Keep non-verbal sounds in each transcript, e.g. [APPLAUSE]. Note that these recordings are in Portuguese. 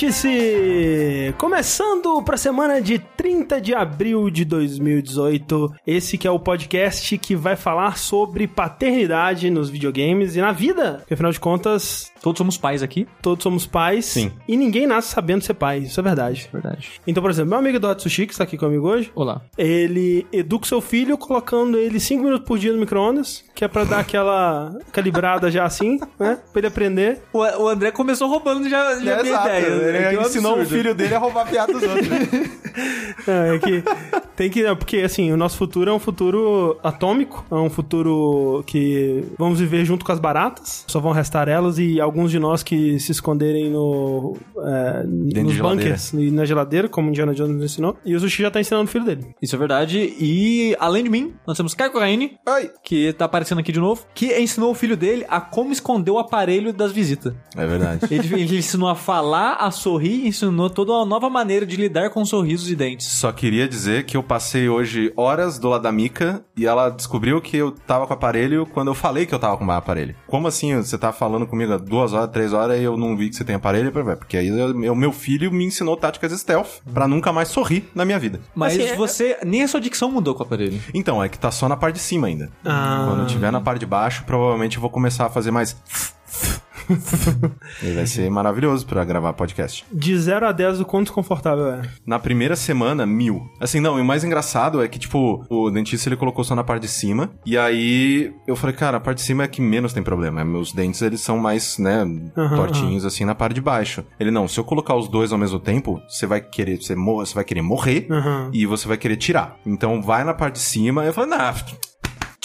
Vértice! Começando para a semana de 30 de abril de 2018. Esse que é o podcast que vai falar sobre paternidade nos videogames e na vida. Porque afinal de contas, Todos somos pais aqui. todos somos pais. Sim. E ninguém nasce sabendo ser pai. Isso é verdade. Verdade. Então, por exemplo, meu amigo Dot Sushi, que está aqui comigo hoje, Olá. ele educa o seu filho colocando ele 5 minutos por dia no micro-ondas, que é pra dar aquela calibrada já assim, né? Pra ele aprender. O, o André começou roubando já, já É, a minha exato. ideia. né? Ele é um ensinou o absurdo. filho dele a roubar a piada dos outros. [LAUGHS] É, é que tem que. Porque, assim, o nosso futuro é um futuro atômico, é um futuro que vamos viver junto com as baratas, só vão restar elas e alguns de nós que se esconderem no. É, nos bunkers e na geladeira, como o Indiana Jones nos ensinou. E o Sushi já tá ensinando o filho dele. Isso é verdade. E, além de mim, nós temos Coraine, Oi. que tá aparecendo aqui de novo, que ensinou o filho dele a como esconder o aparelho das visitas. É verdade. Ele, ele ensinou a falar, a sorrir, ensinou toda uma nova maneira de lidar com sorrisos e dentes. Só queria dizer que eu passei hoje horas do lado da Mika e ela descobriu que eu tava com o aparelho quando eu falei que eu tava com o aparelho. Como assim você tá falando comigo há duas horas, três horas e eu não vi que você tem aparelho? Eu falei, "Ué, Porque aí o meu filho me ensinou táticas stealth pra nunca mais sorrir na minha vida. Mas Assim, é- você, nem a sua dicção mudou com o aparelho. Então, é que tá só na parte de cima ainda. Ah. Quando eu tiver na parte de baixo, provavelmente eu vou começar a fazer mais. E vai ser maravilhoso pra gravar podcast. De 0 a 10, o quão desconfortável é. Na primeira semana, mil. Assim, não, e o mais engraçado é que, tipo, o dentista ele colocou só na parte de cima. E aí eu falei, cara, a parte de cima é que menos tem problema. Meus dentes, eles são mais, né, tortinhos, assim, na parte de baixo. Ele, não, se eu colocar os dois ao mesmo tempo, você vai querer, você, você vai querer morrer Aham. e você vai querer tirar. Então vai na parte de cima. Eu falei, nah.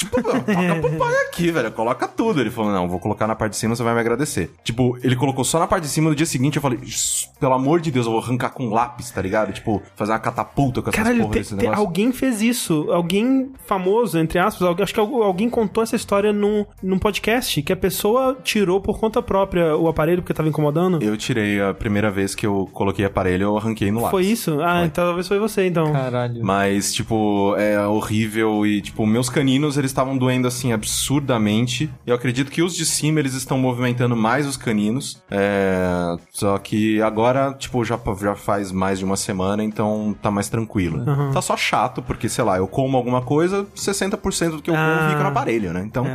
Tipo, toca pro pai aqui, velho. Coloca tudo. Ele falou, não, vou colocar na parte de cima, você vai me agradecer. Tipo, ele colocou só na parte de cima, no dia seguinte eu falei, "Shh, pelo amor de Deus, eu vou arrancar com lápis, tá ligado? Tipo, fazer uma catapulta com essas Caralho, porra te- desse negócio. alguém fez isso. Alguém famoso, entre aspas. alguém- acho que algu- alguém contou essa história num, num podcast. Que a pessoa tirou por conta própria o aparelho porque tava incomodando. Eu tirei a primeira vez que eu coloquei aparelho, eu arranquei no lápis. Foi isso? Ah, então talvez foi você, então. Caralho. Mas, tipo, é horrível e, tipo, meus caninos, eles estavam doendo, assim, absurdamente. Eu acredito que os de cima, eles estão movimentando mais os caninos. É... Só que agora, tipo, já, já faz mais de uma semana, então tá mais tranquilo. Tá só chato, porque, sei lá, eu como alguma coisa, 60% do que eu Ah. como fica no aparelho, né? Então,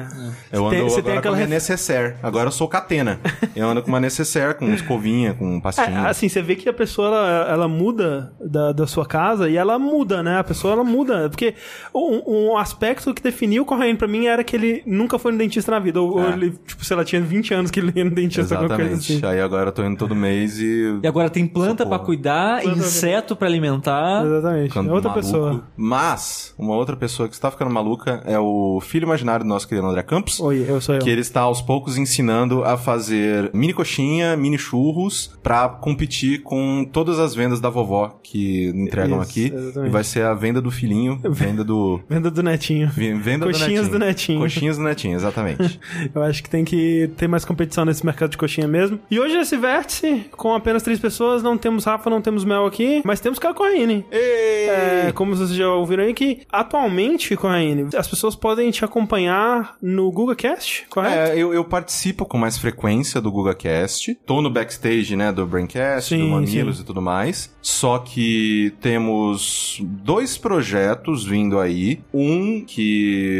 eu ando Tem- agora tem aquela com a minha necessaire. Agora eu sou catena. eu ando com uma necessaire, com escovinha, com pastinha. É, assim, você vê que a pessoa ela, ela muda da, da sua casa e ela muda, né? A pessoa ela muda. Porque um, um aspecto que definiu o Corraine pra mim era que ele nunca foi no dentista na vida. Ou, ou É. ele, tipo, sei lá, tinha 20 anos que ele ia no dentista, alguma coisa Exatamente. assim. Aí agora eu tô indo todo mês e E agora tem planta porra. cuidar, Planta- inseto pra alimentar. Exatamente. ficando É outra maluco. pessoa. Mas, uma outra pessoa que está ficando maluca é o filho imaginário do nosso querido André Campos. Oi, eu sou eu. Que ele está aos poucos ensinando a fazer mini coxinha, mini churros, pra competir com todas as vendas da vovó que entregam Isso, aqui. exatamente. E vai ser a venda do filhinho, [LAUGHS] venda do. [LAUGHS] Venda do netinho. Venda Coxinhas do do netinho. netinho. Coxinhas do netinho, exatamente. [LAUGHS] Eu acho que tem que ter mais competição nesse mercado de coxinha mesmo. E hoje esse vértice, com apenas três pessoas, não temos Rafa, não temos Mel aqui, mas temos Caio Corraine. É, como vocês já ouviram aí, que atualmente, Corraine, as pessoas podem te acompanhar no GugaCast, correto? É, eu, eu participo com mais frequência do GugaCast. Tô no backstage, né, do Braincast, Sim, do Mamilos sim. e tudo mais. Só que temos dois projetos vindo aí. Um que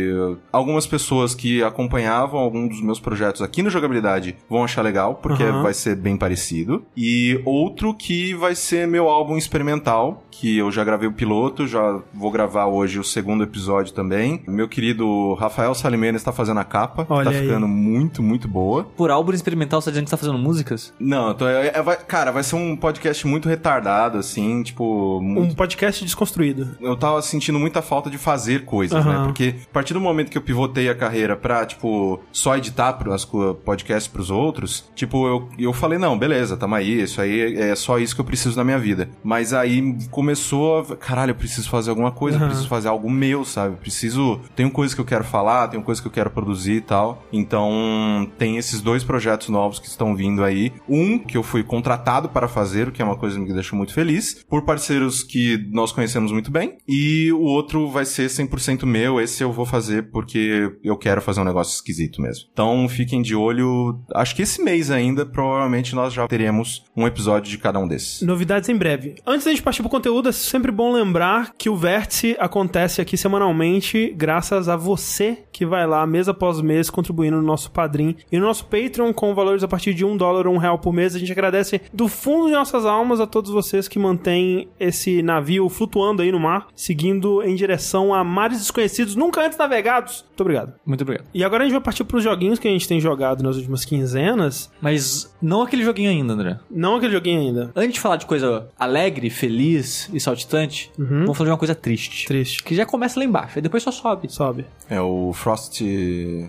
algumas pessoas que acompanhavam algum dos meus projetos aqui no Jogabilidade vão achar legal, porque Aham. vai ser bem parecido. E outro que vai ser meu álbum experimental, que eu já gravei o piloto, já vou gravar hoje o segundo episódio também. Meu querido Rafael Salimena está fazendo a capa, Olha tá aí. ficando muito, muito boa. Por álbum experimental, você tá dizendo que tá fazendo músicas? Não, tô- é- é- vai- cara, vai ser um podcast muito retardado, assim, tipo. Um Muito, podcast desconstruído. Eu tava sentindo muita falta de fazer coisas, Aham. né? Porque partir do momento que eu pivotei a carreira pra, tipo, só editar pro- as co- podcasts pros outros, tipo, eu, eu falei, não, beleza, tamo aí, isso aí é só isso que eu preciso na minha vida. Mas aí começou a. Caralho, eu preciso fazer alguma coisa, eu Aham. preciso fazer algo meu, sabe? Eu Preciso. Tenho coisas que eu quero falar, tenho coisas que eu quero produzir e tal. Então, tem esses dois projetos novos que estão vindo aí. Um que eu fui contratado para fazer, o que é uma coisa que me deixou muito feliz, por parceiros que nós conhecemos muito bem. E o outro vai ser 100% meu. Esse eu vou fazer fazer porque eu quero fazer um negócio esquisito mesmo. Então fiquem de olho. Acho que esse mês ainda, provavelmente nós já teremos um episódio de cada um desses. Novidades em breve. Antes da gente partir pro conteúdo, é sempre bom lembrar que o Vértice acontece aqui semanalmente graças a você que vai lá mês após mês contribuindo no nosso Padrim e no nosso Patreon com valores a partir de um dólar ou um real por mês. A gente agradece do fundo de nossas almas a todos vocês que mantêm esse navio flutuando aí no mar, seguindo em direção a mares desconhecidos, nunca antes navegados. Muito obrigado. Muito obrigado. E agora a gente vai partir pros joguinhos que a gente tem jogado nas últimas quinzenas. Mas não aquele joguinho ainda, André. Não aquele joguinho ainda. Antes de falar de coisa alegre, feliz e saltitante, vamos falar de uma coisa triste. Triste. Que já começa lá embaixo, aí depois só sobe. Sobe. É o Frost.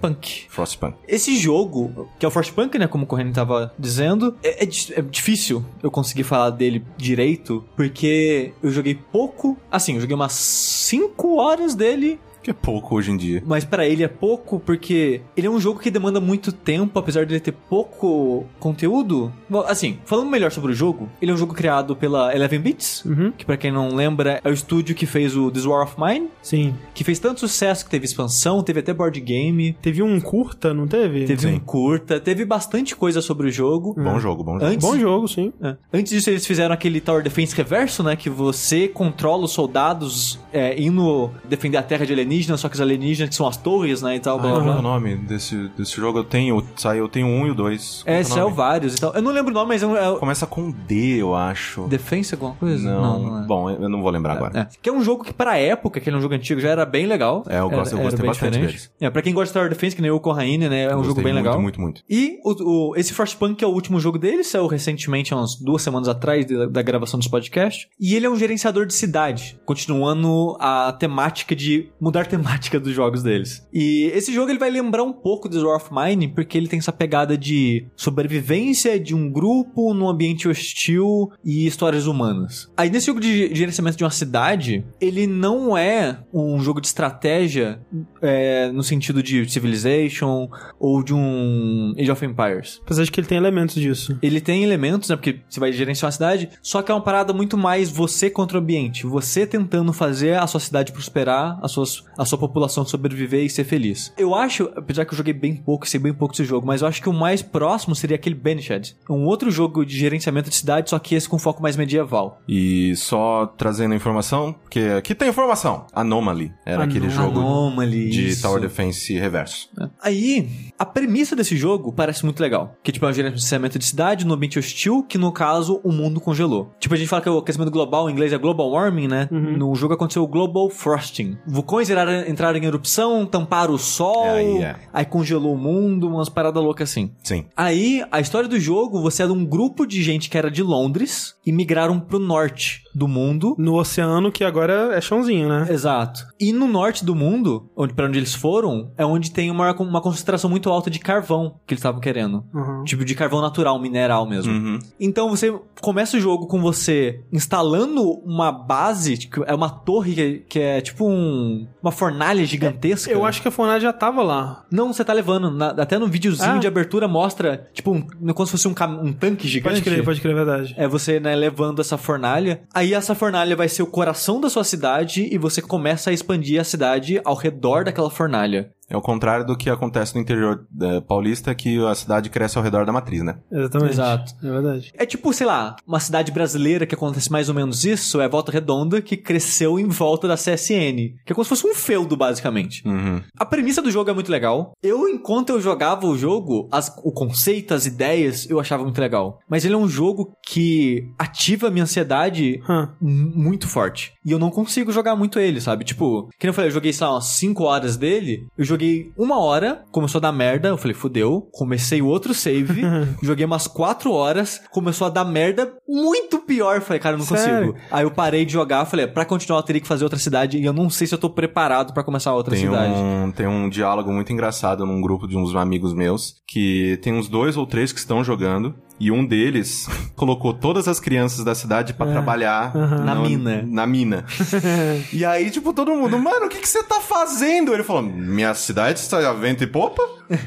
Punk. Frostpunk. Esse jogo, que é o Frostpunk, né, como o Corrêa tava dizendo, é, é é difícil eu conseguir falar dele direito, porque eu joguei pouco. Assim, eu joguei umas 5 horas dele Que é pouco hoje em dia. Mas pra ele é pouco porque ele é um jogo que demanda muito tempo, apesar de ele ter pouco conteúdo. Bom, assim, falando melhor sobre o jogo, ele é um jogo criado pela Eleven Bits, Uhum. que pra quem não lembra é o estúdio que fez o This War of Mine, Sim. que fez tanto sucesso que teve expansão, teve até board game, Teve um curta, não teve? teve Sim. um curta, teve bastante coisa sobre o jogo. Bom jogo, bom jogo. Antes, Bom jogo, sim. é. Antes disso, eles fizeram aquele Tower Defense reverso, né? Que você controla os soldados é, indo defender a terra de alienígenas, só que os alienígenas que são as torres, né? E tal, Ah, blá blá qual é o nome desse, desse jogo? Eu tenho, saiu, eu tenho um e o dois. Qual É, o saiu nome? vários e tal. Eu não lembro o nome, mas é. É... Começa com D, eu acho. Defense alguma coisa? Não, é. bom, eu não vou lembrar agora. É. Que é um jogo que, pra época, que é um jogo antigo, já era bem legal. É, eu gosto- eu Era- gostei era bem bastante diferente. deles. É, pra quem gosta de Tower Defense, que nem o Corraine, né? É um Eu jogo gostei bem muito, legal. Muito, muito. E o, o- esse Frostpunk é o último jogo dele, saiu recentemente, há umas duas semanas atrás da, da gravação desse podcast. E ele é um gerenciador de cidade, continuando a temática de mudar a [LAUGHS] temática dos jogos deles. E esse jogo ele vai lembrar um pouco do War of Mine, porque ele tem essa pegada de sobrevivência de um grupo num ambiente hostil e histórias humanas. Aí nesse jogo de gerenciamento de uma cidade, ele não é um jogo de estratégia é, no sentido de Civilization ou de um Age of Empires. Apesar de que ele tem elementos disso. Ele tem elementos, né? Porque você vai gerenciar uma cidade, só que é uma parada muito mais você contra o ambiente. Você tentando fazer a sua cidade prosperar, a, suas, a sua população sobreviver e ser feliz. Eu acho, apesar que eu joguei bem pouco, sei bem pouco desse jogo, mas eu acho que o mais próximo seria aquele Banished. Um outro jogo de gerenciamento de cidade, só que esse com foco mais medieval. E só trazendo informação, porque aqui tem informação. Anomaly era aquele Anomaly. jogo Anomaly, de isso. Tower Defense reverso. Aí, a premissa desse jogo parece muito legal. Que, tipo, é um gerenciamento de cidade no ambiente hostil, que no caso, o mundo congelou. Tipo, a gente fala que o aquecimento global, em inglês, é global warming, né? No jogo aconteceu o global frosting. Vulcões entraram, entraram em erupção, tamparam o sol, É, aí é. aí congelou o mundo, umas paradas loucas assim. Sim. Aí, a história do jogo, você é de um grupo de gente que era de Londres e migraram pro norte do mundo No oceano, que agora é chãozinho, né? Exato. E no norte do mundo, onde para onde eles foram, é onde tem uma, uma concentração muito alta de carvão que eles estavam querendo. Uhum. Tipo de carvão natural, mineral mesmo. Uhum. Então você começa o jogo com você instalando uma base, tipo, é uma torre que, que é tipo um, uma fornalha gigantesca. Eu acho que a Fornalha já tava lá. Não, você tá levando. na- até no videozinho Ah. de abertura mostra, tipo, um, como se fosse um, um tanque gigante. Pode crer, pode crer, é verdade. É você, né, levando essa fornalha. Aí essa fornalha vai ser o coração da sua cidade e você começa a expandir a cidade ao redor daquela fornalha. É o contrário do que acontece no interior eh, paulista, que a cidade cresce ao redor da matriz, né? Exatamente. Exato. É verdade. É tipo, sei lá, uma cidade brasileira que acontece mais ou menos isso, é Volta Redonda, que cresceu em volta da CSN. Que é como se fosse um feudo, basicamente. Uhum. A premissa do jogo é muito legal. Eu, enquanto eu jogava o jogo, as- o conceito, as ideias, eu achava muito legal. Mas ele é um jogo que ativa a minha ansiedade muito forte. E eu não consigo jogar muito ele, sabe? Tipo, que nem eu falei, eu joguei, sei lá, umas 5 horas dele. Eu joguei uma hora, começou a dar merda. Eu falei, fudeu. Comecei o outro save. [LAUGHS] joguei umas 4 horas. Começou a dar merda muito pior. Eu falei, cara, eu não Sério? consigo. Aí eu parei de jogar. Falei, pra continuar eu teria que fazer outra cidade. E eu não sei se eu tô preparado pra começar outra Tem cidade. um, tem um diálogo muito engraçado num grupo de uns amigos meus, que tem uns dois ou três que estão jogando, E um deles colocou todas as crianças da cidade pra trabalhar Na mina. Na mina. [LAUGHS] e aí, tipo, todo mundo, mano, o que, que você tá fazendo? Ele falou: minha cidade está a vento e popa,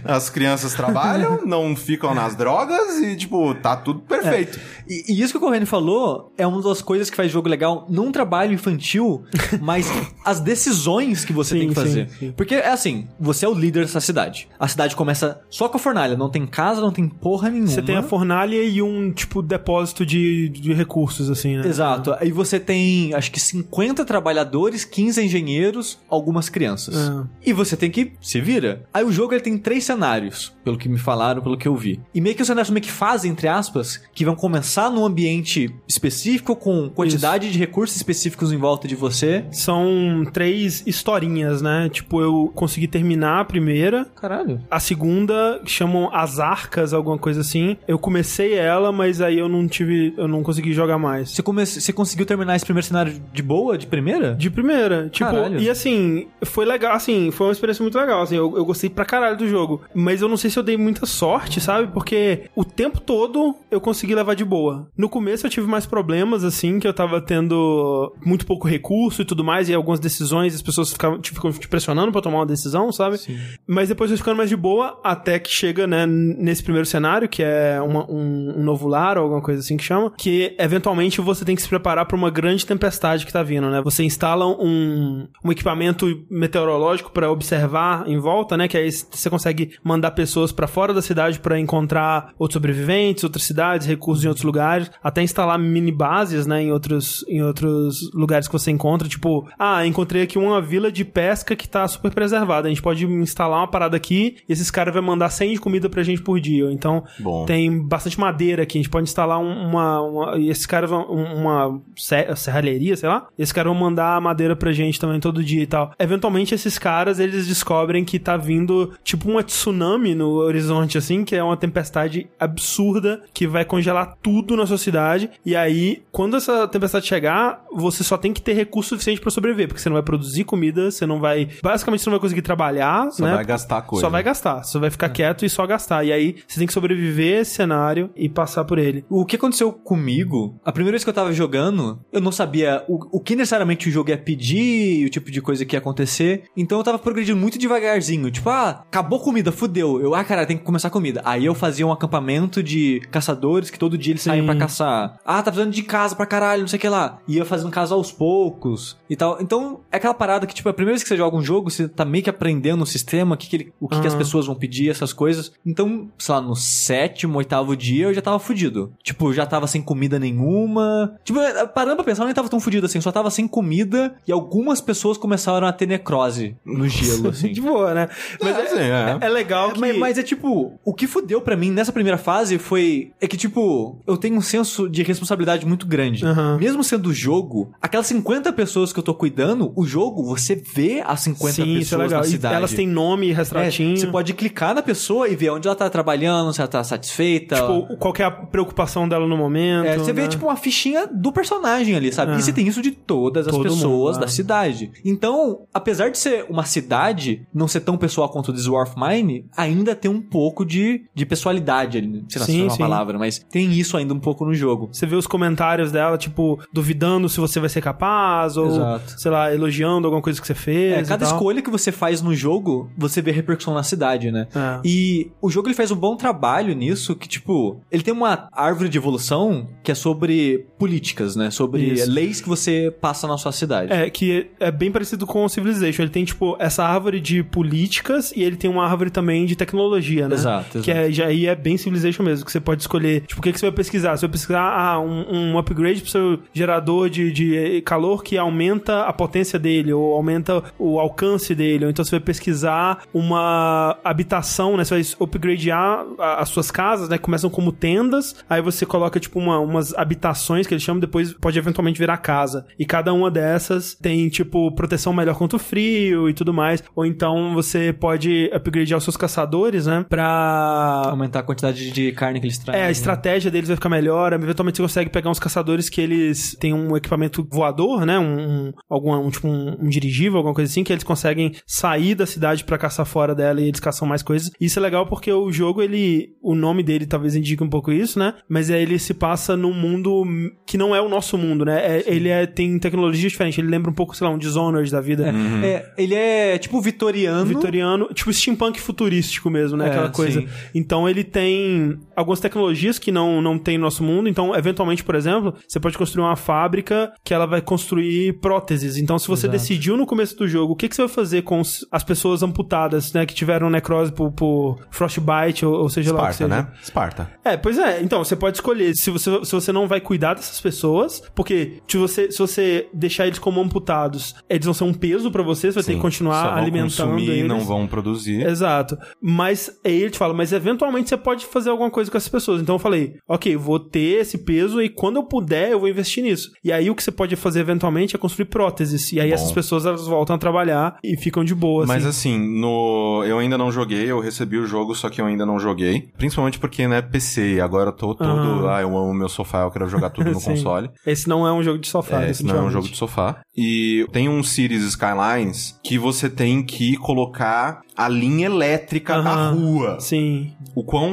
as crianças trabalham, [LAUGHS] não ficam nas drogas e, tipo, tá tudo perfeito. E, e isso que o Corrêne falou é uma das coisas que faz jogo legal num trabalho infantil, [LAUGHS] mas as decisões que você Sim, tem que fazer. sim, sim. Porque é assim, você é o líder dessa cidade. A cidade começa só com a fornalha, não tem casa, não tem porra nenhuma. Você tem a fornalha e um, tipo, depósito de, de recursos, assim, né? Exato. Aí você tem, acho que 50 trabalhadores, 15 engenheiros, algumas crianças. É. E você tem que se vira. Aí o jogo ele tem três cenários, pelo que me falaram, pelo que eu vi. E meio que os cenários meio que fazem, entre aspas, que vão começar num ambiente específico, com quantidade de recursos específicos em volta de você. São três historinhas, né? Tipo, eu consegui terminar a primeira. Caralho. A segunda chamam As Arcas, alguma coisa assim. Eu comecei ela, mas aí eu não tive. Eu não consegui jogar mais. Você, come... você conseguiu terminar esse primeiro cenário de boa, de primeira? De primeira. Tipo, Caralho. e assim, foi legal, assim, foi uma experiência muito legal, assim, eu, eu gostei pra caralho do jogo. Mas eu não sei se eu dei muita sorte, sabe? Porque o tempo todo eu consegui levar de boa. No começo eu tive mais problemas, assim, que eu tava tendo muito pouco recurso e tudo mais, e algumas decisões, as pessoas ficavam, te, ficam te pressionando pra tomar uma decisão, sabe? Mas depois eu ficando mais de boa, até que chega, né, nesse primeiro cenário, que é uma- um, um novo lar, ou alguma coisa assim que chama, que eventualmente você tem que se preparar pra uma grande tempestade que tá vindo, né? Você instala um, um equipamento meteorológico pra observar em volta, né? Que aí você consegue mandar pessoas pra fora da cidade pra encontrar outros sobreviventes, outras cidades, recursos em outros lugares, até instalar mini bases, né? Em outros, em outros lugares que você encontra, tipo, ah, encontrei aqui uma vila de pesca que tá super preservada, a gente pode instalar uma parada aqui e esses caras vão mandar 100 de comida pra gente por dia, então Bom. tem bastante madeira aqui, a gente pode instalar um- uma, uma e esses caras vão, um- uma se- serralheria, sei lá, e esses caras vão mandar madeira pra gente também todo dia e tal. Eventualmente esses caras, eles descobrem que tá vindo tipo uma tsunami no horizonte assim, que é uma tempestade absurda que vai congelar tudo na sua cidade, e aí quando essa tempestade chegar, você só tem que ter recurso suficiente pra sobreviver, porque você não vai produzir comida, você não vai, basicamente você não vai conseguir trabalhar, Só né? vai gastar coisa. Só vai gastar. Você vai ficar quieto e só gastar. E aí você tem que sobreviver esse cenário e passar por ele. O que aconteceu comigo, a primeira vez que eu tava jogando, eu não sabia o, o que necessariamente o jogo ia pedir, o tipo de coisa que ia acontecer. Então eu tava progredindo muito devagarzinho. Tipo, ah, acabou comida, fudeu. Eu, ah, cara, tem que começar a comida. Aí eu fazia um acampamento de caçadores que todo dia eles saem pra caçar. Ah, tá precisando de casa pra caralho, não sei o que lá. E eu fazendo casa aos poucos e tal. Então, é aquela parada que, tipo, a primeira vez que você joga um jogo, você tá meio que aprendendo o sistema, o que, que, ele- o que, que as Ah. pessoas vão pedir, essas coisas. Então, sei lá, no sétimo, oitavo dia eu já tava fudido. Tipo, já tava sem comida nenhuma. Tipo, parando pra pensar, eu nem tava tão fudido assim, só tava sem comida e algumas pessoas começaram a ter necrose no gelo, assim. [LAUGHS] De boa, né? Mas É, é, assim, é. é legal que... Mas, mas é tipo, o que fudeu pra mim nessa primeira fase foi. É que, tipo, eu tenho um senso de responsabilidade muito grande. Aham. Mesmo sendo o jogo, aquelas 50 pessoas que eu tô cuidando, o jogo, você vê as 50 Sim, pessoas isso é legal. na E cidade. elas têm nome e É, você pode clicar na pessoa e ver onde ela tá trabalhando, se ela tá satisfeita. Tipo, qual que é a preocupação dela no momento. É, você vê, né? tipo, uma fichinha do personagem ali, sabe? É. E você tem isso de todas as Todo pessoas mundo, da é. cidade. Então, apesar de ser uma cidade, não ser tão pessoal quanto o This War of Mine, ainda tem um pouco de, de pessoalidade ali. Sei lá se Sim, é uma sim. palavra, mas tem isso ainda um pouco no jogo. Você vê os comentários dela, tipo, duvidando se você vai ser capaz, ou, Exato. sei lá, elogiando alguma coisa que você fez. É, cada escolha que você faz no jogo, você vê repercussão na cidade, né? É. E o jogo ele faz um bom trabalho nisso, que tipo, ele tem uma árvore de evolução que é sobre políticas, né? Sobre Isso. leis que você passa na sua cidade. É, que é bem parecido com o Civilization. Ele tem, tipo, essa árvore de políticas e ele tem uma árvore também de tecnologia, né? Exato, Que é, já aí é bem Civilization mesmo, que você pode escolher, tipo, o que, que você vai pesquisar? Você vai pesquisar, ah, um, um upgrade pro seu gerador de, de calor que aumenta a potência dele, ou aumenta o alcance dele, ou então você vai pesquisar uma habitação, né? Você vai upgradear as suas casas, né? Começam como tendas, aí você coloca, tipo, uma, umas habitações que eles chamam, depois pode eventualmente virar casa. E cada uma dessas tem, tipo, proteção melhor contra o frio e tudo mais. Ou então você pode upgradear os seus caçadores, né? Pra Aumentar a quantidade de carne que eles trazem. é, a estratégia deles vai ficar melhor. Eventualmente você consegue pegar uns caçadores que eles têm um equipamento voador, né? Um, um, alguma, um tipo um, um dirigível, alguma coisa assim, que eles conseguem sair da cidade pra caçar fora dela e eles caçam mais coisas. Isso é legal porque o jogo, ele. O nome dele talvez indica um pouco isso, né? Mas aí ele se passa num mundo que não é o nosso mundo, né? É- ele é, tem tecnologia diferente. Ele lembra um pouco, sei lá, um Dishonored da vida. É, ele é tipo vitoriano. Vitoriano, tipo steampunk futurístico mesmo, né? É, Aquela coisa. sim. Então ele tem algumas tecnologias que não, não tem no nosso mundo. Então, eventualmente, por exemplo, você pode construir uma fábrica que ela vai construir próteses. Então, se você Exato. decidiu no começo do jogo o que, que você vai fazer com as pessoas amputadas, né? Que tiveram necrose por, por frostbite, ou, ou seja lá o que Esparta, seja. né? Esparta. É, pois é. Então, você pode escolher se você, se você não vai cuidar dessas pessoas, porque se você, se você deixar eles como amputados, eles vão ser um peso pra você, você vai ter Sim. que continuar Só vão alimentando consumir, eles. não vão produzir. Exato. Mas aí ele te fala, mas eventualmente você pode fazer alguma coisa com essas pessoas. Então eu falei, ok, vou ter esse peso e quando eu puder eu vou investir nisso. E aí o que você pode fazer eventualmente é construir próteses. E aí Bom. essas pessoas elas voltam a trabalhar e ficam de boa. Mas assim. assim, no... eu ainda não joguei, eu recebi o jogo, só que eu ainda não joguei. Principalmente porque, né, PC, agora eu tô todo. Ah. Ah, eu amo meu sofá, eu quero jogar tudo [LAUGHS] no console. Esse não é um jogo de sofá. É, esse não é um jogo de sofá. E tem um Cities Skylines que você tem que colocar a linha elétrica da Aham. rua. Sim. O quão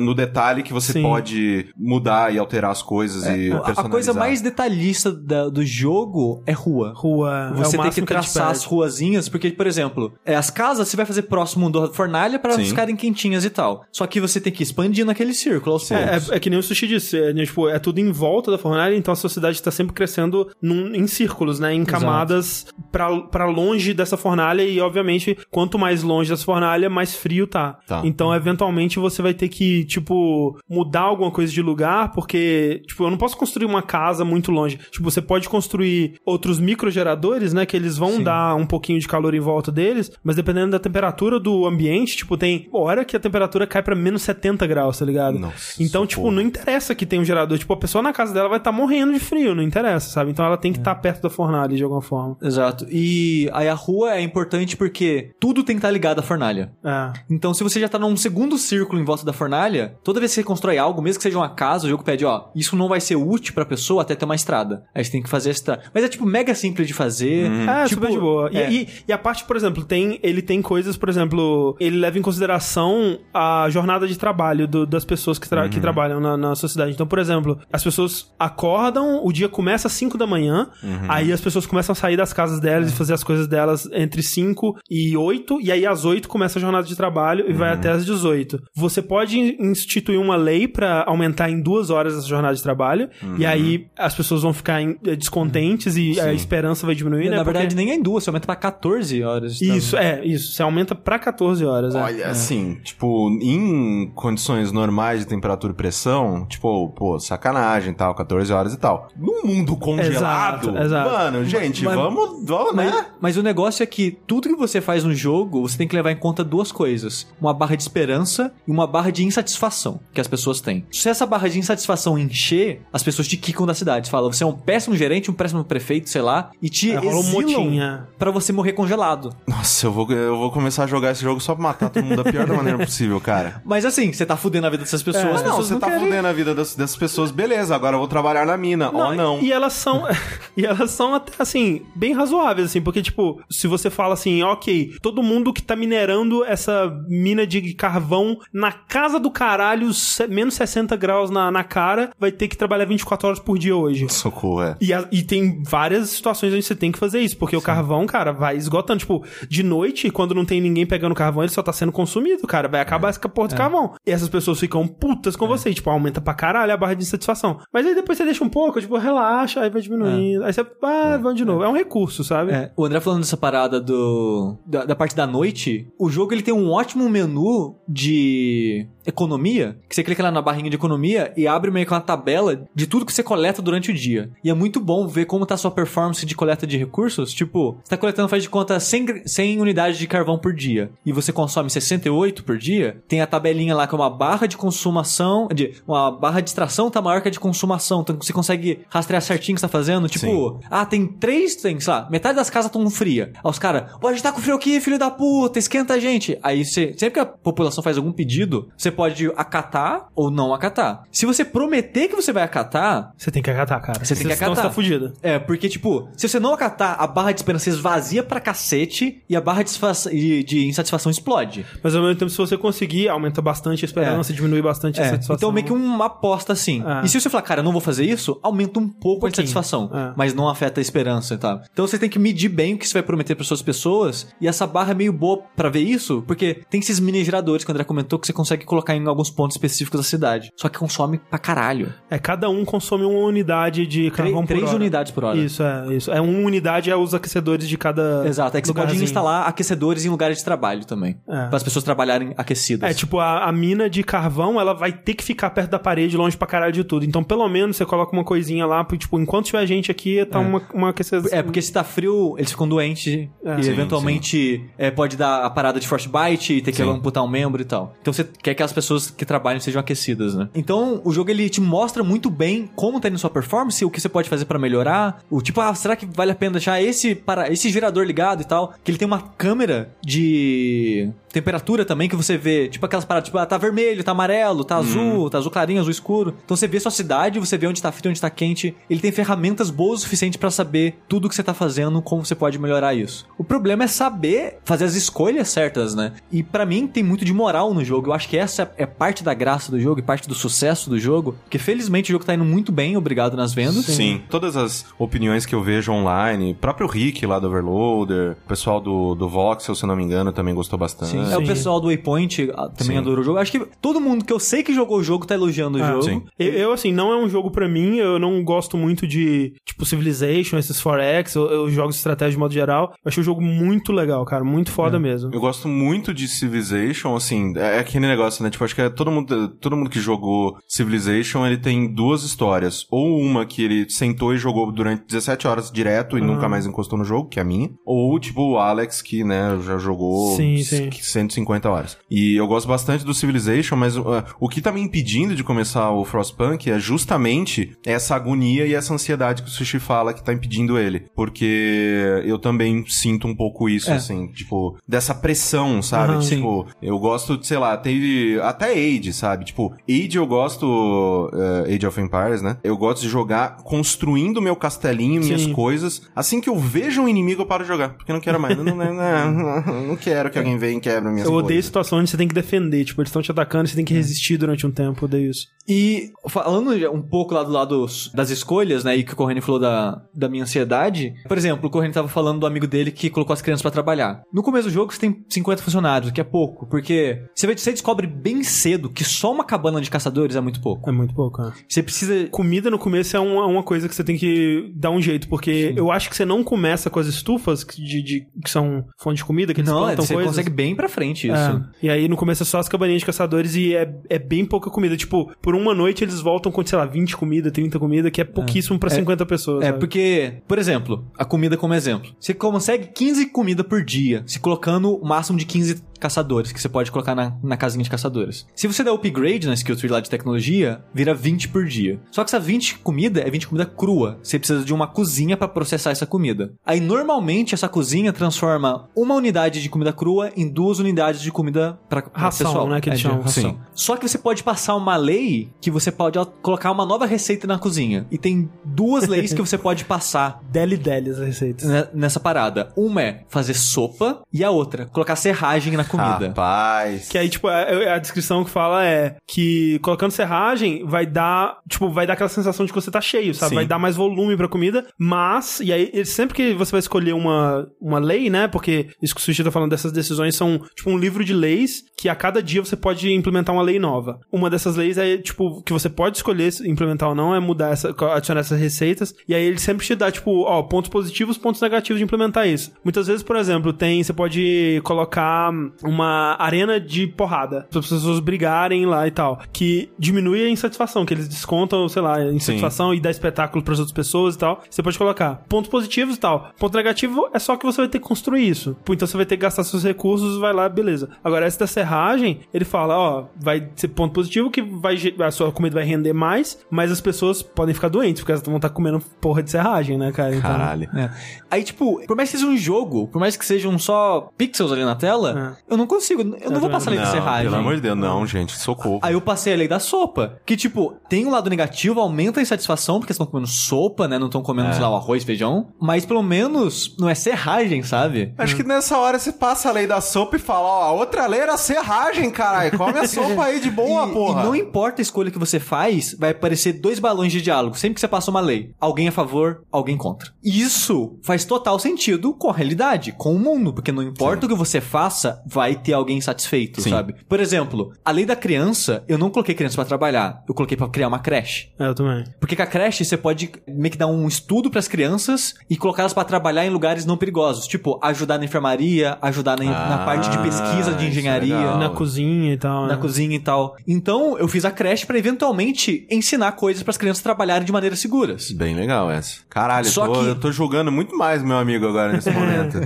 no detalhe que você Sim. pode mudar e alterar as coisas e A- personalizar. A coisa mais detalhista da- do jogo é rua. Rua. Você é tem que traçar as pede. ruazinhas, porque, por exemplo, é, as casas você vai fazer próximo da fornalha para Sim. ficarem quentinhas e tal. Só que você tem que expandir naquele círculo aos É, poucos. é, é que nem o sushi disse, é, né, tipo, é tudo em volta da fornalha, então a sociedade está sempre crescendo num- em círculos, né? Em camadas pra longe dessa fornalha e, obviamente, quanto mais longe dessa fornalha, mais frio tá. Tá. Então, eventualmente, você vai ter que, tipo, mudar alguma coisa de lugar, porque, tipo, eu não posso construir uma casa muito longe. Tipo, você pode construir outros microgeradores, né? Que eles vão Sim. dar um pouquinho de calor em volta deles, mas dependendo da temperatura do ambiente, tipo, tem hora que a temperatura cai pra menos 70 graus, tá ligado? Nossa, Então, socorro. tipo, não interessa que tenha um gerador. Tipo, a pessoa na casa dela vai estar morrendo de frio, não interessa, sabe? Então ela tem que É. estar perto da fornalha de alguma forma. Exato. E aí a rua é importante porque tudo tem que estar ligado à fornalha. É. Então, se você já tá num segundo círculo em volta da fornalha, toda vez que você constrói algo, mesmo que seja uma casa, o jogo pede, ó, isso não vai ser útil pra pessoa até ter uma estrada. Aí você tem que fazer essa estrada. Mas é tipo mega simples de fazer. É, tipo, super de boa. E, é. e- e a parte, por exemplo, tem ele tem coisas, por exemplo, ele leva em consideração a jornada de trabalho do- das pessoas que, tra- que trabalham na, na sociedade. Então, por exemplo, as pessoas acordam, o dia começa às 5 da manhã, aí as pessoas começam a sair das casas delas e fazer as coisas delas entre 5 e 8, e aí às 8 começa a jornada de trabalho e vai até às 18. Você pode in- instituir uma lei pra aumentar em duas horas essa jornada de trabalho, e aí as pessoas vão ficar eh, descontentes e a Sim. esperança vai diminuir, né? Na Porque- verdade, nem é em duas, você aumenta pra 14 horas. de isso, é, isso. Você aumenta pra 14 horas. é. Olha, assim, tipo, em condições normais de temperatura e pressão, tipo, pô, sacanagem e tal, 14 horas e tal. Num mundo congelado, Exato, exato. mano, gente, Mas- vamos, vamos, Mas, né? mas o negócio é que tudo que você faz no jogo, você tem que levar em conta duas coisas: uma barra de esperança e uma barra de insatisfação que as pessoas têm. Se essa barra de insatisfação encher, as pessoas te quicam da cidade. Falam, você é um péssimo gerente, um péssimo prefeito, sei lá, e te É, rola um exilam é. pra você morrer congelado. Nossa, eu vou, eu vou começar a jogar esse jogo só pra matar todo mundo da pior da maneira possível, cara. [LAUGHS] Mas assim, você tá fudendo a vida dessas pessoas. É. não, pessoas você tá querem. fudendo a vida das- dessas pessoas, beleza, agora eu vou trabalhar na mina. Ó, não. E elas são. [LAUGHS] e elas são até assim, bem razoáveis, assim, porque, tipo, se você fala assim, ok, todo mundo que tá minerando essa mina de carvão na casa do caralho, menos 60 graus na, na cara, vai ter que trabalhar 24 horas por dia hoje. Socorro, é. E, a- e tem várias situações onde você tem que fazer isso, porque o carvão, cara, vai esgotando. Tipo, de noite, quando não tem ninguém pegando carvão, ele só tá sendo consumido, cara. Vai acabar essa porra de carvão. E essas pessoas ficam putas com você, e, tipo, aumenta pra caralho a barra de insatisfação. Mas aí depois você deixa um pouco, tipo, relaxa, aí vai diminuindo. Aí você, ah, vamos de novo. É um recurso, sabe? É, o André falando dessa parada do da, da parte da noite, o jogo ele tem um ótimo menu de economia, que você clica lá na barrinha de economia e abre meio que uma tabela de tudo que você coleta durante o dia. E é muito bom ver como tá a sua performance de coleta de recursos, tipo, você tá coletando, faz de conta 100, gr- 100 unidades de carvão por dia, e você consome 68 por dia, tem a tabelinha lá que é uma barra de consumação, de uma barra de extração tá maior que a de consumação, então você consegue rastrear certinho o que você tá fazendo, tipo, Sim. ah, tem três, tem, sei lá, metade das casas estão fria. Aí os caras, a gente tá com frio aqui, filho da puta, esquenta a gente. Aí você, sempre que a população faz algum pedido, você pode acatar ou não acatar. Se você prometer que você vai acatar, Você tem que acatar, cara. Você tem que acatar. Você tá fudido. é, porque, tipo, se você não acatar, a barra de esperança esvazia pra cacete e a barra de, de- de insatisfação explode. Mas ao mesmo tempo, se você conseguir, aumenta bastante a esperança, diminui bastante a É, satisfação. então meio que uma aposta assim. É. E se você falar, cara, eu não vou fazer isso, aumenta um pouco a pouquinho. insatisfação, É. mas não afeta a esperança e tal. Então você tem que medir bem o que você vai prometer para suas pessoas, e essa barra é meio boa pra ver isso, porque tem esses mini geradores que o André comentou que você consegue colocar em alguns pontos específicos da cidade. Só que consome pra caralho. É, cada um consome uma unidade de Três, carvão três hora. unidades por hora. Isso, é, isso. É uma unidade é os aquecedores de cada. Exato, é que você pode instalar aquecedores em lugares de trabalho também. É. Para as pessoas trabalharem aquecidas. É, tipo, a, a mina de carvão, ela vai ter que ficar perto da parede, longe pra caralho de tudo. Então, pelo menos, você coloca uma coisinha lá, tipo, enquanto tiver gente aqui, tá uma, uma aquecedor. É, porque se tá frio, eles ficam doentes É. e Sim, eventualmente é, pode dar a parada de frostbite e ter que Sim. amputar um membro e tal. Então você quer que as pessoas que trabalham sejam aquecidas, né? Então o jogo ele te mostra muito bem como tá indo sua performance, o que você pode fazer pra melhorar, o tipo, ah, será que vale a pena deixar esse para esse gerador ligado e tal? Que ele tem uma câmera de temperatura também que você vê, tipo aquelas paradas, tipo, ah, tá vermelho, tá amarelo, tá azul, tá azul clarinho, azul escuro. Então você vê sua cidade, você vê onde tá frio, onde tá quente. Ele tem ferramentas boas o suficiente pra saber tudo que você tá fazendo, como você pode melhorar isso. O problema é saber fazer as escolhas certas, né? E pra mim tem muito de moral no jogo. Eu acho que essa é parte da graça do jogo e parte do sucesso do jogo, porque felizmente o jogo tá indo muito bem, obrigado nas vendas. Sim. todas as opiniões que eu vejo online, próprio Rick lá do Overloader, o pessoal do, do Voxel, se eu não me engano, também gostou bastante. Sim. É o Sim. pessoal do Waypoint ah, também Sim. adorou o jogo. Acho que todo mundo que eu sei que jogou o jogo tá elogiando o Ah, jogo. sim. Eu, eu, assim, não é um jogo pra mim, eu não gosto muito de, tipo, Civilization, esses 4X, eu, eu jogo de estratégia de modo geral. Eu achei o jogo muito legal, cara, muito foda mesmo. Eu gosto muito de Civilization, assim, é aquele negócio, né? Tipo, acho que é todo mundo, todo mundo que jogou Civilization, ele tem duas histórias. Ou uma que ele sentou e jogou durante 17 horas direto e Uhum. nunca mais encostou no jogo, que é a minha. Ou, tipo, o Alex, que, né, já jogou Sim, sim. 150 horas. E eu gosto bastante do Civilization, mas uh, o que tá me impedindo de começar o Frostpunk é justamente essa agonia e essa ansiedade que o Sushi fala que tá impedindo ele. Porque eu também sinto um pouco isso, É. assim, tipo, dessa pressão, sabe? Aham. tipo, eu gosto, de, sei lá, teve até Age, sabe? Tipo, Age eu gosto, eh, Age of Empires, né? Eu gosto de jogar construindo meu castelinho, minhas Sim. coisas. Assim que eu vejo um inimigo, eu paro de jogar, porque eu não quero mais. não, não, não, [LAUGHS] não quero que alguém venha e quebre minhas Eu odeio coisas. situação onde você tem que defender, tipo, eles estão te atacando, você tem que resistir durante um tempo, eu odeio isso. E falando um pouco lá do lado das escolhas, né, e que o Corrêne falou da, da minha ansiedade, por exemplo, o Corrêne tava falando do amigo dele que colocou as crianças pra trabalhar. No começo do jogo você tem 50 funcionários, o que é pouco, porque você, vê- você descobre bem cedo que só uma cabana de caçadores é muito pouco. É muito pouco, né? Você precisa... Comida no começo é uma, uma coisa que você tem que dar um jeito, porque eu acho que você não começa com as estufas que- de, de- que são fonte de comida, que eles Não, plantam você coisas. consegue bem pra frente isso. É, e aí no começo é só as cabaninhas de caçadores e é, é bem pouca comida. Tipo, por uma noite eles voltam com, sei lá, 20 comida, 30 comida, que é pouquíssimo pra 50 pessoas. É, sabe? porque, por exemplo, a comida como exemplo. Você consegue 15 comida por dia, se colocando o máximo de 15 caçadores que você pode colocar na, na casinha de caçadores. Se você der upgrade na skill tree lá de tecnologia, vira 20 por dia. Só que essa 20 comida é 20 comida crua. Você precisa de uma cozinha pra processar essa comida. Aí normalmente essa cozinha transforma uma unidade de comida crua em duas unidades de comida pra, pra Ração, pessoal. né, que eles de chamam. ração. Sim. Só que você pode passar uma lei que você pode colocar uma nova receita na cozinha. E tem duas leis que você pode passar [LAUGHS] Deli Deli as receitas. ne- nessa parada. Uma é fazer sopa e a outra, colocar serragem na comida. Rapaz. Que aí, tipo, a, a descrição que fala é que colocando serragem vai dar, tipo, vai dar aquela sensação de que você tá cheio, sabe? Sim. Vai dar mais volume pra comida, mas, e aí, sempre que você vai escolher uma, uma lei, né? Porque isso que o Sushi tá falando dessas decisões são, tipo, um livro de leis que a cada dia você pode implementar uma lei nova. Uma dessas leis é, tipo, que você pode escolher se implementar ou não, é mudar essa, adicionar essas receitas, e aí ele sempre te dá, tipo, ó, pontos positivos, pontos negativos de implementar isso. Muitas vezes, por exemplo, tem, você pode colocar uma arena de porrada. Para as pessoas brigarem lá e tal. Que diminui a insatisfação, que eles descontam, sei lá, a insatisfação e dá espetáculo para as outras pessoas e tal. Você pode colocar pontos positivos e tal. Ponto negativo é só que você vai ter que construir isso. Então você vai ter que gastar seus recursos, vai lá, beleza. Agora, essa da serragem, ele fala, ó, vai ser ponto positivo que vai, a sua comida vai render mais, mas as pessoas podem ficar doentes, porque elas vão estar comendo porra de serragem, né, cara? Então, Caralho. É. Aí, tipo, por mais que seja um jogo, por mais que sejam só pixels ali na tela, eu não consigo, eu não vou passar a lei da serragem. pelo amor de Deus, não, gente, socorro. Aí eu passei a lei da sopa. Que, tipo, tem um lado negativo, aumenta a insatisfação, porque estão comendo sopa, né? Não estão comendo, sei lá, o arroz, feijão. Mas pelo menos não é serragem, sabe? Acho que nessa hora você passa a lei da sopa e fala, ó, a outra lei era serragem, caralho. Come a sopa aí de boa, [LAUGHS] e, porra. e não importa a escolha que você faz, vai aparecer dois balões de diálogo. Sempre que você passa uma lei. Alguém a favor, alguém contra. Isso faz total sentido com a realidade, com o mundo. Porque não importa o que você faça, vai ter alguém satisfeito, Sim. sabe? Por exemplo, a lei da criança, eu não coloquei criança pra trabalhar. Eu coloquei pra criar uma creche. É, eu também. Porque com a creche você pode meio que dar um estudo pras crianças e colocá-las pra trabalhar em lugares não perigosos. Tipo, ajudar na enfermaria, ajudar na, na Ah, parte de pesquisa de é engenharia. legal. Na cozinha e tal. Na né? cozinha e tal. Então, eu fiz a creche pra eventualmente ensinar coisas pras crianças trabalharem de maneiras seguras. Bem legal essa. Caralho, Só eu, tô, que- eu tô julgando muito mais meu amigo agora nesse [LAUGHS] momento.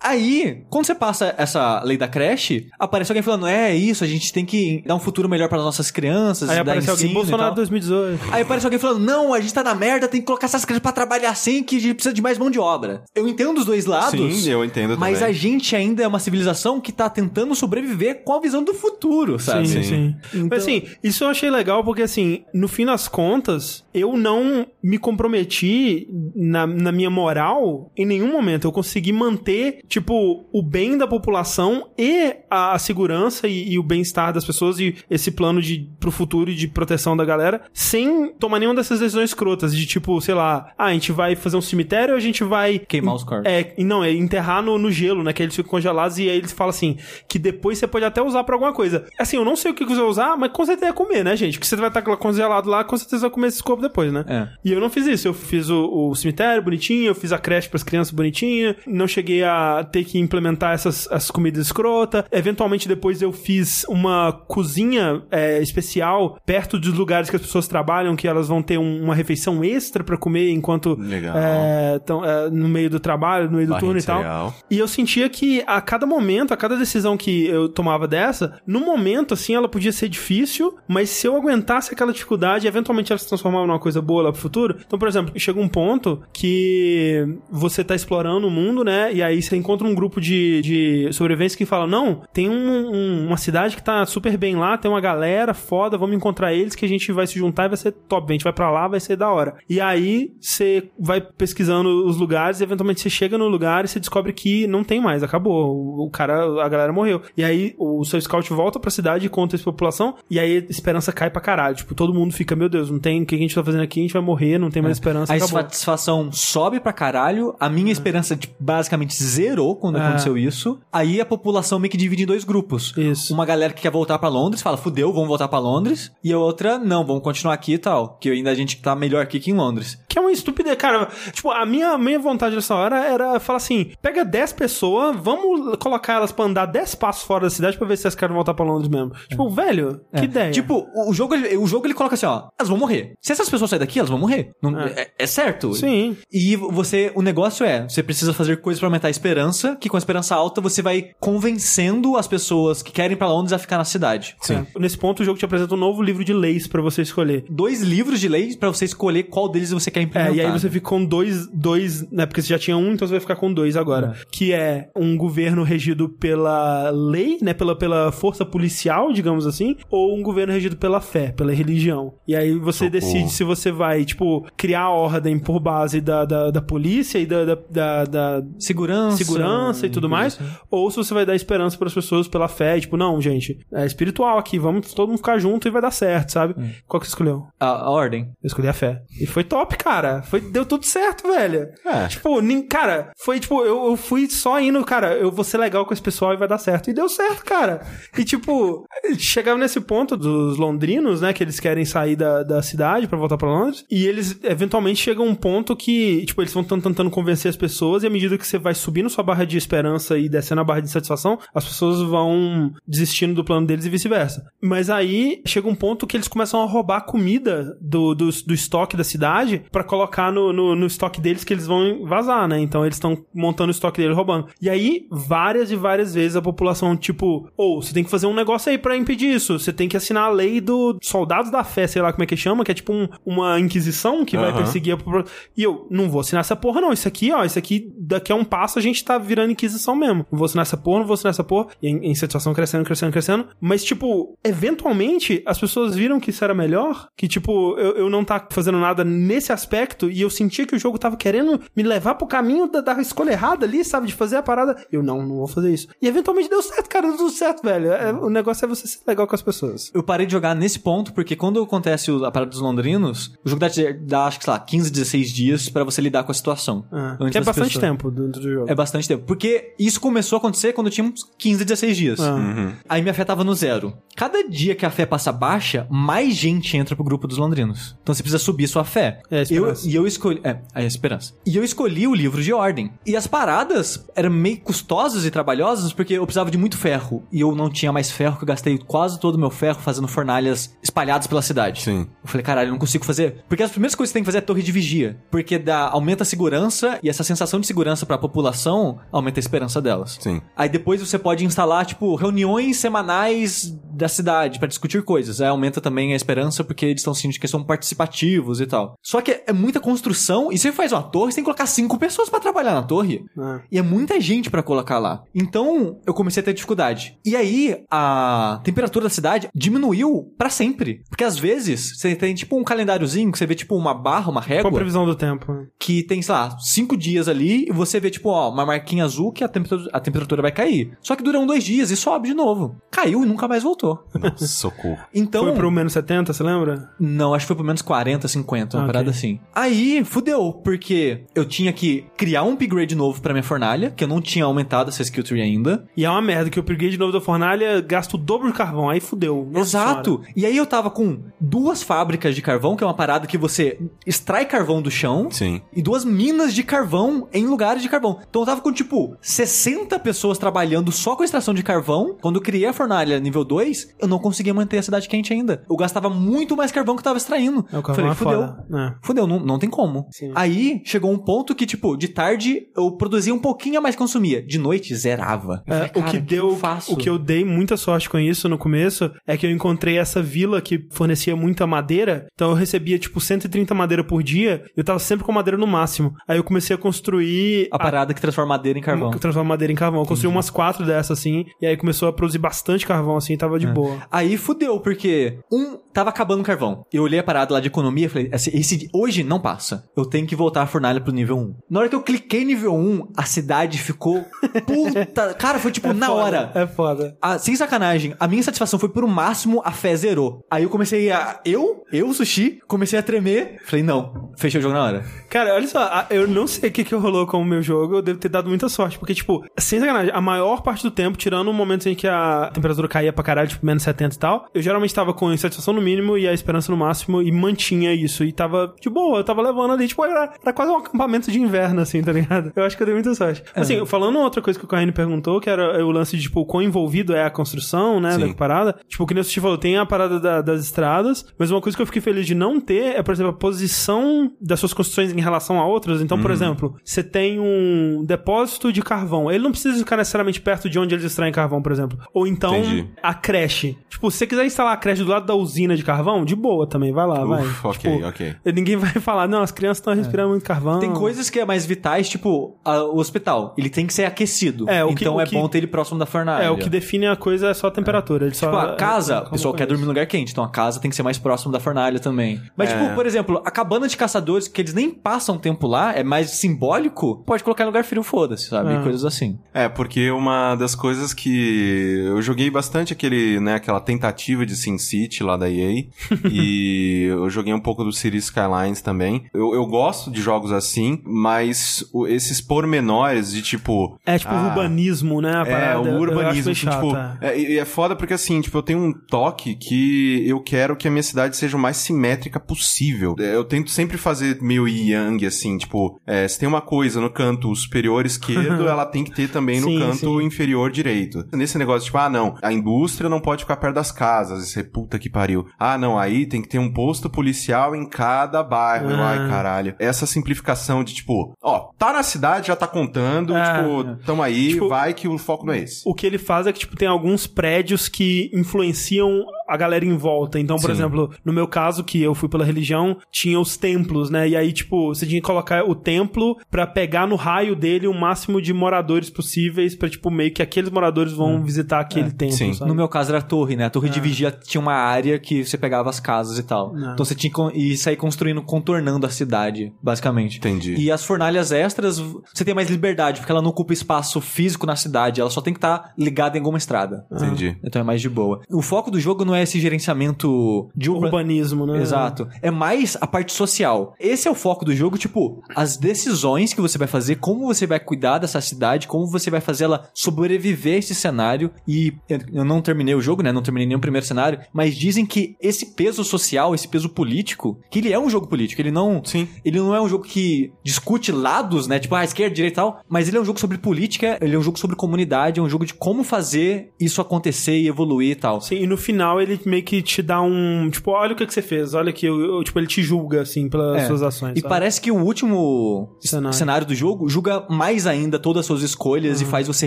Aí, quando você passa essa lei da creche, aparece alguém falando: é isso, a gente tem que dar um futuro melhor para nossas crianças, Aí dar aparece alguém, Bolsonaro tal. 2018. Aí aparece alguém falando: não, a gente tá na merda, tem que colocar essas crianças pra trabalhar assim, que a gente precisa de mais mão de obra. Eu entendo os dois lados. Sim, eu entendo Mas também. a gente ainda é uma civilização que tá tentando sobreviver com a visão do futuro, sabe? Sim, Sim. sim. Então- Mas assim, isso eu achei legal porque assim, no fim das contas, eu não me comprometi na, na minha moral em nenhum momento. Eu consegui manter, tipo, o bem da população e a, segurança e, e o bem-estar das pessoas e esse plano de pro futuro e de proteção da galera, sem tomar nenhuma dessas decisões escrotas, de tipo, sei lá, ah, a gente vai fazer um cemitério ou a gente vai Queimar os corpos. é, não, é enterrar no, no gelo, né? Que eles ficam congelados e aí eles falam assim, que depois você pode até usar pra alguma coisa. Assim, eu não sei o que você vai usar, mas com certeza é comer, né, gente? Porque você vai estar congelado lá, com certeza vai comer esses corpos depois, né? É. E eu não fiz isso. Eu fiz o, o cemitério bonitinho, eu fiz a creche pras crianças bonitinha, não cheguei a ter que implementar essas as comidas escrota. Eventualmente depois eu fiz uma cozinha é, especial perto dos lugares que as pessoas trabalham, que elas vão ter um- uma refeição extra pra comer enquanto Legal. é, é, no meio do trabalho, no meio do Barrinha turno e tal. cereal. E eu sentia que a cada momento, a cada decisão que eu tomava dessa, no momento, assim, ela podia ser difícil, mas se eu aguentasse aquela dificuldade, eventualmente ela se transformava numa coisa boa lá pro futuro. Então, por exemplo, chega um ponto que você tá explorando o mundo, né? E aí você encontra um grupo de, de sobreviventes que fala: Não, tem um- um- uma cidade que tá super bem lá, tem uma galera foda, vamos encontrar eles que a gente vai se juntar e vai ser top. A gente vai pra lá, vai ser da hora. E aí você vai pesquisando os lugares e eventualmente você chega no lugar e você descobre que não tem mais, acabou. O, o cara, a galera morreu. E aí o seu scout volta pra cidade e conta pra população, e aí a esperança cai pra caralho. Tipo, todo mundo fica, meu Deus, não tem o que a gente tá fazendo aqui, a gente vai morrer, não tem mais esperança, A acabou. satisfação sobe pra caralho. A minha esperança tipo, basicamente zerou quando É. aconteceu isso. Aí a população meio que divide em dois grupos. Isso. Uma galera que quer voltar pra Londres, fala, fudeu, vamos voltar pra Londres. E a outra, não, vamos continuar aqui e tal. Que ainda a gente tá melhor aqui que em Londres. Que é uma estupidez, cara. Tipo, a minha, minha vontade nessa hora era falar assim: pega 10 pessoas, vamos colocar elas pra andar 10 passos fora da cidade pra ver se elas querem voltar pra Londres mesmo. Tipo, velho, que É. ideia. Tipo, o jogo, ele- o jogo ele coloca assim, ó, elas vão morrer. Se essas pessoas saírem daqui, elas vão morrer. Não- É. é. é certo. Sim. E você, o negócio é, você precisa fazer coisas pra aumentar a esperança, que com a esperança alta você vai convencendo as pessoas que querem ir pra Londres a ficar na cidade. Sim. Nesse ponto, o jogo te apresenta um novo livro de leis pra você escolher. Dois livros de leis pra você escolher qual deles você quer É, implementar. e aí você fica com dois, dois, né? Porque você já tinha um, então você vai ficar com dois agora. Que é um governo regido pela lei, né? Pela, pela força policial, digamos assim, ou um governo regido pela fé, pela religião. E aí você Socorro. decide se você vai, tipo, criar a ordem por base da, da, da polícia e da, da, da- da Segurança. segurança e tudo mais, ou se você vai dar esperança para as pessoas pela fé, e, tipo, não, gente, é espiritual aqui, vamos todo mundo ficar junto e vai dar certo, sabe? Qual que você escolheu? A, a ordem. Eu escolhi a fé. E foi top, cara. Foi, deu tudo certo, velho. É. Tipo, nin- cara, foi tipo, eu, eu fui só indo, cara, eu vou ser legal com esse pessoal e vai dar certo. E deu certo, cara. E tipo, chegava nesse ponto dos londrinos, né, que eles querem sair da, da cidade pra voltar pra Londres. E eles eventualmente chegam a um ponto que, tipo, eles vão tentando convencer as pessoas. E à medida que você vai subindo sua barra de esperança e descendo a barra de satisfação, as pessoas vão desistindo do plano deles e vice-versa. Mas aí chega um ponto que eles começam a roubar comida do, do, do estoque da cidade pra colocar no, no, no estoque deles que eles vão vazar, né? Então eles estão montando o estoque deles roubando. E aí, várias e várias vezes a população, tipo, ou você tem que fazer um negócio aí pra impedir isso. Você tem que assinar a lei do Soldados da Fé, sei lá como é que chama, que é tipo um- uma inquisição que vai Aham. perseguir a população. E eu, não vou assinar essa porra, não. Isso aqui, ó, isso aqui, daqui a um passo a gente tá virando inquisição mesmo. Não vou assinar essa porra, não vou assinar essa porra. E em, em situação crescendo, crescendo, crescendo. Mas, tipo, eventualmente as pessoas viram que isso era melhor. Que, tipo, eu, eu não tá fazendo nada nesse aspecto. E eu sentia que o jogo tava querendo me levar pro caminho da, da escolha errada ali, sabe? De fazer a parada. Eu, não, não vou fazer isso. E eventualmente deu certo, cara. Deu tudo certo, velho. É, o negócio é você ser legal com as pessoas. Eu parei de jogar nesse ponto, porque quando acontece o- a parada dos londrinos, o jogo dá, dá, acho que, sei lá, 15, 16 dias pra você lidar com a situação. É, Antes que é bastante pessoas. tempo dentro do jogo. É bastante tempo. Porque isso começou a acontecer quando eu tinha uns 15, 16 dias. Ah. Uhum. Aí minha fé tava no zero. Cada dia que a fé passa baixa, mais gente entra pro grupo dos londrinos. Então você precisa subir sua fé. É a eu, esperança. e eu escolhi. É, a esperança. E eu escolhi o livro de ordem. E as paradas eram meio custosas e trabalhosas porque eu precisava de muito ferro. E eu não tinha mais ferro, que eu gastei quase todo o meu ferro fazendo fornalhas espalhadas pela cidade. Sim. Eu falei, caralho, eu não consigo fazer. Porque as primeiras coisas que você tem que fazer é torre de vigia. Porque dá, aumenta a segurança e essa sensação de segurança pra população aumenta a esperança delas. Sim. Aí depois você pode instalar, tipo, reuniões semanais da cidade pra discutir coisas. Aí aumenta também a esperança porque eles estão sentindo que são participativos e tal. Só que é muita construção e você faz uma torre, você tem que colocar cinco pessoas pra trabalhar na torre. É. E é muita gente pra colocar lá. Então, eu comecei a ter dificuldade. E aí, a temperatura da cidade diminuiu pra sempre. Porque às vezes, você tem tipo um calendáriozinho que você vê tipo uma barra, uma Qual a régua, previsão do tempo? que tem, sei lá, cinco dias ali e você vê tipo, ó, uma marquinha azul que a temperatura, a temperatura vai cair. Só que duram dois dias e sobe de novo. Caiu e nunca mais voltou. Socorro. [LAUGHS] Então. Foi pro menos 70, você lembra? Não, acho que foi pelo menos 40, 50, uma Ok. parada assim. Aí, fudeu, porque eu tinha que criar um upgrade novo pra minha fornalha, que eu não tinha aumentado essa skill tree ainda. E é uma merda que eu peguei de novo da fornalha, gasto o dobro de carvão, aí fudeu. Nossa Exato. senhora. E aí eu tava com duas fábricas de carvão, que é uma parada que você extrai carvão do chão. Sim. E duas minas de carvão em lugares de carvão. Então eu tava com, tipo, 60 pessoas trabalhando só com extração de carvão. Quando eu criei a fornalha nível 2, eu não conseguia manter a cidade quente ainda. Eu gastava muito mais carvão que eu tava extraindo. É, o carvão Falei, é fudeu. É. Fudeu, não, não tem como. Sim. Aí chegou um ponto que, tipo, de tarde eu produzia um pouquinho a mais que consumia. De noite, zerava. Eu É, falei, o que "Cara, deu, eu o que eu dei muita sorte com isso no começo é que eu encontrei essa vila que fornecia muita madeira, então eu recebia tipo 130 madeira por dia, e eu tava sempre com madeira no máximo. Aí eu comecei a construir A parada que transforma madeira em carvão. que transforma madeira em carvão. Eu construí umas quatro dessas assim, e aí começou a produzir bastante carvão assim, tava de boa. Aí fudeu, porque um tava acabando o carvão. Eu olhei a parada lá de economia e falei, esse, esse- hoje não passa. Eu tenho que voltar a fornalha pro nível 1. Na hora que eu cliquei nível 1, a cidade ficou [LAUGHS] puta. Cara, foi tipo na foda, hora. É foda. Ah, sem sacanagem, a minha satisfação foi por o máximo, a fé zerou. Aí eu comecei a. Eu, eu, sushi, comecei a tremer. Falei, não, fechei o jogo na hora. Cara, olha só, eu não sei o que, que rolou com o meu jogo, eu devo ter dado muita sorte, porque, tipo, sem sacanagem, a maior parte do tempo, tirando momentos em que a temperatura caía pra caralho, tipo, menos 70 e tal, eu geralmente tava com insatisfação no mínimo e a esperança no máximo e mantinha isso. E tava de boa, eu tava levando ali, tipo, era, era quase um acampamento de inverno, assim, tá ligado? Eu acho que eu dei muita sorte. Assim, falando outra coisa que o Corrine perguntou, que era o lance de, tipo, o quão envolvido é a construção, né, Sim. da parada. Tipo, que nem o Sushi falou, tem a parada da- das estradas, mas uma coisa que eu fiquei feliz de não ter é, por exemplo, a posição das suas construções em relação a outras. Então, Uhum. por exemplo, você tem um depósito de carvão. Ele não precisa ficar necessariamente perto de onde eles extraem carvão, por exemplo. Ou então, Entendi. a creche. Tipo, se você quiser instalar a creche do lado da usina de carvão, de boa também, vai lá, vai. Uf, ok, Tipo, ok. Ninguém vai [LAUGHS] falar, não, as crianças estão respirando muito carvão. Tem coisas que é mais vitais, tipo, a- o hospital. Ele tem que ser aquecido. É, o que- então o é que- bom ter ele próximo da fornalha. É, o que define a coisa é só a temperatura. Ele Tipo, só, a casa, é, o pessoal quer dormir num lugar quente, então a casa tem que ser mais próximo da É, fornalha também. Mas, É. tipo, por exemplo, a cabana de caçadores, que eles nem passam tempo lá, é mais simbólico, pode colocar em lugar frio, foda-se, sabe? Ah. Coisas assim. É, porque uma das coisas que eu joguei bastante aquele, né, aquela tentativa de Sin City lá da EA [LAUGHS] e eu joguei um pouco do Cities Skylines também. Eu, eu gosto de jogos assim, mas o- esses pormenores de tipo... É tipo ah, urbanismo, né? É, o urbanismo, meio assim, tipo, é. é foda porque assim, tipo, eu tenho um toque que eu quero que a minha cidade seja o mais simétrica possível. É, Eu tento sempre fazer meio yang, assim, tipo, é, se tem uma coisa no canto superior esquerdo, [LAUGHS] ela tem que ter também no Sim, canto sim. inferior direito. Nesse negócio, tipo, ah, não, a indústria não pode ficar perto das casas, isso é puta que pariu. Ah, não, aí tem que ter um posto policial em cada bairro. Ah. Ai, caralho. Essa simplificação de, tipo, ó, tá na cidade, já tá contando, Ah. tipo, tamo aí, Tipo, vai que o foco não é esse. O que ele faz é que, tipo, tem alguns prédios que influenciam a galera em volta. Então, por Sim. exemplo, no meu caso, que eu fui pela religião, tinha os templos, né? E aí, tipo, você tinha que colocar o templo pra pegar no raio dele o máximo de moradores possíveis pra, tipo, meio que aqueles moradores vão visitar aquele templo, Sim. sabe? No meu caso era a torre, né? A torre de vigia tinha uma área que você pegava as casas e tal. Ah. Então você tinha que e sair construindo, contornando a cidade, basicamente. Entendi. E as fornalhas extras, você tem mais liberdade, porque ela não ocupa espaço físico na cidade, ela só tem que estar ligada em alguma estrada. Entendi. Então é mais de boa. O foco do jogo não é esse gerenciamento de urba- Urbanismo, né? Exato. É mais a parte social. Esse é o foco do jogo, tipo, as decisões que você vai fazer, como você vai cuidar dessa cidade, como você vai fazer ela sobreviver a esse cenário. E eu- eu não terminei o jogo, né? Não terminei nenhum primeiro cenário, mas dizem que esse peso social, esse peso político, que ele é um jogo político, ele não Sim. ele não é um jogo que discute lados, né? Tipo, ah, esquerda, direita e tal. Mas ele é um jogo sobre política, ele é um jogo sobre comunidade, é um jogo de como fazer isso acontecer e evoluir e tal. Sim, e no final ele meio que te dá um. Tipo, olha o que, que você fez, olha que. eu- eu- Tipo, ele te julga, assim, pelas É. suas ações. E sabe? parece que o último Cenário. cenário. do jogo julga mais ainda todas as suas escolhas e faz você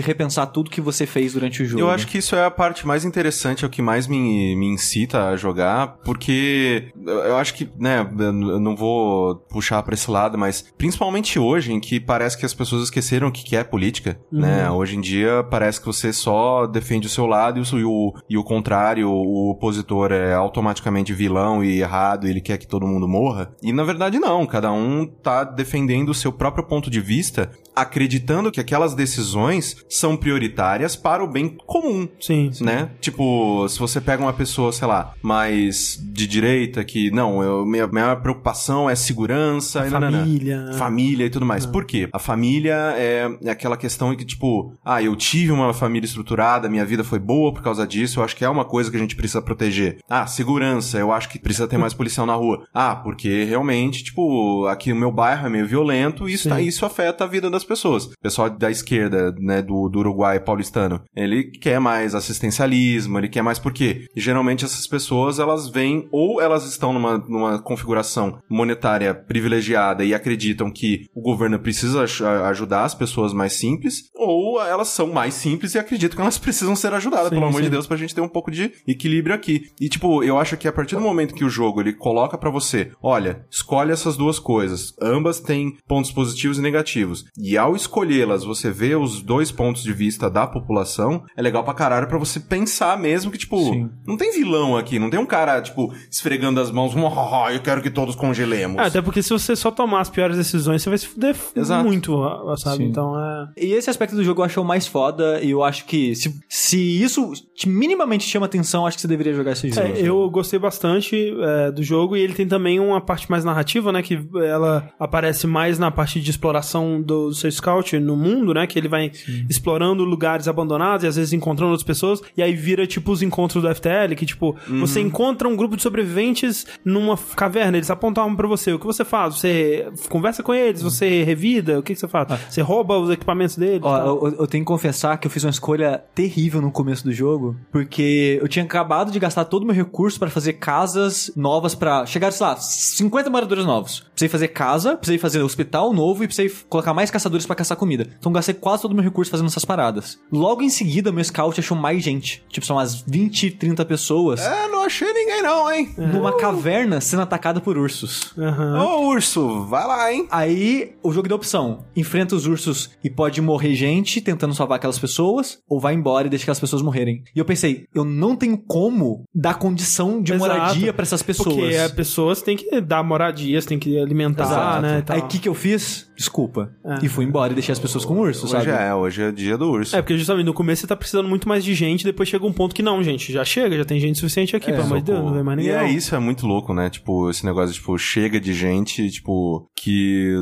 repensar tudo que você fez durante o jogo. Eu acho que isso é a parte mais interessante, é o que mais me, me incita a jogar, porque eu acho que, né, eu não vou puxar pra esse lado, mas principalmente hoje, em que parece que as pessoas esqueceram o que é política, né? Hoje em dia parece que você só defende o seu lado e o, e o, e o contrário, o opositor é automaticamente vilão e errado e ele quer que todo mundo morra. E na verdade não, cada um tá defendendo o seu próprio ponto de vista, acreditando que aquelas decisões são prioritárias para o bem comum Sim, sim. né? Tipo, se você pega uma pessoa, sei lá, mais de direita, que não, eu, minha, minha preocupação é segurança, e nananã. Família. família e tudo mais. Por quê? A família é, é aquela questão em que, tipo, ah, eu tive uma família estruturada, minha vida foi boa por causa disso, eu acho que é uma coisa que a gente precisa proteger. Ah, segurança, eu acho que precisa ter mais policial na rua. Ah, porque realmente, tipo, aqui o meu bairro é meio violento e isso, tá, isso afeta a vida das pessoas. O pessoal da esquerda, né, do, do Uruguai paulistano, ele quer mais assistencialismo, ele quer mais por quê? E geralmente essas pessoas, elas vêm, ou elas estão numa, numa configuração monetária privilegiada e acreditam que o governo precisa aj- ajudar as pessoas mais simples, ou elas são mais simples e acreditam que elas [LAUGHS] precisam ser ajudadas, Sim, pelo amor sim. de Deus, pra gente ter um pouco de equilíbrio aqui. E tipo, eu acho que a partir do momento que o jogo ele coloca pra você, olha, escolhe essas duas coisas, ambas têm pontos positivos e negativos. E ao escolhê-las, você vê os dois pontos de vista da população, é legal pra caralho pra você pensar mesmo que tipo, Sim. não tem vilão aqui, não tem um cara tipo esfregando as mãos, "Ah, eu quero que todos congelemos. É, até porque se você só tomar as piores decisões, você vai se fuder Exato. muito, sabe? Sim. Então é. E esse aspecto do jogo eu acho o mais foda e eu acho que se, se isso te- minimamente chama atenção, acho que você deveria jogar esse jogo. É, eu gostei bastante é, do jogo e ele tem também uma parte mais narrativa, né? Que ela aparece mais na parte de exploração do seu scout no mundo, né? Que ele vai explorando lugares abandonados e às vezes encontrando outras pessoas. E aí vira tipo os encontros do FTL, que tipo, você encontra um grupo de sobreviventes numa caverna, eles apontam uma pra você. O que você faz? Você conversa com eles, você revida, o que, que você faz? Você rouba os equipamentos deles? Ó, eu, eu tenho que confessar que eu fiz uma escolha terrível no começo do jogo, porque eu tinha acabado de gastar todo o meu recurso pra fazer casas novas pra chegar, sei lá, 50 moradores novos. Precisei fazer casa, precisei fazer hospital novo e precisei colocar mais caçadores pra caçar comida. Então gastei quase todo o meu recurso fazendo essas paradas. Logo em seguida, meu scout achou mais gente. Tipo, são umas 20, 30 pessoas É, não achei ninguém não, hein? numa caverna sendo atacada por ursos. Aham. Ô, urso, vai lá, hein? Aí o jogo dá opção: enfrenta os ursos e pode morrer gente tentando salvar aquelas pessoas, ou vai embora e deixa aquelas pessoas morrerem. E eu pensei, eu não tenho como dar condição de Exato. moradia pra essas pessoas. Porque as pessoas têm que dar moradias, têm que alimentar, Exato. né? Aí o que, que eu fiz? Desculpa. É. E fui embora e deixei as pessoas com o urso, Hoje sabe? é, hoje é dia do urso. É, porque justamente no começo você tá precisando muito mais de gente, depois chega um ponto que não, gente, já chega, já tem gente suficiente aqui, pelo amor de Deus, não vem mais E ninguém. é não. isso, é muito louco, né? Tipo, esse negócio, tipo, chega de gente, tipo, que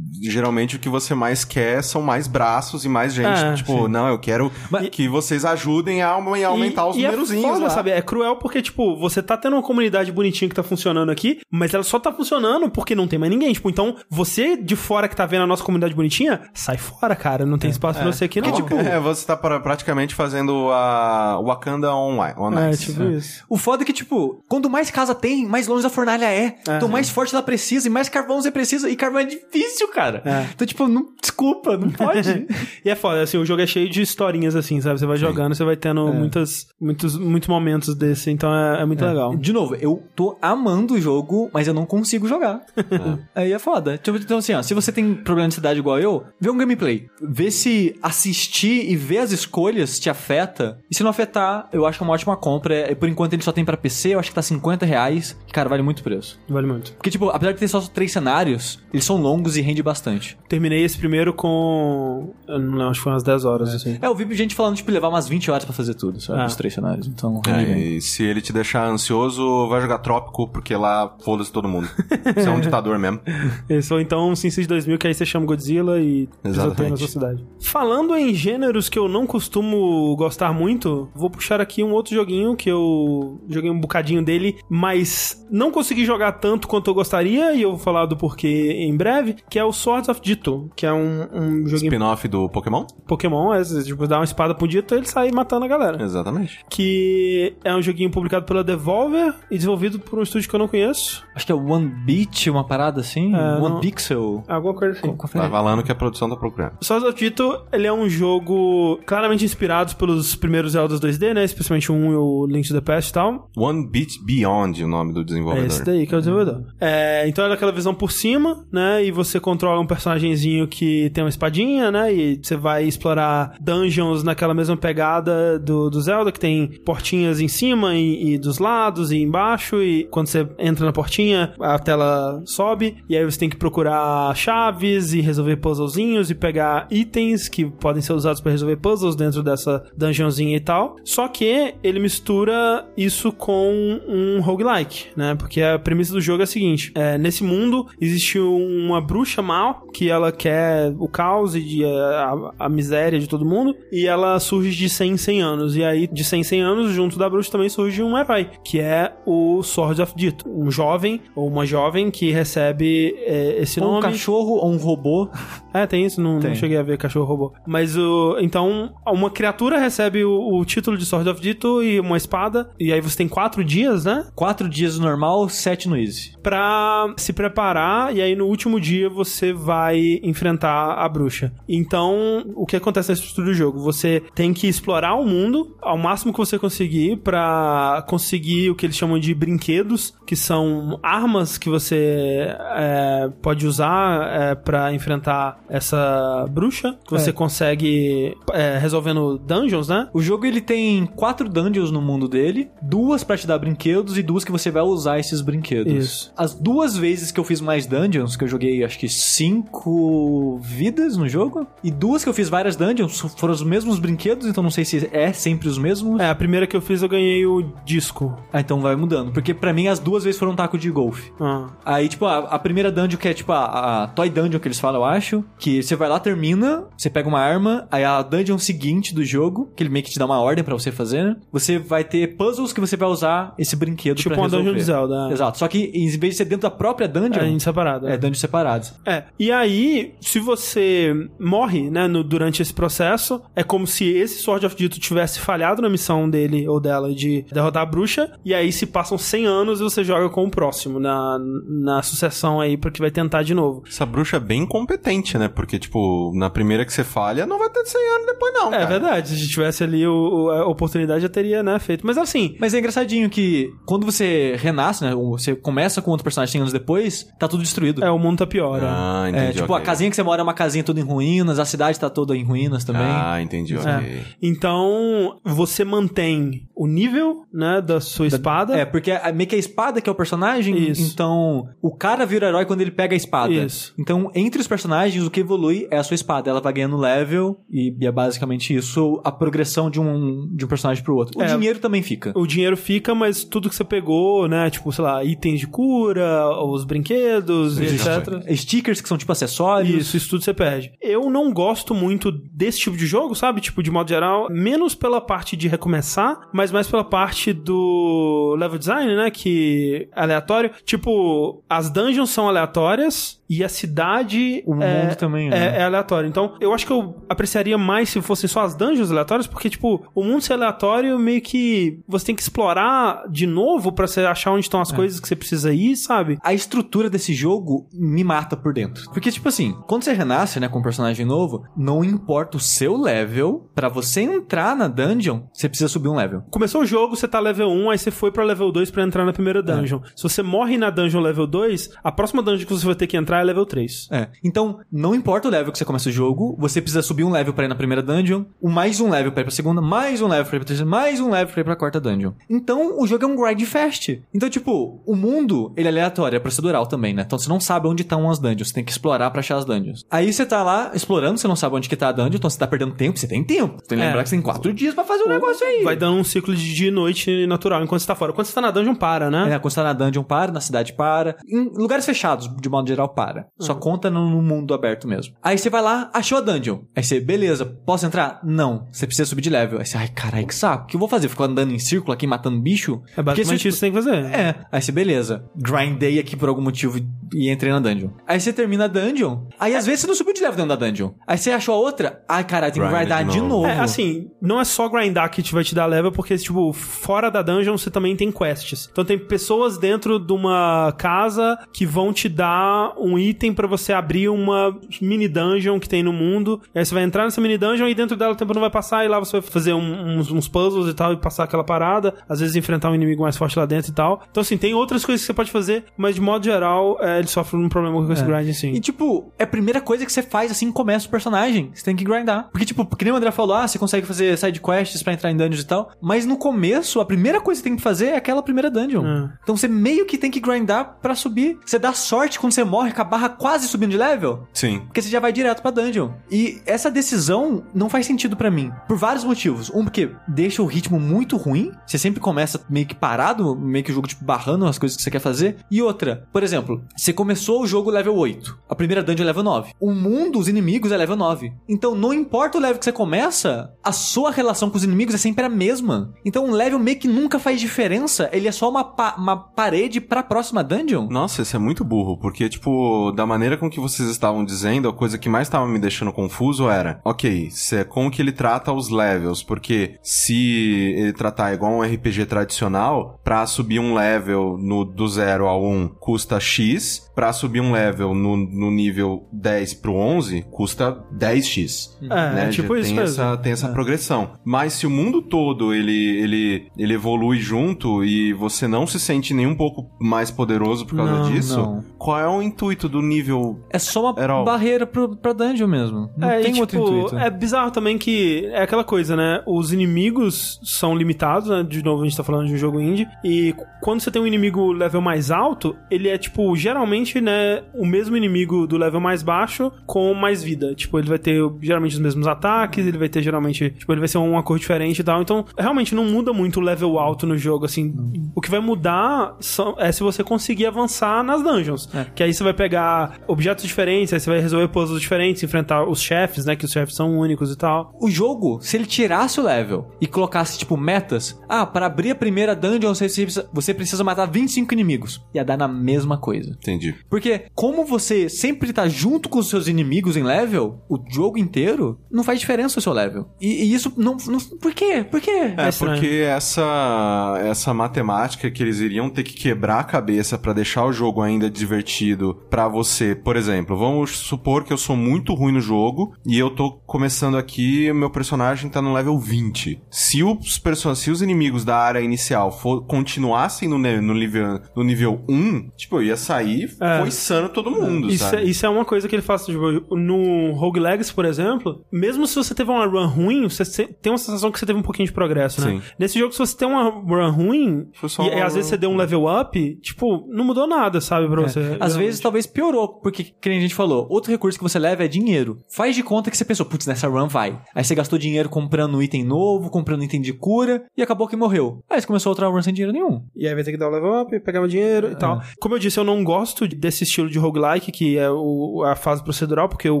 geralmente o que você mais quer são mais braços e mais gente. É, tipo, sim. não, eu quero Mas- que vocês ajudem a aumentar os e numerozinhos. É foda, lá. sabe? É cruel porque, tipo, você tá tendo uma comunidade bonitinha que tá funcionando aqui, mas ela só tá funcionando porque não tem mais ninguém. Tipo, então, você de fora que tá vendo a nossa comunidade bonitinha, sai fora, cara. Não tem espaço pra você aqui, não. Que, tipo, é, você tá pra- praticamente fazendo a Wakanda online. on É, Ice. tipo isso. O foda é que, tipo, quanto mais casa tem, mais longe da fornalha é. então mais forte ela precisa e mais carvão você precisa. E carvão é difícil, cara. É. Então, tipo, não, desculpa, não pode. [LAUGHS] E é foda, assim, o jogo é cheio de historinhas, assim, sabe? Você vai jogando, você vai tendo muitas, muitos, muitos momentos desse, então é, é muito legal. De novo, eu tô amando o jogo, mas eu não consigo jogar. [LAUGHS] Aí é foda. Tipo, Então, assim, ó, se você tem problema de ansiedade igual eu, vê um gameplay. Vê se assistir e ver as escolhas te afeta. E se não afetar, eu acho que é uma ótima compra. É, por enquanto ele só tem pra PC, eu acho que tá 50 reais. Que, cara, vale muito o preço. Vale muito. Porque, tipo, apesar de ter só três cenários, eles são longos e rende bastante. Terminei esse primeiro com. Eu não lembro, acho que foi umas 10 horas, assim. É, eu vi gente falando, tipo, levar umas 20 horas pra fazer tudo, sabe? Ah. Os três cenários. Então, É, bem. e se ele te deixar ansioso, vai jogar Trópico, porque lá foda-se todo mundo. [LAUGHS] Você é um ditador mesmo. Esse, ou então um SimCity 2000, que aí você chama Godzilla e pisoteia na sua cidade. Falando em gêneros que eu não costumo gostar muito, vou puxar aqui um outro joguinho que eu joguei um bocadinho dele, mas não consegui jogar tanto quanto eu gostaria, e eu vou falar do porquê em breve, que é o Swords of Ditto, que é um, um joguinho Spin-off do Pokémon? Pokémon, é, você, tipo, dá uma espada pro Ditto e ele sai matando a galera. Exatamente. Que é um joguinho publicado pela Devolver e desenvolvido por um estúdio que eu não conheço. Acho que é One Beat, uma parada assim. É, One não- Pixel. Alguma coisa assim. Tá falando que a produção tá procurando. Swords of Ditto, ele é um jogo claramente inspirado pelos primeiros Zeldas 2D, né? Especialmente o 1 e o Link to the Past e tal. One Beat Beyond, o nome do É desenvolvedor. esse daí que é o desenvolvedor. É, então é daquela visão por cima, né? E você controla um personagemzinho que tem uma espadinha, né? E você vai explorar dungeons naquela mesma pegada do, do Zelda, que tem portinhas em cima e, e dos lados e embaixo. E quando você entra na portinha, a tela sobe. E aí você tem que procurar chaves e resolver puzzlezinhos e pegar itens que podem ser usados para resolver puzzles dentro dessa dungeonzinha e tal. Só que ele mistura isso com um roguelike, né? Porque a premissa do jogo é a seguinte: é, nesse mundo existe uma bruxa mal que ela quer o caos e de- a, a miséria de todo mundo e ela surge de 100 em 100 anos. E aí, de 100 em 100 anos, junto da bruxa também surge um herói, que é o Sword of Dito. Um jovem ou uma jovem que recebe é, esse Ou um nome. cachorro ou um robô. [LAUGHS] É, tem isso, não, não Tem. cheguei a ver cachorro robô. Mas o. Então, uma criatura recebe o, o título de Sword of Dito e uma espada. E aí você tem quatro dias, né? Quatro dias no normal, sete no easy. Pra se preparar. E aí no último dia você vai enfrentar a bruxa. Então, o que acontece nesse estudo do jogo? Você tem que explorar o mundo ao máximo que você conseguir pra conseguir o que eles chamam de brinquedos, que são armas que você é, pode usar é, para enfrentar essa bruxa. Que você É. consegue é, resolvendo dungeons, né? O jogo ele tem quatro dungeons no mundo dele, duas pra te dar brinquedos e duas que você vai usar esses brinquedos. Isso. As duas vezes que eu fiz mais dungeons, que eu joguei acho que cinco vidas no jogo, e duas que eu fiz várias dungeons foram os mesmos brinquedos, então não sei se é sempre os mesmos. É, a primeira que eu fiz eu ganhei o disco. Ah, então vai mudando, porque pra mim as duas vezes foram um taco de golfe. Ah. Aí, tipo, a, a primeira dungeon, que é tipo a, a Toy Dungeon que eles falam, eu acho, que você vai lá, termina, você pega uma arma, aí a dungeon seguinte do jogo, que ele meio que te dá uma ordem pra você fazer, né? Você vai ter puzzles que você vai usar esse brinquedo Tipo pra uma resolver. dungeon de Zelda. é. Exato, só que em vez de ser dentro da própria dungeon, É separado. é dungeons separados. É, e aí, se você morre, né, no- durante esse processo, é como se esse Sword of Dito tivesse falhado na missão dele ou dela de derrotar a bruxa, e aí se passam 100 anos e você joga com o próximo na, na sucessão aí, porque vai tentar de novo. Essa bruxa é bem competente, né? Porque, tipo, na primeira que você falha, não vai ter 100 anos depois, não. É cara. verdade, se tivesse ali o, a oportunidade, já teria, né, feito. Mas assim, Mas é engraçadinho que quando você renasce, né? Você começa com outro personagem 100 anos depois, tá tudo destruído. é, o mundo tá pior. né? Ah, É, entendi. tipo, ok. a casinha que você mora é uma casinha toda em ruínas, a cidade tá toda em ruínas também. Ah, entendi, ok. É. Então, você mantém o nível, né, da sua espada. É, porque é meio que a espada que é o personagem, Isso. então o cara vira herói quando ele pega a espada. Isso. Então, entre os personagens, o que evolui é a sua espada. Ela vai ganhando level e, e é basicamente isso a progressão de um, de um personagem pro outro. O É. dinheiro também fica. O dinheiro fica, mas tudo que você pegou, né, tipo, sei lá, itens de cura, os brinquedos, Isso. etc. Stickers que são tipo acessórios. Isso, isso tudo você perde. Eu não gosto muito desse tipo de jogo, sabe? Tipo, de modo geral, menos pela parte de recomeçar, mas mais pela parte do level design, né? Que é aleatório. Tipo, as dungeons são aleatórias e a cidade. O é, mundo também, é, né? é aleatório. Então, eu acho que eu apreciaria mais se fossem só as dungeons aleatórias, porque, tipo, o mundo ser aleatório, meio que você tem que explorar de novo pra você achar onde É. estão as coisas que você precisa ir, sabe? A estrutura desse jogo me mata por dentro. Porque, tipo assim, quando você renasce, né, com um personagem novo, não importa o seu level, pra você entrar na dungeon, você precisa subir um level. Começou o jogo, você tá level 1, aí você foi pra level 2 pra entrar na primeira dungeon. Se você morre na dungeon level 2, a próxima dungeon que você vai ter que entrar é level 3. É. Então, não importa o level que você começa o jogo, você precisa subir um level pra ir na primeira dungeon, mais um level pra ir pra segunda, mais um level pra ir pra terceira, mais um level pra ir pra quarta dungeon. Então, o jogo é um grind fast. Então, tipo, o mundo, ele é aleatório, é procedural também, né? Então, você não sabe onde estão as dungeons, você tem que explorar pra achar as dungeons. Aí você tá lá explorando, você não sabe onde que tá a dungeon, então você tá perdendo tempo, você tem tempo. Você tem que É. lembrar que você tem quatro dias pra fazer o negócio aí. Vai dando um ciclo de dia e noite natural enquanto você tá fora. Quando você tá na dungeon, para, né? É, quando você tá na dungeon, para, na cidade, para. Em lugares fechados, de modo geral, para. Só conta no, mundo aberto mesmo. Aí você vai lá, achou a dungeon. Aí você, beleza, posso entrar? Não. Você precisa subir de level. Aí você, ai, caralho, que saco. O que eu vou fazer? Ficar andando em círculo aqui, matando bicho? É basicamente Porque isso que você tem que fazer. É. Aí você, beleza. Grindei aqui por algum motivo e entrei na dungeon. Aí você termina a dungeon. Aí às vezes você não subiu de level dentro da dungeon. Aí você achou a outra. Ai, caralho, tem que Grinda grindar de novo. É, assim, não é só grindar que te vai te dar level, porque, tipo, fora da dungeon você também tem quests. Então tem pessoas dentro de uma casa que vão te dar um item pra você abrir uma mini dungeon que tem no mundo. E aí você vai entrar nessa mini dungeon e dentro dela o tempo não vai passar, e lá você vai fazer um- uns, uns puzzles e tal, e passar aquela parada. Às vezes enfrentar um inimigo mais forte lá dentro e tal. Então, assim, tem outras coisas que você pode fazer, mas de modo geral, é, ele sofre um problema com esse grind, assim. E, tipo, é a primeira coisa que você faz assim começa o personagem. Você tem que grindar. Porque, tipo, que nem o André falou, ah, você consegue fazer side quests pra entrar em dungeons e tal. Mas no começo, a primeira coisa que você tem que fazer é aquela primeira dungeon. É. Então você meio que tem que grindar pra subir. Você dá sorte quando você morre a barra quase subindo de level. Sim. Porque você já vai direto pra dungeon. E essa decisão não faz sentido pra mim. Por vários motivos. Um, porque deixa o ritmo muito ruim. Você sempre começa meio que parado, meio que o jogo, tipo, barrando as coisas que você quer fazer. E outra, por exemplo, você começou o jogo level 8. A primeira dungeon é level 9. O mundo, os inimigos, é level 9. Então, não importa o level que você começa, a sua relação com os inimigos é sempre a mesma. Então, um level meio que nunca faz diferença. Ele é só uma, pa- uma parede pra próxima dungeon. Nossa, isso é muito burro, porque, tipo, da maneira com que vocês estavam dizendo, a coisa que mais estava me deixando confuso era, ok, se- como que ele trata os levels, porque se ele tratar igual um RPG tradicional, pra subir um level no, do 0 ao 1 custa X, pra subir um level no, no nível 10 pro 11 custa 10X. É, né? é tipo Já isso tem mesmo. essa, tem essa progressão. Mas se o mundo todo ele, ele, ele evolui junto e você não se sente nem um pouco mais poderoso por causa Não, disso, não. qual é o intuito do nível? É só uma o- barreira pro, pra dungeon mesmo. Não É, tem e, outro tipo, intuito. É bizarro também que é aquela coisa, né? Os inimigos são limitados, né? De novo, a gente tá falando de um jogo indie. E quando você tem um inimigo level mais alto, ele é, tipo, geralmente, né? O mesmo inimigo do level mais baixo com mais vida. Tipo, ele vai ter geralmente os mesmos ataques, ele vai ter geralmente. Tipo, ele vai ser uma cor diferente e tal. Então, realmente não muda muito o level alto no jogo, assim. O que vai mudar são- é se você conseguir avançar nas dungeons. É. Que aí você vai pegar objetos diferentes, aí você vai resolver puzzles diferentes, enfrentar os chefes, né? Que os chefes são únicos e tal. O jogo, se ele tirasse o level e colocasse, tipo, metas, ah, para abrir a primeira dungeon você precisa, você precisa matar 25 inimigos. Ia dar na mesma coisa. Entendi. Porque como você sempre tá junto com os seus inimigos em level, o jogo inteiro, não faz diferença o seu level. E, e isso não, não... Por quê? Por quê? É, estranho. porque essa, essa matemática que eles iriam ter que quebrar a cabeça pra deixar o jogo ainda divertido pra você. Por exemplo, vamos supor que eu sou muito ruim no jogo e eu tô começando aqui e o meu personagem tá no level 20. Se os, perso- se os inimigos da área inicial for, continuassem no, no, nível, no nível 1, tipo, eu ia sair É. foiçando todo mundo, Isso sabe? é, isso é uma coisa que ele faz, tipo, no Rogue Legacy, por exemplo, mesmo se você teve uma run ruim, você tem uma sensação que você teve um pouquinho de progresso, né? Sim. Nesse jogo, se você tem uma run ruim, Foi só e, uma e às vezes você deu um level up, tipo, não mudou nada, sabe, pra você. É. Às vezes talvez piorou, porque, que nem a gente falou, outro recurso que você leva é dinheiro. Faz de conta que você pensou, putz, nessa run vai. Aí você gastou dinheiro comprando item novo, comprando item de cura, e acabou que morreu. Aí você começou outra run sem dinheiro nenhum. E aí vai ter que dar o level up, pegar o dinheiro e tal. Como eu disse, eu não gosto desse estilo de roguelike, que é o- a fase procedural, porque eu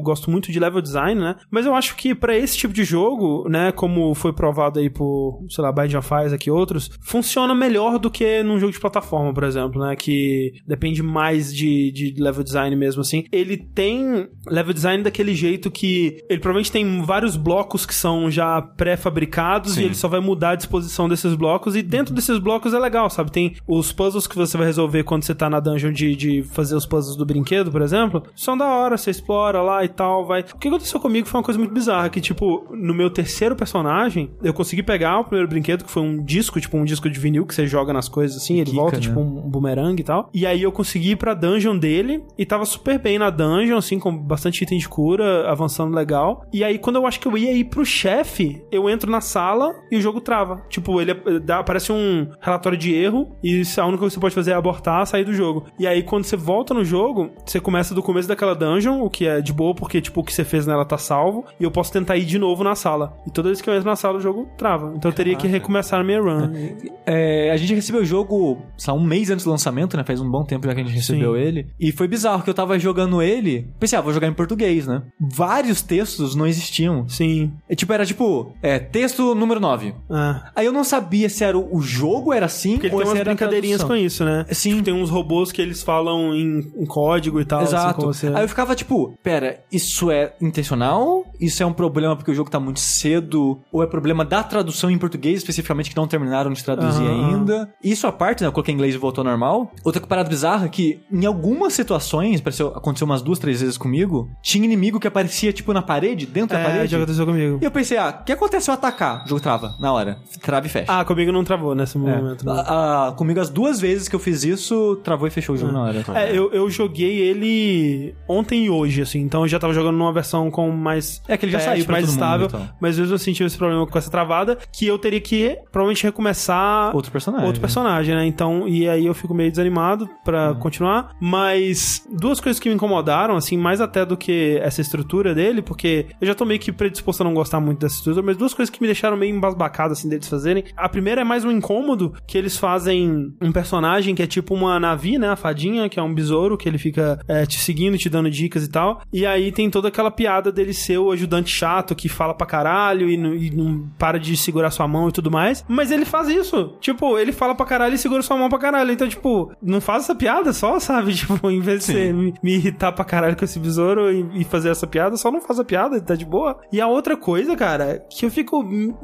gosto muito de level design, né? Mas eu acho que pra esse tipo de jogo, né, como foi provado aí por, sei lá, Binding of Isaac e outros, funciona melhor do que num jogo de plataforma, por exemplo, né? Que depende mais de, de level design mesmo, assim. Ele tem level design daquele jeito que ele provavelmente tem vários blocos que são já pré-fabricados e ele só vai mudar a disposição desses blocos e dentro desses blocos é legal, sabe? Tem os puzzles que você vai resolver quando você tá na dungeon de, de fazer os puzzles do brinquedo, por exemplo, são da hora, você explora lá e tal, vai... O que aconteceu comigo foi uma coisa muito bizarra, que tipo, no meu terceiro personagem, eu consegui pegar o primeiro brinquedo, que foi um disco, tipo um disco de vinil que você joga nas coisas assim, ele Quica, volta né? tipo um boomerang e tal. E aí eu consegui ir pra dungeon dele e tava super bem na dungeon, assim, com bastante item de cura, avançando legal. E aí quando eu acho que eu ia ir pro chefe, eu entro na sala e o jogo trava. Tipo, ele eh, dá, aparece um relatório de erro e a única coisa que você pode fazer é abortar, sair do jogo. E aí quando você volta no jogo, você começa do começo daquela dungeon, o que é de boa, porque tipo, o que você fez nela tá salvo, e eu posso tentar ir de novo na sala. E toda vez que eu entro na sala, o jogo trava. Então eu teria que recomeçar a minha run. É, a gente recebeu o jogo, sei lá, um mês antes do lançamento, né? Faz um bom tempo já que a gente recebeu Sim. ele. E foi bizarro que eu tava jogando ele. Pensei, ah, vou jogar em português, né? Vários textos não existiam. Sim. É, tipo, era tipo, é, texto número 9. Ah. Aí eu não sabia se era o o jogo era assim Porque ou tem se umas brincadeirinhas com isso, né? Sim. Tipo, tem uns robôs que eles falam em, em código e tal. assim, Exato. com você. Aí eu ficava tipo, pera, isso é intencional? Isso é um problema porque o jogo tá muito cedo? Ou é problema da tradução em português, especificamente, que não terminaram de traduzir Aham. ainda? Isso à parte, né? Eu coloquei em inglês e voltou ao normal. Outra parada bizarra é que, em algumas situações, pareceu, aconteceu umas duas, três vezes comigo, tinha inimigo que aparecia, tipo, na parede, dentro da É, parede. já aconteceu comigo. E eu pensei, ah, o que acontece se eu atacar? O jogo trava, na hora. Trava e fecha. Ah, comigo não travou nesse É. momento. não. Ah, comigo, as duas vezes que eu fiz isso, travou e fechou o jogo na hora. É, eu, eu joguei ele ontem e hoje, assim. Então eu já tava jogando numa versão com mais. É que ele já saiu mais todo mundo, estável. então. Mas mesmo assim tive esse problema com essa travada. Que eu teria que provavelmente recomeçar. Outro personagem. Outro personagem, né? Então, e aí eu fico meio desanimado pra Uhum. continuar. Mas duas coisas que me incomodaram, assim, mais até do que essa estrutura dele, porque eu já tô meio que predisposto a não gostar muito dessa estrutura, mas duas coisas que me deixaram meio embasbacado, assim, deles fazerem. A primeira é mais um incômodo, que eles fazem um personagem que é tipo uma Navi, né? A fadinha, que é um besouro, que ele fica é, te seguindo, te dando dicas e tal. E aí tem toda aquela piada dele ser o ajudante chato que fala pra caralho e, não- e não para de segurar sua mão e tudo mais. Mas ele faz isso. Tipo, ele fala pra caralho e segura sua mão pra caralho. Então, tipo, não faz essa piada só, sabe? [LAUGHS] Tipo, em vez de você me, me irritar pra caralho com esse besouro e, e fazer essa piada, só não faz a piada, tá de boa. E a outra coisa, cara, que eu fico.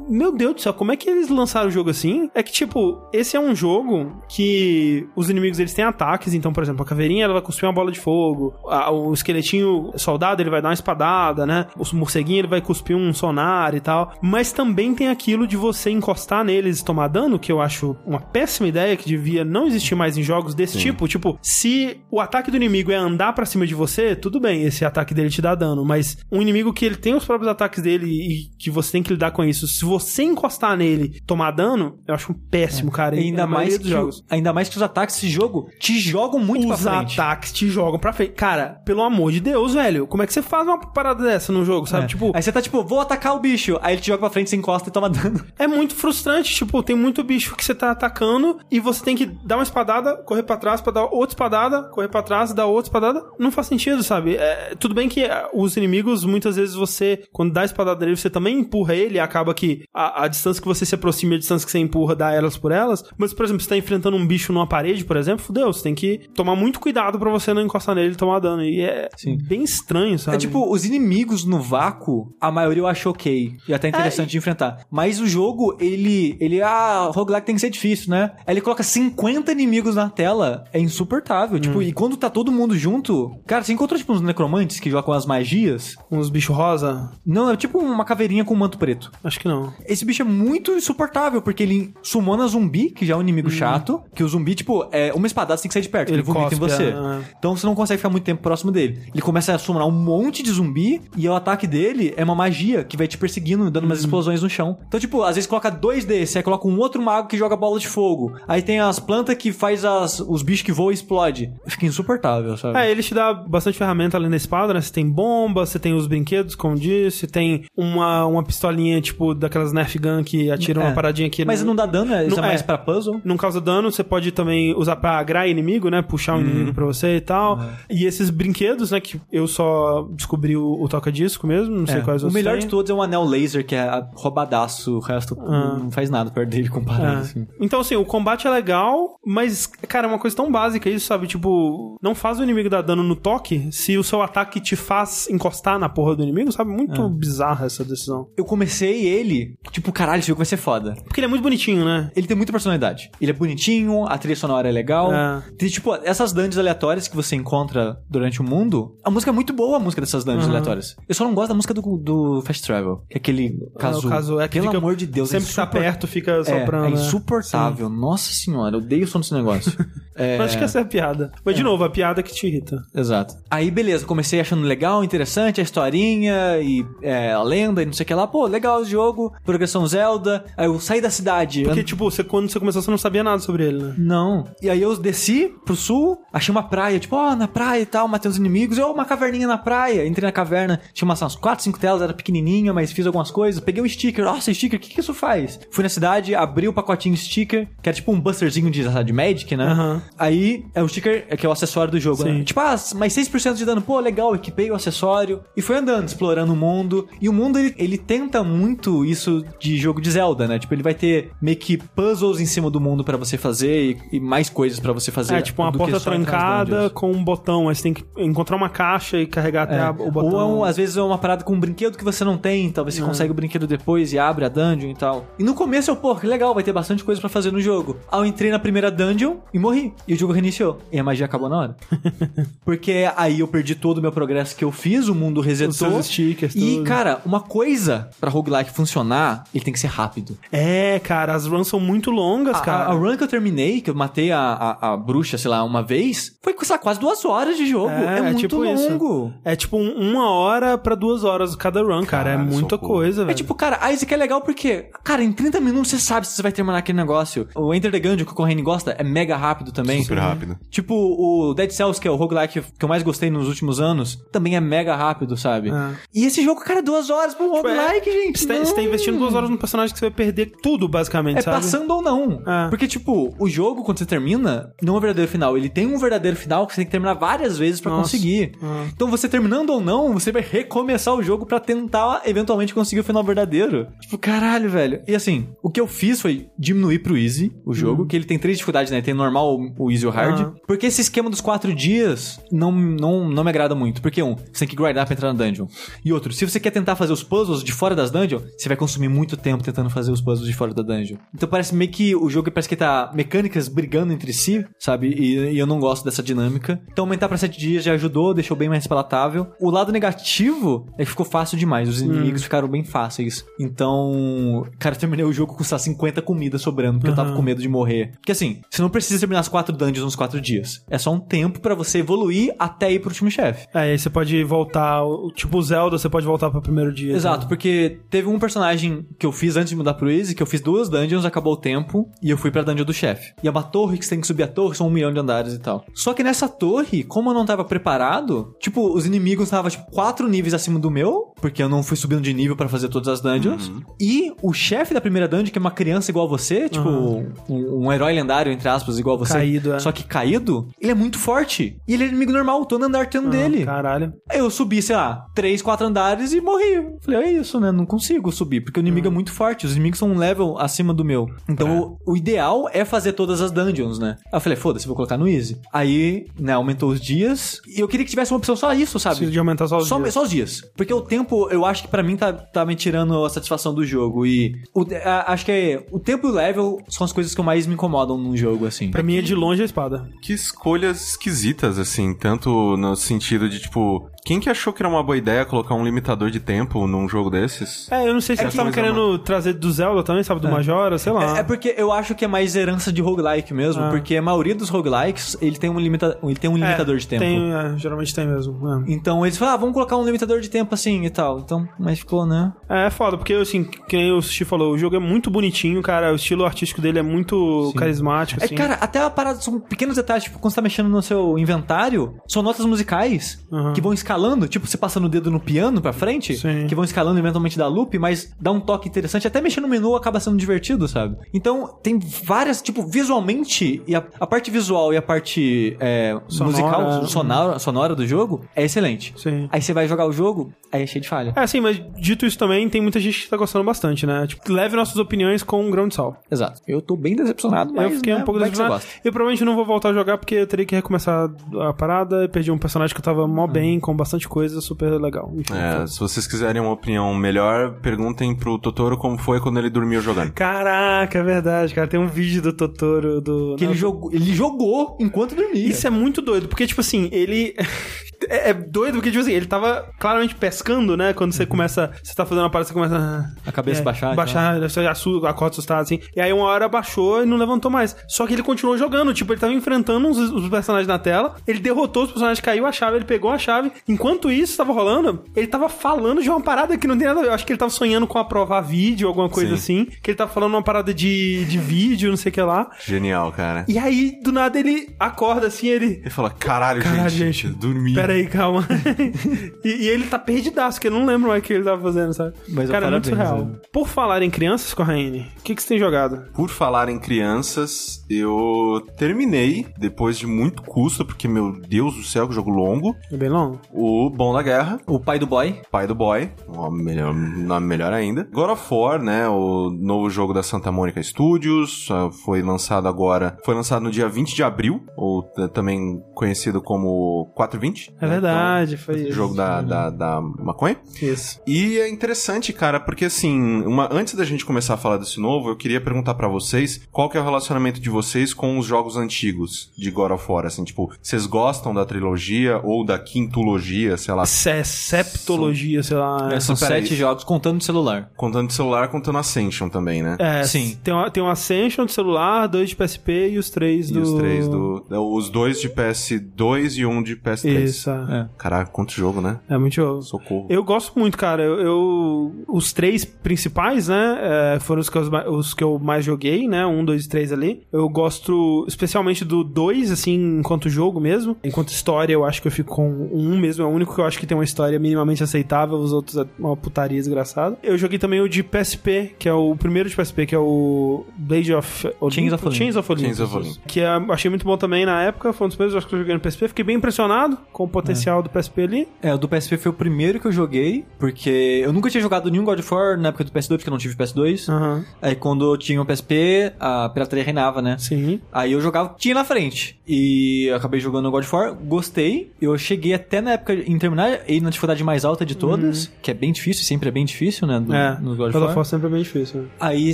Meu Deus do céu, como é que eles lançaram o jogo assim? É que, tipo, esse é um jogo que os inimigos eles têm ataques. Então, por exemplo, a caveirinha ela vai cuspir uma bola de fogo. o esqueletinho soldado ele vai dar uma espadada, né? O morceguinho ele vai cuspir um sonar e tal. Mas também tem aquilo de você encostar neles e tomar dano, que eu acho uma péssima ideia, que devia não existir mais em jogos desse tipo. Tipo, se o ataque do inimigo é andar pra cima de você, tudo bem, esse ataque dele te dá dano. Mas um inimigo que ele tem os próprios ataques dele e que você tem que lidar com isso, se você encostar nele tomar dano, eu acho um péssimo, cara. E em- ainda mais, que, jogos. ainda mais que os ataques desse jogo te jogam muito Os pra frente. ataques te jogam pra frente. Cara, pelo amor de Deus, velho. Como é que você faz uma parada dessa no jogo, sabe? É. Tipo, Aí você tá tipo, vou atacar o bicho. Aí ele te joga pra frente, você encosta e toma dano. [LAUGHS] é muito frustrante. Tipo, tem muito bicho que você tá atacando e você tem que dar uma espadada, correr pra trás pra dar outra espadada, correr pra trás, dar outra espadada. Não faz sentido, sabe? É, tudo bem que é, os inimigos, muitas vezes você, quando dá a espadada nele, você também empurra ele e acaba que a, a distância que você se aproxima e a distância que você empurra dá elas por elas. Mas, por exemplo, você tá enfrentando um bicho numa parede, por exemplo, fudeu, você tem que tomar muito cuidado pra você não encostar nele e tomar dano. E é Sim. bem estranho, sabe? É tipo, os inimigos no vácuo, a maioria eu acho ok. E até interessante de enfrentar. Mas o jogo, ele. Ele. Ah, roguelike tem que ser difícil, né? Aí ele coloca 50 inimigos na tela. É insuportável. Tipo, e quando tá todo mundo junto. Cara, você encontrou, tipo, uns necromantes que jogam as magias? uns bichos rosa? Não, é tipo uma caveirinha com um manto preto. Acho que não. Esse bicho é muito insuportável, porque ele sumona zumbi, que já é um inimigo chato. Que o zumbi, tipo, é uma espadada, você tem que sair de perto, ele, Ele vomita em cospe, você. é. Então você não consegue ficar muito tempo próximo dele. Ele começa a summonar um monte de zumbi, e o ataque dele é uma magia que vai te perseguindo, dando umas explosões no chão. Então, tipo, às vezes coloca dois desses, aí coloca um outro mago que joga bola de fogo. Aí tem as plantas que faz as, os bichos que voam e explode. Fica insuportável, sabe? É, ele te dá bastante ferramenta além da espada, né? Você tem bomba, você tem os brinquedos, como disse, tem uma, uma pistolinha, tipo, daquelas Nerf Gun que atira É. uma paradinha aqui. Mas não dá dano, é, isso Não- é mais é. pra puzzle. Não causa dano, você pode também usar pra agrar inimigo, né? Puxar um inimigo pra você e tal. É. E esses brinquedos, né? Que eu só descobri o, o toca-disco mesmo, não sei É, quais o melhor tem. de todos é um anel laser, que é roubadaço. O resto não faz nada perto dele comparado, É. assim. Então, assim, o combate é legal, mas, cara, é uma coisa tão básica isso, sabe? Tipo, não faz o inimigo dar dano no toque se o seu ataque te faz encostar na porra do inimigo, sabe? Muito É. bizarra essa decisão. Eu comecei ele, tipo, caralho, esse jogo vai ser foda. Porque ele é muito bonitinho, né? Ele tem muita personalidade. Ele é bonitinho, a trilha sonora é legal. É. Tem, tipo, essas dungeons aleatórias que você encontra durante o mundo, a música é muito boa, a música dessas dungeons Uhum. aleatórias. Eu só não gosto da música do, do Fast Travel, que é aquele caso. o caso é que Pelo amor de Deus, Sempre é que tá perto, fica É, soprando. é né? insuportável. Nossa senhora, eu odeio o som desse negócio. [LAUGHS] é... Acho que essa é a piada. Mas, de novo, a piada que te irrita. Exato. Aí, beleza, comecei achando legal, interessante a historinha e é, a lenda e não sei o que lá. Pô, legal o jogo, progressão Zelda. Aí eu saí da cidade. Porque, tipo, você, quando você começou, você não sabia nada sobre ele, né? Não. E aí eu desci pro sul, achei uma praia, tipo, ó, na praia e tal, matei uns inimigos. Eu, uma caverninha na praia. Entrei na caverna, tinha umas, umas 4, 5 telas, era pequenininha, mas fiz algumas coisas. Peguei um sticker, nossa, sticker, o que, que isso faz? Fui na cidade, abri o pacotinho sticker, que era tipo um busterzinho de, de Magic, né? Aham. Aí é o sticker, é que é o acessório do jogo, Sim. né? Tipo, ah, mais 6% de dano. Pô, legal, equipei o acessório. E foi andando, explorando o mundo. E o mundo, ele, ele tenta muito isso de jogo de Zelda, né? Tipo, ele vai ter meio que puzzles em cima do mundo pra você fazer e, e mais coisas pra você fazer. É, tipo uma porta trancada dungeons. com um botão. Aí você tem que encontrar uma caixa e carregar até É. a- o botão. Ou é às vezes é uma parada com um brinquedo que você não tem, talvez você consegue o brinquedo depois e abre a dungeon e tal. E no começo eu, pô, que legal, vai ter bastante coisa pra fazer no jogo. Aí eu entrei na primeira dungeon e morri. E o jogo reiniciou. E a magia acabou na hora. [LAUGHS] Porque aí eu perdi todo o meu progresso que eu fiz, o mundo resetou. Os stickers, E, tudo. cara, uma coisa pra roguelike funcionar, ele tem que ser rápido. É, cara, as runs são muito longas, A, cara. a, a run que eu terminei, que eu matei a, a, a bruxa, sei lá, uma vez, foi sei lá, quase duas horas de jogo. É, muito tipo isso. longo. É tipo um- uma hora pra duas horas cada run, cara. É Cara, muita socorro. coisa, velho. É tipo, cara, a Isaac é legal porque, cara, em 30 minutos você sabe se você vai terminar aquele negócio. O Enter the Gungeon que o Corrine gosta é mega rápido também. Super rápido. Tipo, o Dead Cells, que é o roguelike que eu mais gostei nos últimos anos, também é mega rápido, sabe? É. E esse jogo, cara, duas horas pra um roguelike, gente. Você tá, você tá investindo duas horas no personagem que você vai perder tudo, basicamente, É sabe? passando ou não. É. Porque, tipo, o jogo, quando você termina, não é um verdadeiro final. Ele tem um verdadeiro final que você tem que terminar várias vezes pra Nossa. conseguir. Ah. Então, você terminando ou não, você vai recomeçar o jogo pra tentar, eventualmente, conseguir o final verdadeiro. Tipo, caralho, velho. E assim, o que eu fiz foi diminuir pro easy o jogo, que ele tem três dificuldades, né? Tem normal, o easy e o hard. Ah. Porque esse esquema dos quatro dias não, não, não me agrada muito. Porque, um, você tem que grindar pra entrar na dungeon. E outro, se você quer tentar fazer os puzzles de fora das dungeons, você vai consumir muito tempo tentando fazer os puzzles de fora da dungeon. Então parece meio que o jogo parece que tá mecânicas brigando entre si, sabe? E, e eu não gosto dessa dinâmica. Então aumentar pra sete dias já ajudou, deixou bem mais palatável. O lado negativo é que ficou fácil demais. Os inimigos ficaram bem fáceis. Então, cara, eu terminei o jogo com, lá, 50 comidas sobrando, porque eu tava com medo de morrer. Porque assim, você não precisa terminar as quatro dungeons nos quatro dias. É só um tempo pra você evoluir até ir pro último chefe. É, aí você pode voltar, tipo o Zelda, você pode voltar pro primeiro dia. Exato, então. porque teve um personagem que eu fiz antes de mudar pro Easy, que eu fiz duas dungeons, acabou o tempo, e eu fui pra dungeon do chefe. E é uma torre que você tem que subir a torre, são um milhão de andares e tal. Só que nessa torre, como eu não tava preparado, tipo, os inimigos estavam, tipo, quatro níveis acima do meu, porque eu não fui subindo de nível pra fazer todas as dungeons. E o chefe da primeira dungeon, que é uma criança igual você, tipo, um, um herói lendário, entre aspas, igual você. Caído, é. Só que caído, ele é muito forte. E ele é inimigo normal, tô no andar tendo dele. Caralho. Eu subi, sei lá, três, quatro andares e morri. Falei, é isso, né? Não consigo subir, porque o inimigo é muito forte. Os inimigos são um level acima do meu. Então, o, o ideal é fazer todas as dungeons, né? Aí eu falei, foda-se, vou colocar no easy. Aí, né, aumentou os dias. E eu queria que tivesse uma opção só isso, sabe? Preciso de aumentar só os Só, dias. só os dias. Porque o tempo, eu acho que pra mim tá, tá me tirando a satisfação do jogo. E o- a- acho que é, o tempo e o level são as coisas que mais me incomodam num jogo, assim. Pra mim é de longe a espada. Que escolhas esquisitas, assim, tanto no sentido de, tipo, quem que achou que era uma boa ideia colocar um limitador de tempo num jogo desses? É, eu não sei se É eles que estavam querendo trazer do Zelda também, sabe? Do Majora, sei lá. É, é porque eu acho que é mais herança de roguelike mesmo, Ah. porque a maioria dos roguelikes, ele tem um, limita ele tem um limitador É, de tempo. Tem, é, geralmente tem mesmo. é. Então eles falam, ah, vamos colocar um limitador de tempo assim e tal. Então, mas ficou, né? É, é foda, porque assim, que nem o Sushi falou, o jogo é muito bonitinho, cara. O estilo artístico dele é muito carismático, É, assim. cara, até a parada são pequenos detalhes, tipo, quando você tá mexendo no seu inventário, são notas musicais Aham. que vão escalando, tipo, você passando o dedo no piano pra frente, Sim. que vão escalando eventualmente dá loop, mas dá um toque interessante, até mexer no menu acaba sendo divertido, sabe? Então, tem várias, tipo, visualmente, e a, a parte visual e a parte é, Sonora. musical, sonora, sonora do jogo, é excelente. Sim. Aí você vai jogar o jogo, aí é cheio de falha. É, assim, mas dito isso também, tem muita gente que tá gostando bastante, né? Tipo, leve nossas opiniões com um grão de sal. Exato. Eu tô bem decepcionado, mas eu fiquei né, um pouco decepcionado. Eu provavelmente não vou voltar a jogar porque eu teria que recomeçar a parada e perdi um personagem que eu tava mó bem, com bastante coisa, super legal. Enfim, É, foda-se. se vocês quiserem uma opinião melhor, perguntem pro Totoro como foi quando ele dormiu jogando. Caraca, é verdade, cara. Tem um vídeo do Totoro do. Que ele Não, jogou, ele jogou enquanto dormia. Isso é muito doido, porque, tipo assim, ele. [LAUGHS] é é doido porque, tipo assim, ele tava claramente pescando, né? Quando você começa. Você tá fazendo uma parada, você começa. A cabeça é, baixar, Baixar, você assu- acorda assustado, assim. E aí uma hora baixou e não levantou mais. Só que ele continuou jogando. Tipo, ele tava enfrentando os, os personagens na tela. Ele derrotou os personagens, caiu a chave, ele pegou a chave. Enquanto isso tava rolando, ele tava falando de uma parada que não tem nada a ver. Eu acho que ele tava sonhando com aprovar vídeo, alguma coisa Sim. assim. Que ele tava falando uma parada de, de vídeo, não sei o que lá. Genial, cara. E aí, do nada, ele acorda assim, ele. Ele fala, caralho, Caralho, gente, gente. dormi. Pera aí, calma. [LAUGHS] e, e ele tá perdidaço, que eu não lembro mais o que ele tava fazendo, sabe? Mas, Cara, é muito surreal. né? Por falar em crianças, Corraine, o que, que você tem jogado? Por falar em crianças, eu terminei, depois de muito custo, porque, meu Deus do céu, que jogo longo, É bem longo? o Bom da Guerra, O pai do boy. pai do boy, um melhor, nome melhor ainda. God of War, né, o novo jogo da Santa Mônica Studios, ah, foi lançado agora, foi lançado no dia 20 de abril, ou também conhecido como 420. É né, verdade, foi então, isso. Jogo da, da, da maconha. Isso. E é interessante, cara, porque assim, uma, antes da gente começar a falar desse novo, eu queria perguntar pra vocês qual que é o relacionamento de vocês com os jogos antigos de God of War, assim, tipo, vocês gostam da trilogia ou da quintologia, sei lá, Se- septologia, sei lá. É, são sete jogos contando de celular. contando de celular, contando Ascension também, né? É, Sim. Tem, um- tem um Ascension de celular, dois de PSP e os três E do... os três do. Os dois de PS2 e um de PS3. Isso, é. É. Caraca, quanto jogo, né? É muito jogo. Socorro. Eu gosto muito, cara. Eu, eu- os três principais, né, é, foram os que, eu, os que eu mais joguei, né? Um, dois e três ali. Eu gosto especialmente do dois, assim, enquanto jogo mesmo. Enquanto história, eu acho que eu fico com um mesmo. É o único que eu acho que tem uma história minimamente aceitável. Os outros é uma putaria desgraçada. Eu joguei também o de PSP, que é o primeiro de PSP, que é o Blade of. Chains of Olympus. Chains of Olympus. Chains of Olympus. Que é, eu achei muito bom também na época. Foi um dos primeiros jogos que eu joguei no PSP. Fiquei bem impressionado com o potencial do PSP ali. É, o do PSP foi o primeiro que eu joguei, porque eu nunca tinha jogado nenhum God of War na época do PS2, porque eu não tive PS2. Aham. Aí quando eu tinha o PSP, a pirataria reinava, né? Sim. Aí eu jogava, tinha na frente. E eu acabei jogando o God of War, gostei. Eu cheguei até na época em terminar, e na dificuldade mais alta de todas, que é bem difícil, sempre é bem difícil, né? do- É, no God of War. sempre é bem difícil. né? Aí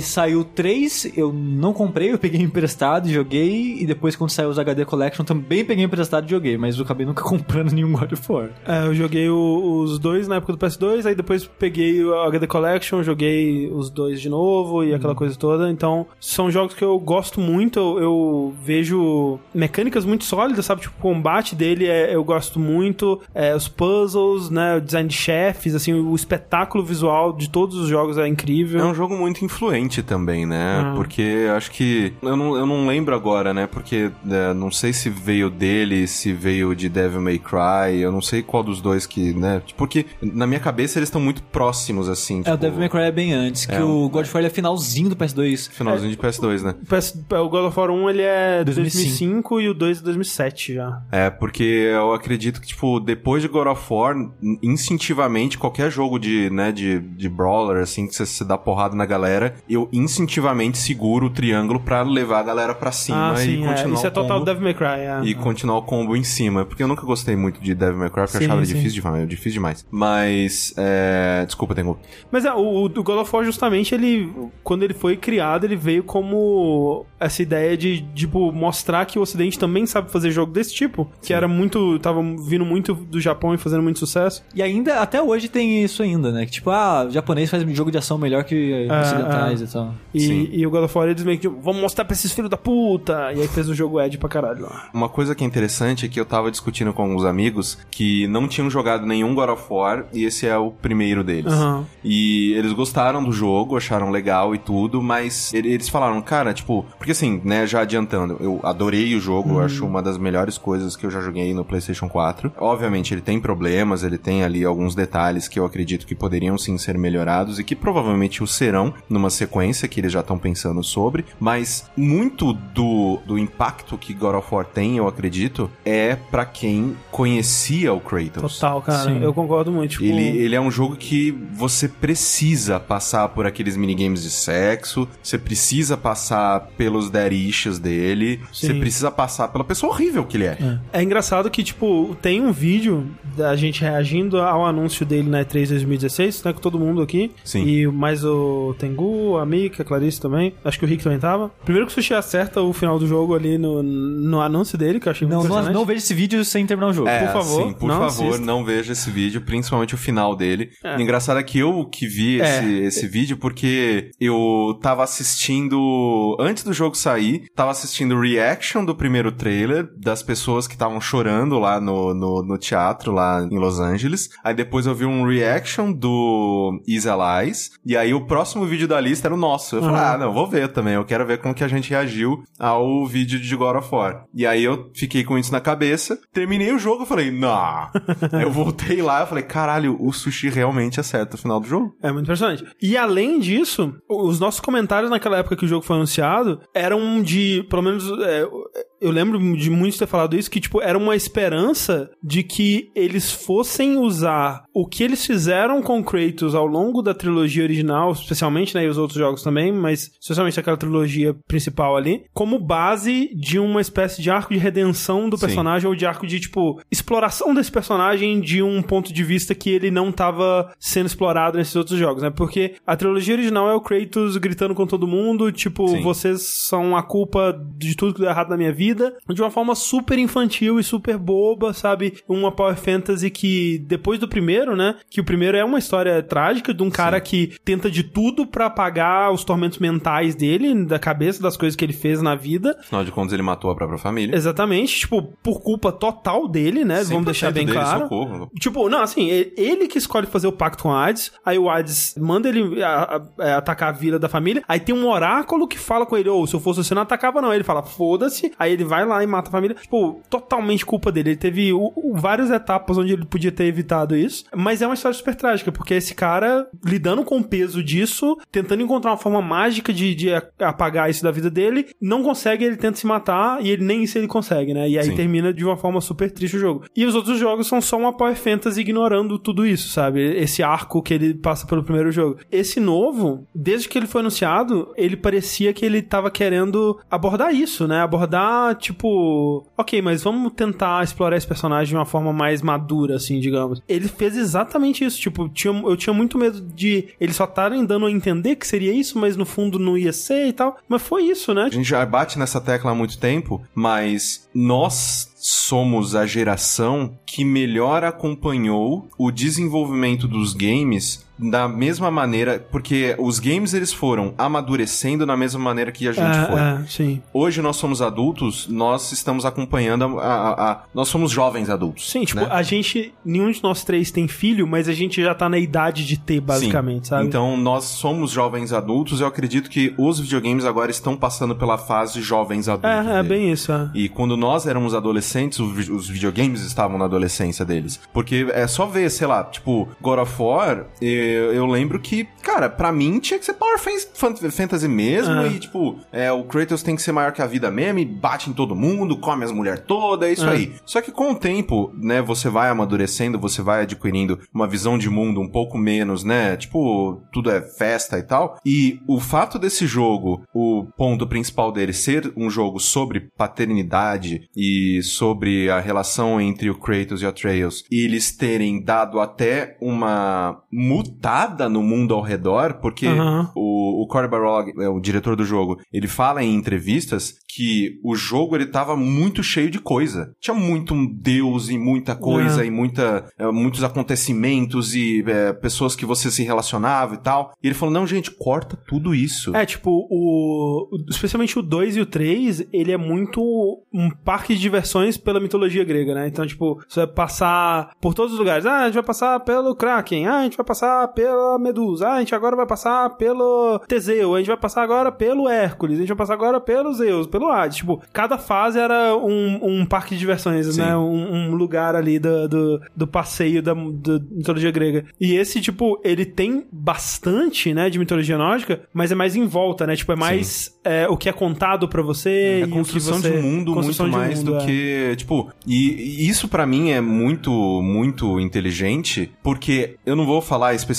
saiu 3, eu não comprei, eu peguei [LAUGHS] emprestado e joguei. E depois, quando saiu os HD Collection, também peguei emprestado e joguei. Mas eu acabei nunca [LAUGHS] comprando nenhum God of War. É, eu joguei o- os dois na época do PS2, aí depois peguei o HD Collection, joguei os dois de novo e aquela coisa toda. Então, são jogos que eu gosto muito, eu, eu vejo mecânicas muito sólidas, sabe? Tipo, o combate dele é- eu gosto muito, é, os puzzles, né? O design de chefes, assim, o espetáculo visual de todos os jogos é incrível. É um jogo muito influente também, né? Ah. Porque acho que. Eu não, eu não lembro agora, né? Porque é, não sei se veio dele, se veio de Devil May Cry eu não sei qual dos dois que, né? Porque na minha cabeça eles estão muito próximos, assim. É, o Devil May Cry é bem antes, que É, o God of War é finalzinho do PS2. Finalzinho de PS2, né? PS O God of War 1 ele é 2005. 2005 e o 2 é 2007 já. É, porque eu acredito que, tipo, depois de God of War, instintivamente, qualquer jogo de, né, de, de brawler, assim, que você se dá porrada na galera, eu instintivamente seguro o triângulo pra levar a galera pra cima ah, e sim, é. continuar Isso é o total combo. Devil May Cry, é. E continuar o combo em cima. Porque eu nunca gostei muito de Devil May Cry, porque eu Sim, achava ele sim. difícil demais, difícil demais. Mas, é... Desculpa, Tengu. Mas é, o, o God of War, justamente, ele. Quando ele foi criado, ele veio como essa ideia de, tipo, mostrar que o Ocidente também sabe fazer jogo desse tipo. Que era muito. Tava vindo muito do Japão e fazendo muito sucesso. E ainda, até hoje tem isso ainda, né? Que tipo, ah, o japonês faz jogo de ação melhor que É, ocidentais é. e tal. E, Sim. e o God of War, eles meio que, tipo, vamos mostrar pra esses filhos da puta. E aí fez o jogo Ed pra caralho Uma coisa que é interessante é que eu tava discutindo com alguns amigos que não tinham jogado nenhum God of War e esse é o primeiro deles. Aham. E eles gostaram do jogo, acharam legal e tudo, mas ele- eles falaram, cara, tipo, porque assim, né, já adiantando, eu adorei o jogo, eu acho uma das melhores coisas que eu já joguei no PlayStation 4. Obviamente, ele tem problemas, ele tem ali alguns detalhes que eu acredito que poderiam sim ser melhorados e que provavelmente o serão numa sequência que eles já estão pensando sobre, mas muito do, do impacto que God of War tem, eu acredito, é pra quem conhecia o Kratos. Total, cara. Sim. Eu concordo muito. Tipo, Ele, ele é um jogo que você precisa passar por aqueles minigames de sexo, você precisa passar pelos dead issues dele, Sim. você precisa passar pela pessoa horrível que ele é. É engraçado que, tipo, tem um vídeo da gente reagindo ao anúncio dele na E3 2016, né? Com todo mundo aqui. Sim. E mais o Tengu, a Mika, a Clarice também. Acho que o Rick também tava. Primeiro que o Sushi acerta o final do jogo ali no, no anúncio dele, que eu achei Não, muito não, impressionante. não veja esse vídeo sem terminar o jogo. É, por favor, sim, por não favor, assista. não veja esse vídeo, principalmente o final dele. É. Engraçado é que eu que vi É. esse, esse vídeo porque eu tava assistindo, antes do jogo sair, tava assistindo o reaction do primeiro trailer das pessoas que estavam chorando lá no, no, no teatro, lá em Los Angeles. Aí depois eu vi um reaction do Is Allies, e aí o próximo vídeo da lista era o nosso. Eu falei, Uhum. ah, não, vou ver também, eu quero ver como que a gente reagiu ao vídeo de God of War. E aí eu fiquei com isso na cabeça, terminei o jogo, eu falei, nah. [LAUGHS] eu voltei lá, eu falei, caralho, o Sushi realmente acerta o final do jogo. É muito impressionante. E além disso, os nossos comentários naquela época que o jogo foi anunciado eram de, pelo menos, é, eu lembro de muitos ter falado isso, que, tipo, era uma esperança de que eles fossem usar o que eles fizeram com Kratos ao longo da trilogia original, especialmente, né, e os outros jogos também, mas especialmente aquela trilogia principal ali, como base de uma espécie de arco de redenção do Sim. personagem, ou de arco de, tipo, exploração desse personagem de um ponto de vista que ele não tava sendo explorado nesses outros jogos, né? Porque a trilogia original é o Kratos gritando com todo mundo, tipo, Sim. vocês são a culpa de tudo que deu errado na minha vida, de uma forma super infantil e super boba, sabe? Uma Power Fantasy que, depois do primeiro, né? Que o primeiro é uma história trágica de um cara que tenta de tudo pra apagar os tormentos mentais dele, da cabeça, das coisas que ele fez na vida. Afinal de contas, ele matou a própria família. Exatamente, tipo, por culpa total dele, né? Vamos deixar 100% bem dele, claro. Socorro. Tipo, não, assim, ele, que escolhe fazer o pacto com o Hades, aí o Hades manda ele a- a- a- atacar a vila da família, aí tem um oráculo que fala com ele, ou se eu fosse você não atacava não, ele fala, foda-se, aí ele vai lá e mata a família, tipo, totalmente culpa dele, ele teve o- o- várias etapas onde ele podia ter evitado isso, mas é uma história super trágica, porque esse cara, lidando com o peso disso, tentando encontrar uma forma mágica de, de apagar isso da vida dele, não consegue, ele tenta se matar, e ele nem isso ele consegue, né, e aí Sim. termina de uma forma super triste o jogo. E os outros jogos são só uma Power Fantasy ignorando tudo isso, sabe? Esse arco que ele passa pelo primeiro jogo. Esse novo, desde que ele foi anunciado, ele parecia que ele tava querendo abordar isso, né? Abordar, tipo, ok, mas vamos tentar explorar esse personagem de uma forma mais madura, assim, digamos. Ele fez exatamente isso, tipo, tinha, eu tinha muito medo de eles só estarem dando a entender que seria isso, mas no fundo não ia ser e tal. Mas foi isso, né? A gente já bate nessa tecla há muito tempo, mas nós somos a geração que melhor acompanhou o desenvolvimento dos games da mesma maneira, porque os games eles foram amadurecendo na mesma maneira que a gente É, foi. é, sim. Hoje nós somos adultos, nós estamos acompanhando a, a- a- nós somos jovens adultos. Sim, tipo, né? a gente. Nenhum de nós três tem filho, mas a gente já tá na idade de ter, basicamente, Sim. sabe? Então nós somos jovens adultos, eu acredito que os videogames agora estão passando pela fase jovens adultos. é, é bem isso, é. E quando nós éramos adolescentes, os vi- os videogames estavam na adolescência deles. Porque é só ver, sei lá, tipo, God of War, eu lembro que, cara, pra mim tinha que ser Power Fan- Fan- Fantasy mesmo. Ah. E, tipo, é, o Kratos tem que ser maior que a vida mesmo, e bate em todo mundo, come as mulheres todas, é isso Ah. aí. Só que com o tempo, né, você vai amadurecendo, você vai adquirindo uma visão de mundo um pouco menos, né? Tipo, tudo é festa e tal. E o fato desse jogo, o ponto principal dele ser um jogo sobre paternidade e sobre a relação entre o Kratos e o Atreus, e eles terem dado até uma mutada no mundo ao redor, porque Aham. o, o Cory Barlog, é, o diretor do jogo, ele fala em entrevistas que o jogo ele tava muito cheio de coisa. Tinha muito um deus e muita coisa É. e muita, é, muitos acontecimentos e é, pessoas que você se relacionava e tal. E ele falou, não, gente, corta tudo isso. É, tipo, o. o- Especialmente o 2 e o 3, ele é muito um parque de diversões pela mitologia grega, né? Então, tipo, você vai passar por todos os lugares. Ah, a gente vai passar pelo Kraken. Ah, a gente vai passar pela Medusa. Ah, a gente agora vai passar pelo Teseu. A gente vai passar agora pelo Hércules. A gente vai passar agora pelo Zeus, pelo Hades. Tipo, cada fase era um, um parque de diversões, Sim. né? Um, um lugar ali do, do, do passeio da, da mitologia grega. E esse, tipo, ele tem bastante, né, de mitologia nórdica, mas é mais em volta, né? Tipo, é mais é, o que é contado pra você É construção você... de mundo construção muito de mais mundo, do é. que, tipo, e, e isso pra mim é muito, muito inteligente, porque eu não vou falar especificamente,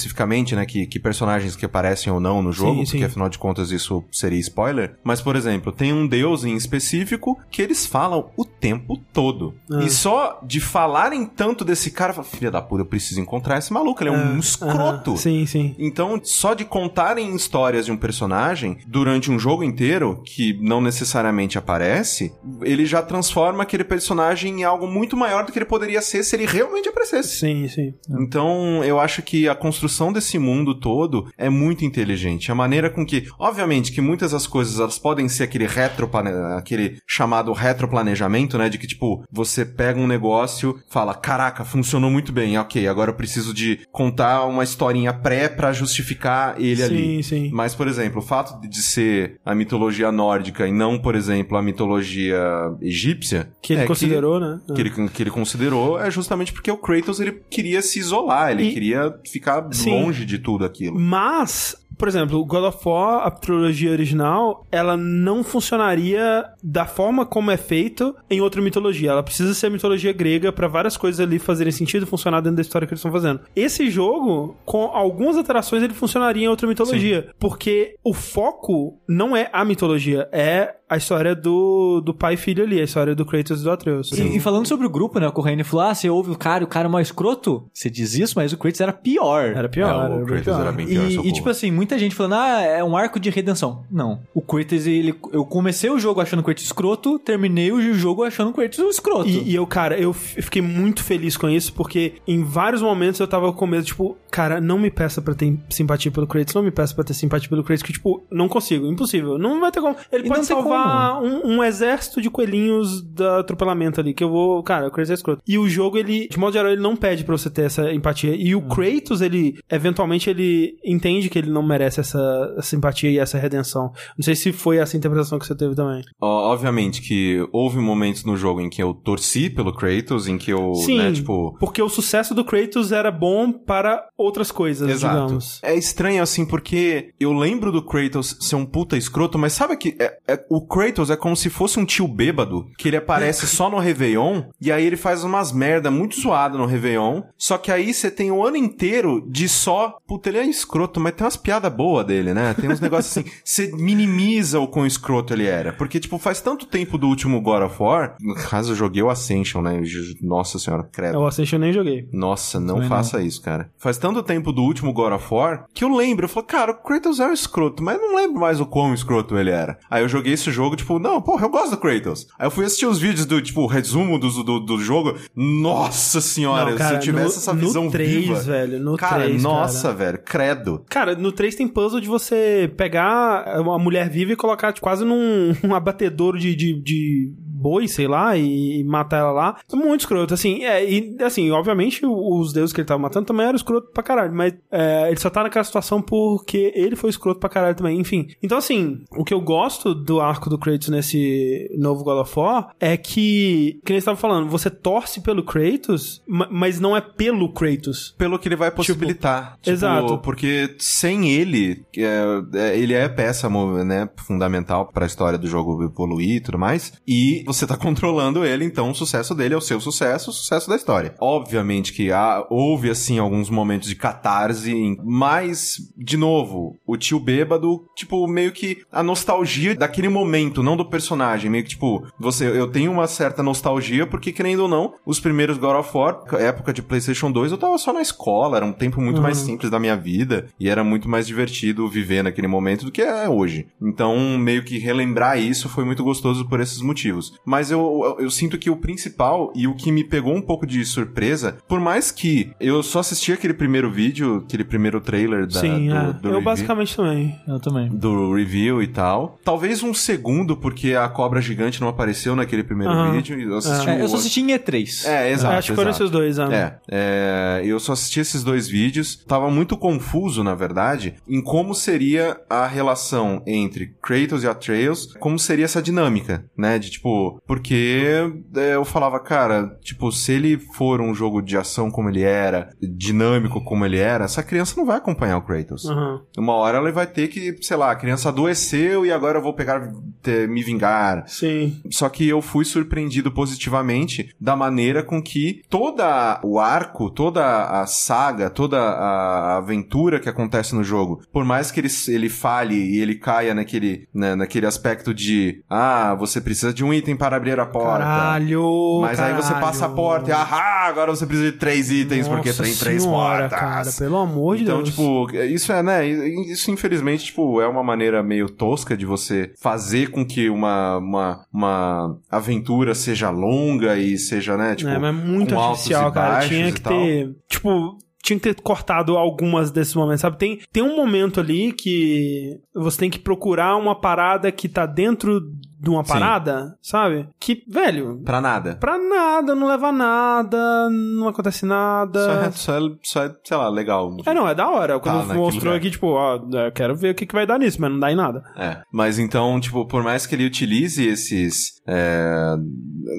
né, que, que personagens que aparecem ou não no jogo, Sim, sim. porque afinal de contas isso seria spoiler, mas por exemplo, tem um deus em específico que eles falam o tempo todo. Ah. E só de falarem tanto desse cara, filha da puta, eu preciso encontrar esse maluco, ele é, um Aham, escroto. Sim, sim. Então, só de contarem histórias de um personagem durante um jogo inteiro, que não necessariamente aparece, ele já transforma aquele personagem em algo muito maior do que ele poderia ser se ele realmente aparecesse. Sim, sim. Então, eu acho que a construção desse mundo todo é muito inteligente. A maneira com que, obviamente, que muitas das coisas elas podem ser aquele retro, aquele chamado retroplanejamento, né, de que tipo, você pega um negócio, fala, caraca, funcionou muito bem, OK, agora eu preciso de contar uma historinha pré pra justificar ele ali. Sim, sim. Mas, por exemplo, o fato de ser a mitologia nórdica e não, por exemplo, a mitologia egípcia, Que ele é considerou, né? que ele, que ele considerou é justamente porque o Kratos ele queria se isolar, ele E- queria ficar Sim. longe de tudo aquilo. Mas, por exemplo, o God of War, a trilogia original, ela não funcionaria da forma como é feito em outra mitologia. Ela precisa ser a mitologia grega pra várias coisas ali fazerem sentido e funcionar dentro da história que eles estão fazendo. Esse jogo, com algumas alterações, ele funcionaria em outra mitologia. Porque o foco não é a mitologia, é a história do, do pai e filho ali, a história do Kratos e do Atreus. E, e falando sobre o grupo, né? O Corraine falou: ah, você ouve o cara, o cara é mais escroto. Você diz isso, mas o Kratos era pior. Era pior, É, o era bem Kratos pior. era bem pior, E, e, tipo assim, muita gente falando, ah, é um arco de redenção. Não. O Kratos, ele. Eu comecei o jogo achando o Kratos escroto, terminei o jogo achando o Kratos escroto. E, e eu, cara, eu fiquei muito feliz com isso, porque em vários momentos eu tava com medo, tipo, cara, não me peça pra ter simpatia pelo Kratos, não me peça pra ter simpatia pelo Kratos, que, tipo, não consigo, impossível. Não vai ter como. Ele E pode tem salvar um, um exército de coelhinhos da atropelamento ali, que eu vou. Cara, o Kratos é escroto. E o jogo, ele, de modo geral, ele não pede pra você ter essa empatia. E o Hum. Kratos, ele, eventualmente, ele entende que ele não merece essa, simpatia e essa redenção. Não sei se foi essa interpretação que você teve também. Obviamente que houve momentos no jogo em que eu torci pelo Kratos, em que eu, Sim, né, tipo... porque o sucesso do Kratos era bom para outras coisas, Exato. digamos. É estranho assim, porque eu lembro do Kratos ser um puta escroto, mas sabe que é- é- o Kratos é como se fosse um tio bêbado, que ele aparece só no Réveillon, e aí ele faz umas merda muito zoada no Réveillon, só que aí você tem o ano inteiro de só, puta, ele é escroto, mas tem umas piadas boas dele, né? Tem uns negócios assim, [LAUGHS] você minimiza o quão escroto ele era, porque, tipo, faz tanto tempo do último God of War, no caso eu joguei o Ascension, né? Nossa senhora, credo. O Ascension eu nem joguei. Nossa, não Também faça isso, cara. Faz tanto o tempo do último God of War, que eu lembro, eu falei, cara, o Kratos é um escroto, mas eu não lembro mais o quão escroto ele era. Aí eu joguei esse jogo, tipo, não, porra, eu gosto do Kratos. Aí eu fui assistir os vídeos do, tipo, resumo do, do, do jogo. Nossa senhora, Não, cara, se eu tivesse no- essa visão no 3, viva. velho, no cara, 3, nossa, velho, credo. Cara, no 3 tem puzzle de você pegar uma mulher viva e colocar tipo, quase num [LAUGHS] um abatedouro de, de, de boi, sei lá, e, matar ela lá. É muito escroto, assim. É, e assim, obviamente os deuses que ele tava matando também eram escroto pra caralho, mas é, ele só tá naquela situação porque ele foi escroto pra caralho também, enfim. Então, assim, o que eu gosto do arco do Kratos nesse novo God of War é que, que nem você tava falando, você torce pelo Kratos, ma- mas não é pelo Kratos. Pelo que ele vai possibilitar. Tipo, exato. Porque sem ele, é, é, ele é peça né, fundamental pra história do jogo evoluir e tudo mais. E você tá [LAUGHS] controlando ele, então o sucesso dele é o seu sucesso, o sucesso da história. Obviamente que há, houve, assim, alguns momentos de catarse, mas, de novo, o tio bêbado, tipo, meio que a nostalgia daquele momento, não do personagem. Meio que, tipo, você, eu tenho uma certa nostalgia, porque, querendo ou não, os primeiros God of War, época de PlayStation 2, eu tava só na escola, era um tempo muito mais simples da minha vida, e era muito mais divertido viver naquele momento do que é hoje. Então, meio que relembrar isso foi muito gostoso por esses motivos. Mas eu, eu, eu sinto que o principal e o que me pegou um pouco de surpresa, por mais que eu só assisti aquele primeiro vídeo, aquele primeiro trailer da, Sim, do, é. do eu review- basicamente também. Eu também. do review e tal. Talvez um segundo, porque a cobra gigante não apareceu naquele primeiro Aham. vídeo. Eu assisti É, o eu só assisti em E3. É, exato. Acho que foram esses dois, né? É, é, eu só assisti esses dois vídeos. Tava muito confuso, na verdade, em como seria a relação entre Kratos e Atreus, como seria essa dinâmica, né? De tipo, porque é, eu falava, cara, tipo, se ele for um jogo de ação como ele era, dinâmico como ele era, essa criança não vai acompanhar o Kratos. Aham. Uma hora ela vai ter que, sei lá, a criança adoeceu e agora eu vou pegar, ter- me vingar. Sim. Só que eu fui surpreendido positivamente da maneira com que toda o arco, toda a saga, toda a aventura que acontece no jogo, por mais que ele, ele falhe e ele caia naquele, né, naquele aspecto de ah, você precisa de um item para abrir a porta. Caralho. Mas aí você caralho. passa a porta e ah, agora você precisa de três itens porque Nossa tem três senhora, portas. cara, pelo amor de Então, Deus. tipo, isso é, né? Isso, infelizmente, tipo, é uma maneira meio tosca de você fazer com que uma, uma, uma aventura seja longa e seja, né? Tipo, é, mas é muito artificial, cara. Tinha que ter. Tipo. Tinha que ter cortado algumas desses momentos, sabe? Tem, tem um momento ali que você tem que procurar uma parada que tá dentro de uma Sim. parada, sabe? Que, velho, Pra nada. pra nada, não leva a nada, não acontece nada. Só é, só, é, só é, sei lá, legal. É, não, é da hora. Quando naquele mostrou lugar. aqui, tipo, ó, eu quero ver o que, que vai dar nisso, mas não dá em nada. É. Mas então, tipo, por mais que ele utilize esses. É,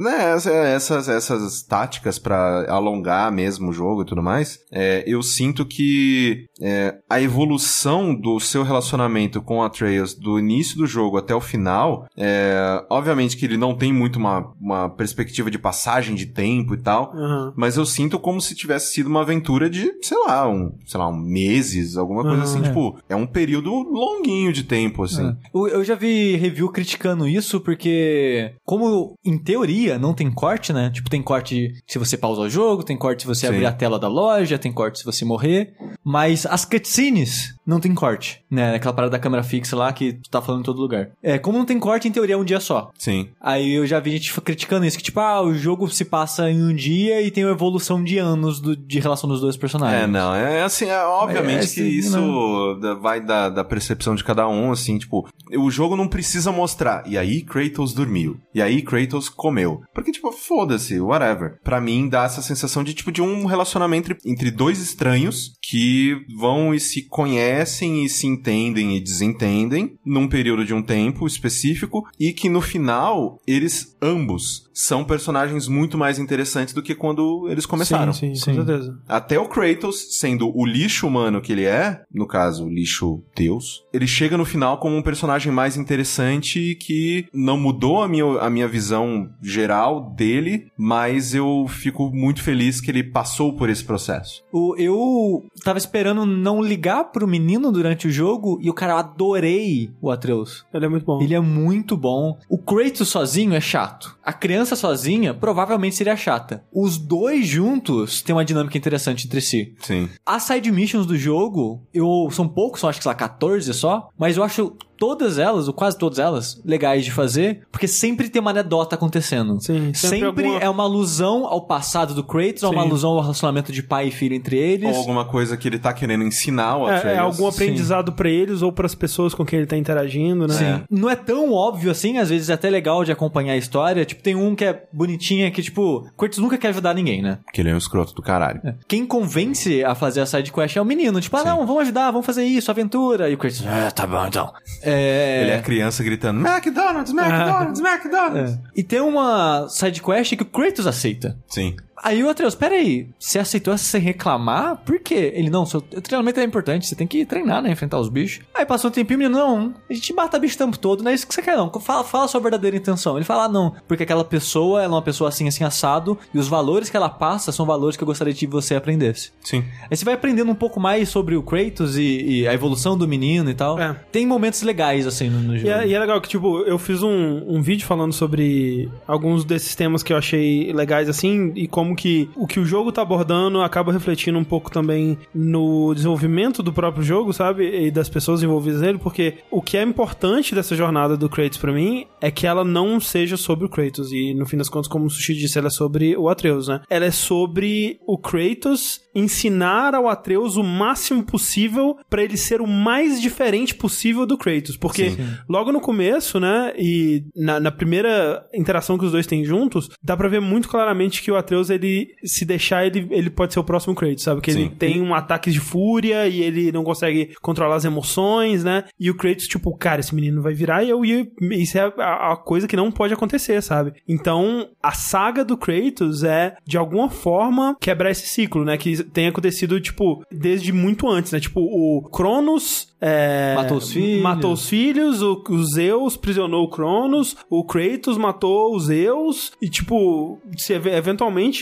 né, essa- essas, essas táticas pra alongar mesmo o jogo e tudo mais, é, eu sinto que é, a evolução do seu relacionamento com a Atreus do início do jogo até o final, é, obviamente que ele não tem muito uma, uma perspectiva de passagem de tempo e tal. Aham. Mas eu sinto como se tivesse sido uma aventura de, sei lá, um, sei lá, um meses, alguma coisa Aham. assim, É. tipo, é um período longuinho de tempo, assim. É. Eu, já vi review criticando isso porque, como em teoria não tem corte, né? Tipo, tem corte se você pausa o jogo, tem corte se você Sim. abrir a tela da loja, tem corte se você morrer. Mas as cutscenes não tem corte, né? Aquela parada da câmera fixa lá que tu tá falando em todo lugar. É, como não tem corte, em teoria é um dia só. Sim. Aí eu já vi gente criticando isso, que tipo, ah, o jogo se passa em um dia e tem uma evolução de anos do- de relação dos dois personagens. É, não, é assim, é, obviamente É, que assim, isso da- vai da, da percepção de cada um, assim, tipo, o jogo não precisa mostrar, e aí Kratos dormiu, e aí Kratos comeu, porque, tipo, foda-se, whatever. Pra mim, dá essa sensação de, tipo, de um relacionamento entre dois estranhos que vão e se conhecem e se entendem e desentendem num período de um tempo específico, e que no final, eles ambos são personagens muito mais interessantes do que quando eles começaram. Sim, sim, Sim. com certeza. Até o Kratos, sendo o lixo humano que ele é, no caso, o lixo Deus, ele chega no final como um personagem personagem mais interessante que não mudou a minha, a minha visão geral dele, mas eu fico muito feliz que ele passou por esse processo. O, eu tava esperando não ligar pro menino durante o jogo e o cara, eu adorei o Atreus. Ele é muito bom. Ele é muito bom. O Kratos sozinho é chato. A criança sozinha provavelmente seria chata. Os dois juntos têm uma dinâmica interessante entre si. Sim. As side missions do jogo, eu são poucos, são acho que sei lá 14 só, mas eu acho todas elas, ou quase todas elas, legais de fazer, porque sempre tem uma anedota acontecendo. Sim, Sempre, sempre alguma- é uma alusão ao passado do Kratos, ou uma Sim. alusão ao relacionamento de pai e filho entre eles. Ou alguma coisa que ele tá querendo ensinar o É, Atreus. é algum aprendizado pra eles ou pras pessoas com quem ele tá interagindo, né? Sim. Não é tão óbvio assim, às vezes é até legal de acompanhar a história. Tipo, tem um que é bonitinha que, tipo, Kratos nunca quer ajudar ninguém, né? Que ele é um escroto do caralho. Quem convence a fazer a side quest é o menino. Tipo, ah, Sim. não, vamos ajudar, vamos fazer isso, aventura. E o Kratos, ah, tá bom então. É... Ele é a criança gritando McDonald's, McDonald's, McDonald's. E tem uma side quest que o Kratos aceita. Sim. Aí o Atreus, peraí, você aceitou essa sem reclamar? Por quê? Ele, não, seu treinamento é importante, você tem que treinar, né? Enfrentar os bichos. Aí passou um tempinho, o menino, não, a gente mata bicho o tempo todo, não é isso que você quer, não. Fala, fala a sua verdadeira intenção. Ele fala, ah, não, porque aquela pessoa, ela é uma pessoa assim, assim, assado, e os valores que ela passa são valores que eu gostaria que você aprendesse. Sim. Aí você vai aprendendo um pouco mais sobre o Kratos e, e a evolução do menino e tal. É. Tem momentos legais, assim, no, no jogo. E é, e é legal que, tipo, eu fiz um, um vídeo falando sobre alguns desses temas que eu achei legais, assim, e como que o que o jogo tá abordando acaba refletindo um pouco também no desenvolvimento do próprio jogo, sabe? E das pessoas envolvidas nele, porque o que é importante dessa jornada do Kratos pra mim é que ela não seja sobre o Kratos, e no fim das contas, como o Sushi disse, ela é sobre o Atreus, né? Ela é sobre o Kratos ensinar ao Atreus o máximo possível pra ele ser o mais diferente possível do Kratos, porque Sim. logo no começo, né, e na, na primeira interação que os dois têm juntos, dá pra ver muito claramente que o Atreus, ele, se deixar, ele, ele pode ser o próximo Kratos, sabe? Que ele tem um ataque de fúria e ele não consegue controlar as emoções, né? E o Kratos, tipo, cara, esse menino vai virar e eu e isso é a, a coisa que não pode acontecer, sabe? Então, a saga do Kratos é, de alguma forma, quebrar esse ciclo, né? Que tem acontecido, tipo, desde muito antes, né? Tipo, o Cronos é, Matou os filhos. Matou os filhos, o, o Zeus prisionou o Cronos, o Kratos matou os Zeus, e tipo, se ev-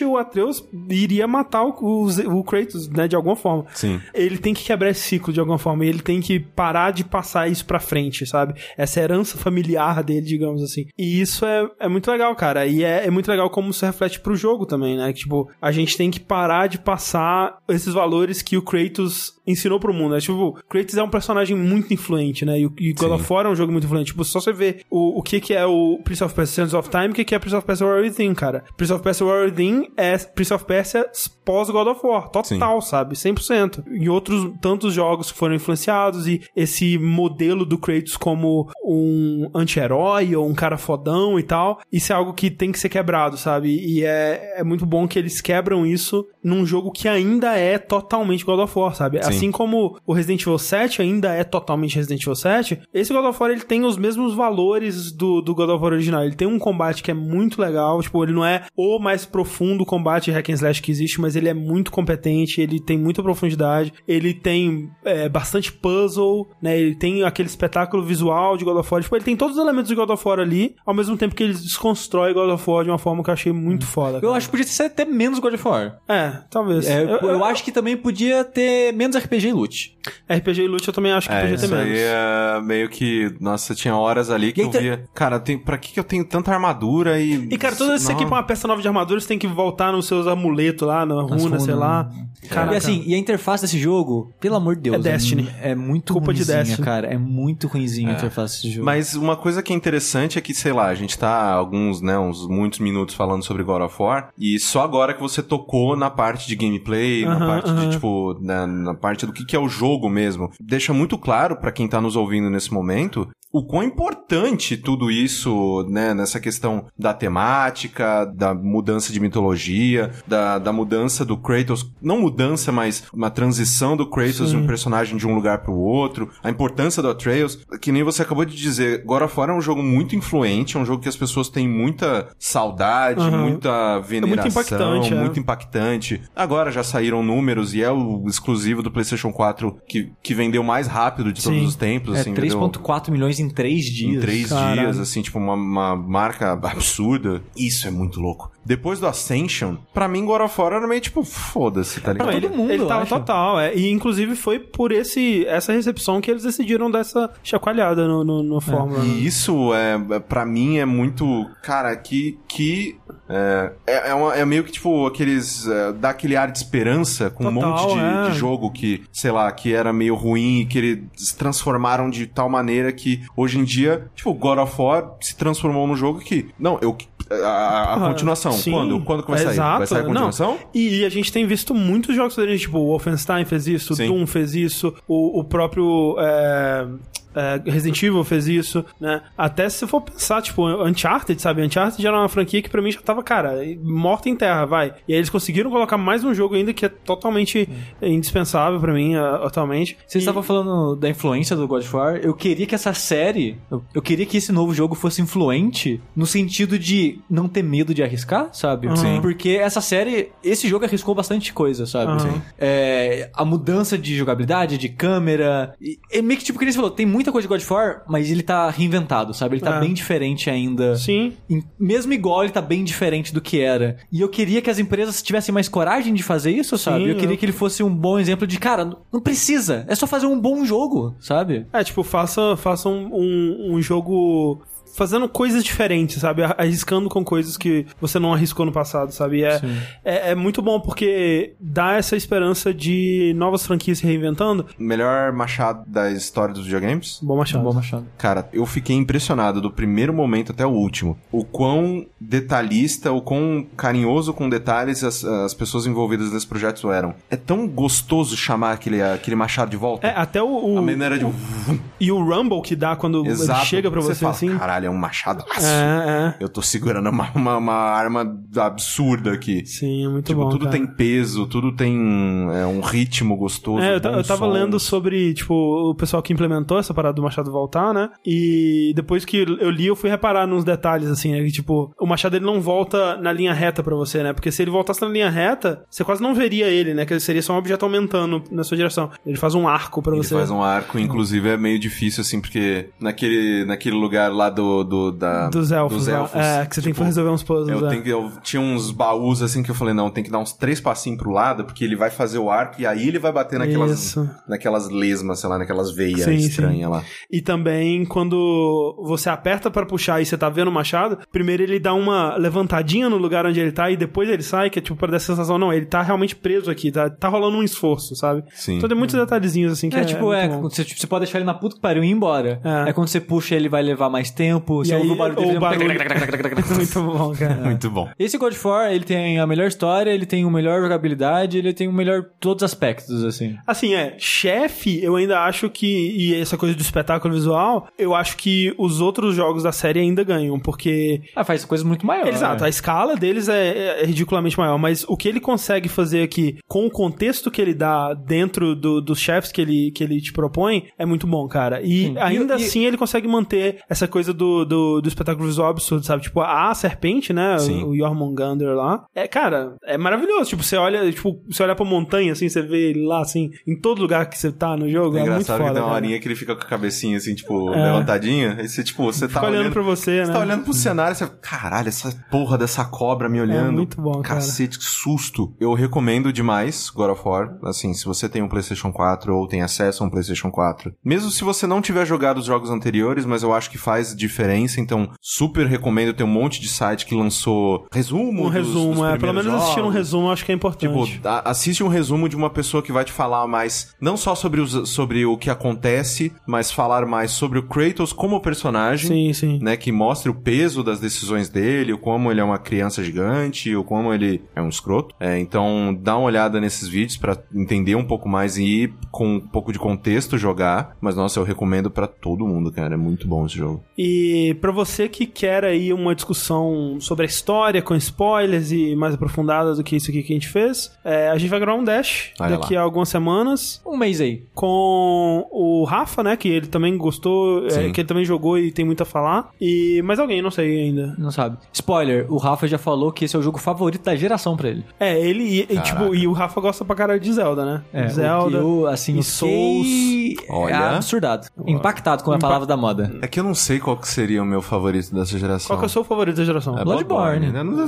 o Atreus iria matar o, o, o Kratos, né, de alguma forma. Sim. Ele tem que quebrar esse ciclo de alguma forma, ele tem que parar de passar isso pra frente, sabe? Essa herança familiar dele, digamos assim. E isso é, é muito legal, cara. E é, é muito legal como isso reflete pro jogo também, né? Que, tipo, a gente tem que parar de passar esses valores que o Kratos ensinou pro mundo, né? Tipo, Kratos é um personagem muito influente, né? E, o- e God of War é um jogo muito influente. Tipo, só você ver o, o que que é o Prince of Persia Sands of Time, o que que é Prince of Persia Warrior Within, cara. Prince of Persia Warrior Within é Prince of Persia pós God of War, total, sabe? 100%. E outros tantos jogos que foram influenciados e esse modelo do Kratos como um anti-herói ou um cara fodão e tal, isso é algo que tem que ser quebrado, sabe? E é, é muito bom que eles quebram isso num jogo que ainda é totalmente God of War, sabe? Assim como o Resident Evil 7 ainda é totalmente Resident Evil 7, esse God of War ele tem os mesmos valores do, do God of War original. Ele tem um combate que é muito legal, tipo, ele não é o mais profundo combate hack and slash que existe, mas ele é muito competente, ele tem muita profundidade, ele tem é, bastante puzzle, né? Ele tem aquele espetáculo visual de God of War, tipo, ele tem todos os elementos de God of War ali, ao mesmo tempo que ele desconstrói God of War de uma forma que eu achei muito foda. Eu cara. acho que podia ser até menos God of War. É, talvez. É, eu, eu acho que também podia ter menos RPG e loot. RPG e loot eu também acho que É, podia ter isso menos. aí é meio que. Nossa, tinha horas ali que eu tem- via. Cara, tem, pra que, que eu tenho tanta armadura e. E, cara, toda vez que você equipa uma peça nova de armadura, você tem que voltar nos seus amuletos lá, na runa, runas, sei lá. Caraca. E assim, e a interface desse jogo, pelo amor de Deus. É Destiny. É, muito Culpa de Destiny. cara. É muito ruimzinha a interface desse jogo. Mas uma coisa que é interessante é que, sei lá, a gente tá há alguns, né, uns muitos minutos falando sobre God of War, e só agora que você tocou na parte de gameplay, na Aham, parte de, aham. tipo, na, na parte do que, que é o jogo mesmo. Deixa muito claro pra quem tá nos ouvindo nesse momento o quão importante tudo isso, né, nessa questão da temática, da mudança de mitologia, da, da mudança do Kratos, não mudança, mas uma transição do Kratos de um personagem de um lugar pro outro, a importância do Atreus, que nem você acabou de dizer, God of War é um jogo muito influente, é um jogo que as pessoas têm muita saudade, muita veneração, impactante, é. muito impactante. Agora já saíram números e é o exclusivo do PlayStation 4 que, que vendeu mais rápido de todos Sim. os tempos, É assim, vendeu 3.4 milhões em 3 dias. em três Caralho. dias, assim, tipo, uma, uma marca absurda. Isso é muito louco. Depois do Ascension, pra mim, God of War era meio tipo, foda-se, tá ligado? Não, todo ele, mundo, ele tava acho. total, é. E inclusive foi por esse, essa recepção que eles decidiram dessa chacoalhada no, no, no Fórmula. né? E isso, é, é, pra mim, é muito. Cara, que. que é, é, é uma- é meio que, tipo, aqueles. É, dá aquele ar de esperança com um Total, monte de, é. de jogo que, sei lá, que era meio ruim e que eles transformaram de tal maneira que hoje em dia, tipo, God of War se transformou num jogo que. Não, eu. A, a- Ah, continuação. sim. Quando? Quando que vai sair? Exato. Vai sair a Não. continuação? E a gente tem visto muitos jogos dele, tipo, o Wolfenstein fez isso, Sim. Doom fez isso, o, o próprio. é, é, Resident Evil fez isso, né? Até se for pensar, tipo, Uncharted, sabe? Uncharted era uma franquia que pra mim já tava, cara, morta em terra, vai. E aí eles conseguiram colocar mais um jogo ainda que é totalmente indispensável pra mim uh, atualmente. Vocês E- estavam falando da influência do God of War. Eu queria que essa série, eu, eu queria que esse novo jogo fosse influente no sentido de não ter medo de arriscar, sabe? Sim. Porque essa série, esse jogo arriscou bastante coisa, sabe? Sim. É, a mudança de jogabilidade, de câmera. E, é meio que tipo que nem você falou, tem muita coisa de God of War, mas ele tá reinventado, sabe? Ele tá É. bem diferente ainda. Sim. Mesmo igual, ele tá bem diferente do que era. E eu queria que as empresas tivessem mais coragem de fazer isso, sabe? Sim, eu queria eu- que ele fosse um bom exemplo de, cara, não- não precisa. É só fazer um bom jogo, sabe? É, tipo, faça, faça um, um, um jogo fazendo coisas diferentes, sabe? Arriscando com coisas que você não arriscou no passado, sabe? E É, é, é muito bom porque dá essa esperança de novas franquias se reinventando. Melhor machado da história dos videogames? Bom machado. Bom Machado. Cara, eu fiquei impressionado do primeiro momento até o último. O quão detalhista, o quão carinhoso com detalhes as, as pessoas envolvidas nesse projeto eram. É tão gostoso chamar aquele, aquele machado de volta. É, até o, o- a maneira de. e o Rumble que dá quando Exato. ele chega pra você, fala, assim. Caralho, é um machadaço. É, é. Eu tô segurando uma, uma, uma arma absurda aqui. Sim, é muito Tipo, bom. tudo cara. tem peso, tudo tem é, um ritmo gostoso. É, eu, eu tava sons. lendo sobre, tipo, o pessoal que implementou essa parada do Machado voltar, né? E depois que eu li, eu fui reparar nos detalhes, assim, né? Que, tipo, o Machado ele não volta na linha reta pra você, né? Porque se ele voltasse na linha reta, você quase não veria ele, né? Que ele seria só um objeto aumentando na sua direção. Ele faz um arco pra Ele você. faz um arco, inclusive é meio difícil, assim, porque naquele, naquele lugar lá do, do, da, Dos elfos, dos elfos, É, que você tem que tipo, resolver uns puzzles. Eu, é. tenho eu tinha uns baús assim que eu falei, não, tem que dar uns três passinhos pro lado, porque ele vai fazer o arco e aí ele vai bater naquelas, Isso. naquelas lesmas, sei lá, naquelas veias Sim, estranhas lá. E também quando você aperta pra puxar e você tá vendo o machado, primeiro ele dá uma levantadinha no lugar onde ele tá e depois ele sai, que é tipo pra dar a sensação, não, ele tá realmente preso aqui, tá, tá rolando um esforço, sabe? Sim. Então tem muitos detalhezinhos assim que É, é, tipo, é, bom. você, tipo, você pode deixar ele na puta que pariu e ir embora. É. É. quando você puxa ele vai levar mais tempo. E Você ouve o barulho dele. [LAUGHS] muito bom, cara. Muito bom. Esse God of War, ele tem a melhor história, ele tem o melhor jogabilidade, ele tem o melhor todos os aspectos, assim. Assim, é, chefe, eu ainda acho que, e essa coisa do espetáculo visual, eu acho que os outros jogos da série ainda ganham, porque Ah, faz coisas muito maiores. Exato, a escala deles é, é ridiculamente maior, mas o que ele consegue fazer aqui, com o contexto que ele dá dentro do- dos chefes que ele, que ele te propõe, é muito bom, cara. E Sim. ainda E- e- assim ele consegue manter essa coisa do, do, do espetáculo visual absurdo, sabe? Tipo, a serpente, né? Sim. O, Jormungandr lá. É, cara, é maravilhoso. Tipo, você olha, tipo, você olha pra montanha, assim, você vê ele lá, assim, em todo lugar que você tá no jogo. É É, muito engraçado foda. que tem uma horinha que ele fica com a cabecinha assim, tipo, É. levantadinha. E você, tipo, você tá Fica olhando pra você, né? Você tá olhando pro cenário você, caralho, essa porra dessa cobra me olhando. É muito bom, cara. Cacete, que susto. Eu recomendo demais God of War. Assim, se você tem um PlayStation 4 ou tem acesso a um PlayStation 4. Mesmo se você não tiver jogado os jogos anteriores, mas eu acho que faz diferença. Então, super recomendo. Tem um monte de site que lançou resumo. Um dos- resumo, dos é. Pelo menos assistir um resumo acho que é importante. Tipo, assiste um resumo de uma pessoa que vai te falar mais, não só sobre, os, sobre o que acontece, mas falar mais sobre o Kratos como personagem. sim, sim. Né, que mostre o peso das decisões dele, o como ele é uma criança gigante, o como ele é um escroto. É, então, dá uma olhada nesses vídeos pra entender um pouco mais e ir com um pouco de contexto jogar. Mas, nossa, eu recomendo pra todo mundo, cara. É muito bom esse jogo. E pra você que quer aí uma discussão sobre a história, com spoilers e mais aprofundada do que isso aqui que a gente fez, é, a gente vai gravar um Dash Olha daqui lá. a algumas semanas Um mês aí. com o Rafa, né? Que ele também gostou, é, que ele também jogou e tem muito a falar. E mais alguém, não sei ainda. Não sabe. Spoiler, o Rafa já falou que esse é o jogo favorito da geração pra ele. É, ele e, e, tipo, e o Rafa gosta pra caralho de Zelda, né? É, Zelda. o eu, assim, e Souls. fiquei Olha. absurdado. Impactado com a palavra da moda. É que eu não sei qual que seria o meu favorito dessa geração. Qual que é o seu favorito da geração? É Bloodborne. né? Não- [LAUGHS]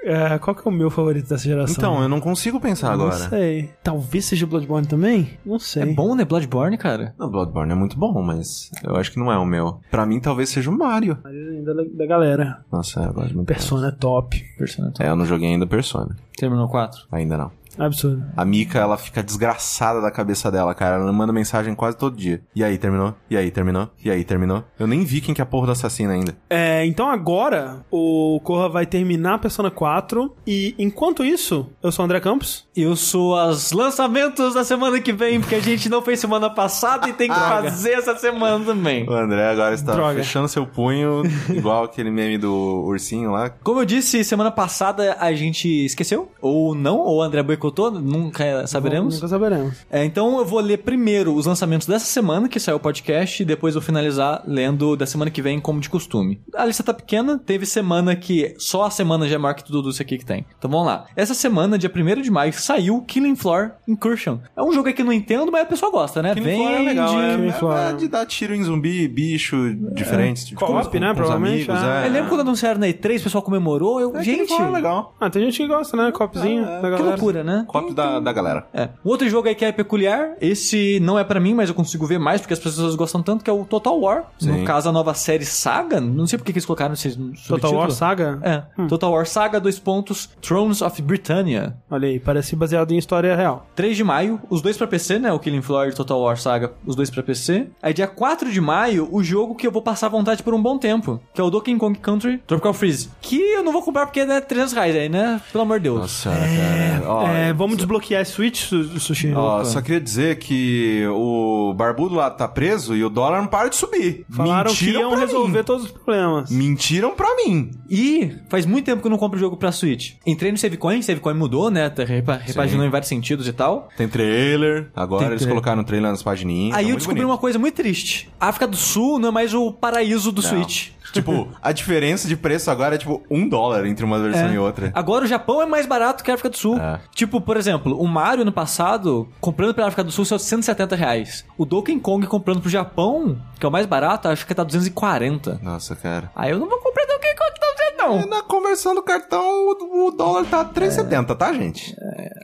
É, qual que é o meu favorito dessa geração? Então, eu não consigo pensar não agora. sei. Talvez seja Bloodborne também? Não sei. É bom, né? Bloodborne, cara. Não, Bloodborne é muito bom, mas eu acho que não é o meu. Pra mim, talvez seja o Mario. Da, da galera. Nossa, eu gosto muito. Persona é top. Persona É, eu não joguei ainda Persona. Terminou 4. Ainda não. Absurdo. A Mika, ela fica desgraçada da cabeça dela, cara. Ela manda mensagem quase todo dia. E aí, terminou? E aí, terminou? E aí, terminou? Eu nem vi quem que é a porra do assassino ainda. É, então agora o Corra vai terminar Persona 4 e enquanto isso, eu sou o André Campos. Eu sou os lançamentos da semana que vem, porque a gente não fez semana passada e tem que fazer essa semana também. O André agora está Droga. fechando seu punho, [LAUGHS] igual aquele meme do ursinho lá. Como eu disse, semana passada a gente esqueceu, ou não, ou o André boicotou, nunca saberemos. Nunca saberemos. É, então eu vou ler primeiro os lançamentos dessa semana, que saiu o podcast, e depois eu finalizar lendo da semana que vem, como de costume. A lista tá pequena, teve semana que só a semana já é maior que tudo isso aqui que tem. Então vamos lá. Essa semana, dia 1 de maio, saiu Killing Floor Incursion. É um jogo que eu não entendo, mas a pessoa gosta, né? Killing Floor é legal, Vende. é, é- Floor. é de dar tiro em zumbi, bicho, diferentes. tipo, Co-op, com- né, com provavelmente, amigos, é. é. Eu lembro quando anunciaram na E3, o pessoal comemorou. Eu, É, Killing gente, Floor é legal. Ah, tem gente que gosta, né? Copzinho da que loucura, né? Copy da, da galera. É. Um outro jogo aí que é peculiar, esse não é pra mim, mas eu consigo ver mais porque as pessoas gostam tanto, que é o Total War. Sim. No caso, a nova série Saga. Não sei por que eles colocaram esse Total subtítulo. War Saga? É. Total War Saga, dois pontos, Thrones of Britannia. Olha aí, parece baseado em história real. 3 de maio, os dois pra PC, né? O Killing Floor e o Total War Saga, os dois pra PC. Aí dia 4 de maio, o jogo que eu vou passar vontade por um bom tempo, que é o Donkey Kong Country Tropical Freeze. Que eu não vou comprar porque é 300 reais aí, né? Pelo amor de Deus. Nossa, cara. Ó, é, vamos desbloquear a Switch, Su- Sushi? Ó, só queria dizer que o barbudo lá tá preso e o dólar não para de subir. Falaram que Mentiram iam pra resolver mim. todos os problemas. Mentiram pra mim. E faz muito tempo que eu não compro jogo pra Switch. Entrei no Savecoin, Savecoin mudou, né? Tá repa- Repaginou em vários sentidos e tal. Tem trailer. Agora Tem eles trailer. colocaram o trailer nas pagininhas. Aí tá eu descobri bonito. uma coisa muito triste. A África do Sul não é mais o paraíso do Não. Switch. [LAUGHS] Tipo, a diferença de preço agora é tipo um dólar entre uma versão É. e outra. Agora o Japão é mais barato que a África do Sul. É. Tipo, por exemplo, o Mario no passado, comprando pela África do Sul, saiu 170 reais. O Donkey Kong comprando pro Japão, que é o mais barato, acho que tá 240. Nossa, cara. Aí eu não vou comprar Donkey Kong E não. na conversão do cartão, o, o dólar tá 3,70, tá, gente?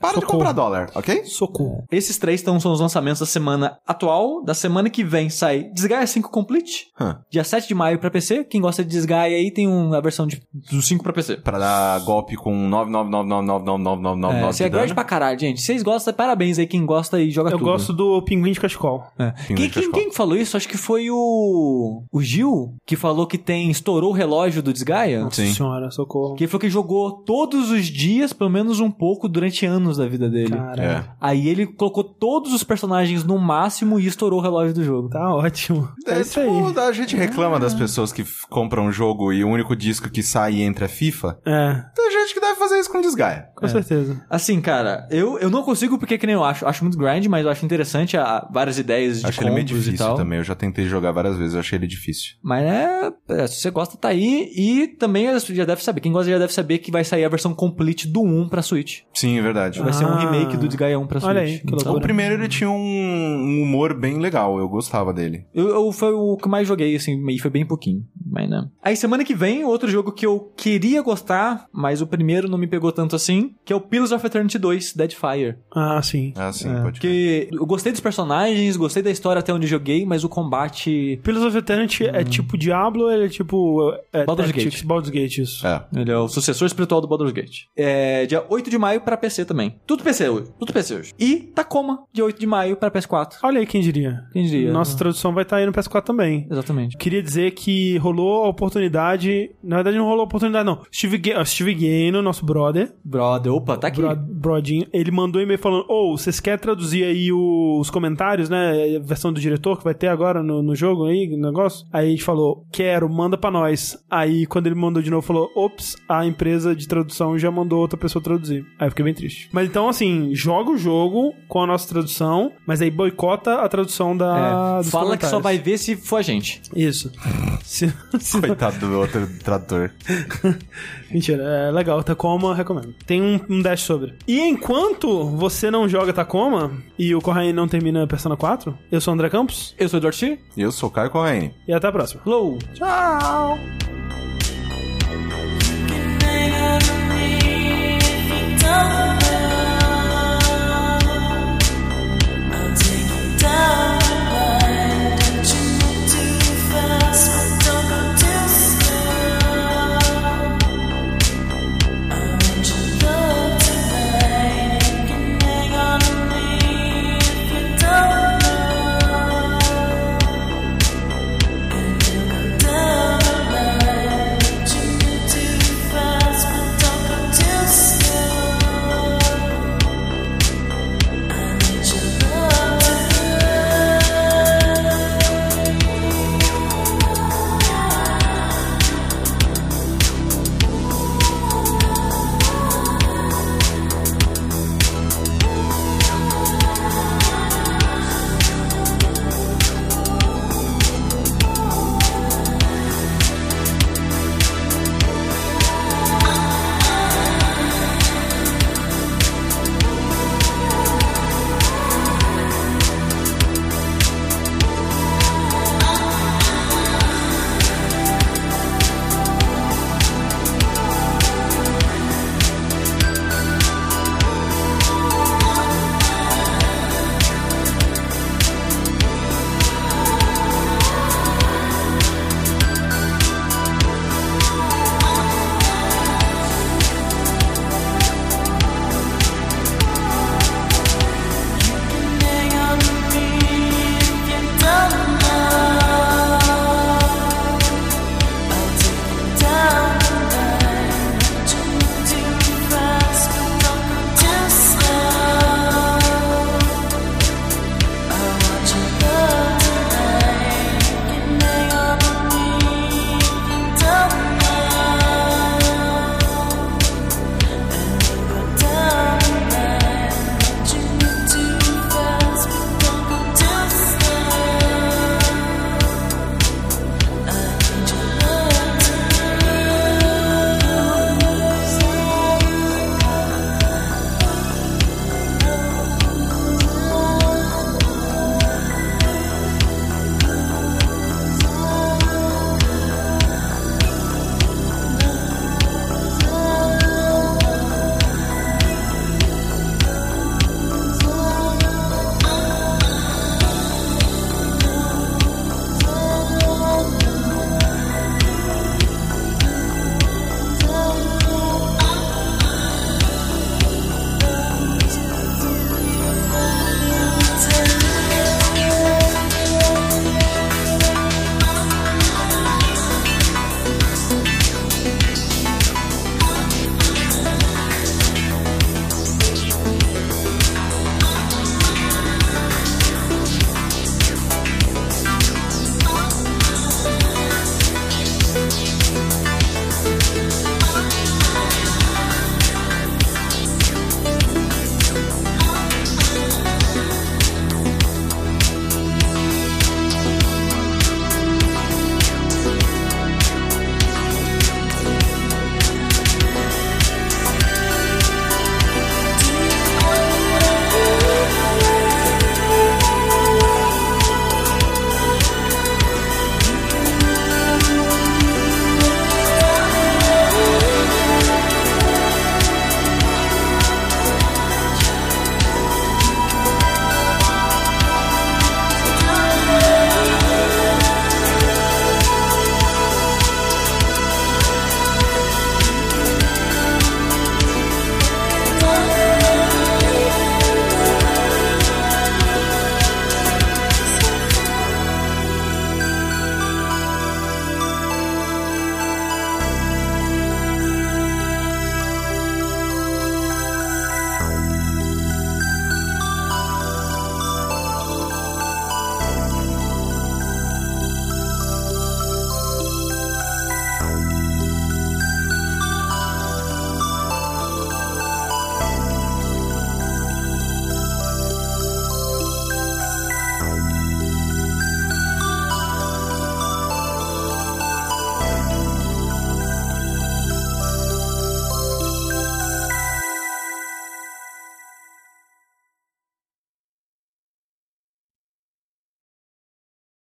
Para de Socorro. comprar dólar, ok? Socorro. Esses três então, são os lançamentos da semana atual. Da semana que vem sai Desgaia 5 Complete. Hã. Dia 7 de maio pra PC. Quem gosta de Desgaia aí tem um, a versão de, do 5 pra PC. Pra dar golpe com 99999999999 É, de você é grande pra caralho, gente. Vocês gostam, parabéns aí quem gosta e joga Eu tudo. gosto do pinguim de cachecol. É. Pinguim Quem, de quem, cachecol. quem falou isso? Acho que foi o. O Gil, que falou que tem. Estourou o relógio do Desgaia. Nossa Sim. senhora, socorro. Que ele falou que jogou todos os dias, pelo menos um pouco, durante anos da vida dele. Caralho. É. Aí ele colocou todos os personagens no máximo e estourou o relógio do jogo. Tá ótimo. É, É, isso tipo, aí. a gente reclama das pessoas que compram um jogo e o único disco que sai e entra é FIFA. É, Tem gente que deve fazer isso com Desgaia. com certeza. Assim, cara, eu, eu não consigo porque que nem eu acho. Acho muito grind, mas eu acho interessante a, várias ideias de Acho ele meio combos e difícil tal. também. Eu já tentei jogar várias vezes, eu achei ele difícil. Mas é, é, se você gosta, tá aí. E também já deve saber. Quem gosta já deve saber que vai sair a versão complete do 1 pra Switch. Sim, é verdade. Vai ser um Ah. remake do Desgaia 1 pra Switch. Olha aí, que Então. O primeiro ele tinha um, um humor bem legal, eu gostava dele. Eu, eu- foi o que mais joguei, assim, e foi bem pouquinho. Mas não. Aí semana que vem, outro jogo que eu queria gostar, mas o primeiro não me pegou tanto assim, que é o Pillars of Eternity 2, Deadfire. Ah, sim. Ah, sim, É, pode Porque eu gostei dos personagens, gostei da história até onde joguei, mas o combate. Pillars of Eternity é tipo Diablo, ele é tipo... É, Baldur's Tactics, Gate. Baldur's Gate, isso. É. Ele é o sucessor espiritual do Baldur's Gate. É dia 8 de maio pra PC também. Tudo PC hoje. Tudo PC hoje. E Tacoma, dia 8 de maio pra PS4. Olha aí quem diria. Quem diria? Nossa tradução vai estar aí no PS4 também. Exatamente. Queria dizer que rolou a oportunidade. Na verdade, não rolou a oportunidade, não. Steve, Ga- ah, Steve Corraino, nosso brother, Brother, opa, tá aqui. bro- brodinho, ele mandou um e-mail falando: Ô, vocês querem traduzir aí os comentários, né? A versão do diretor que vai ter agora no, no jogo aí, no negócio? Aí a gente falou: Quero, manda pra nós. Aí quando ele mandou de novo, falou: Ops, a empresa de tradução já mandou outra pessoa traduzir. Aí eu fiquei bem triste. Mas então, assim, joga o jogo com a nossa tradução, mas aí boicota a tradução da. É, dos fala que só vai ver se for a gente. Isso. [LAUGHS] Se, se Coitado do outro tradutor. [LAUGHS] Mentira, é legal. Tacoma, recomendo. Tem um, um dash sobre. E enquanto você não joga Tacoma e o Corraine não termina Persona 4, eu sou o André Campos Eu sou o Dorti. E eu sou o Caio Corraine. e até a próxima. Hello. Tchau! If you don't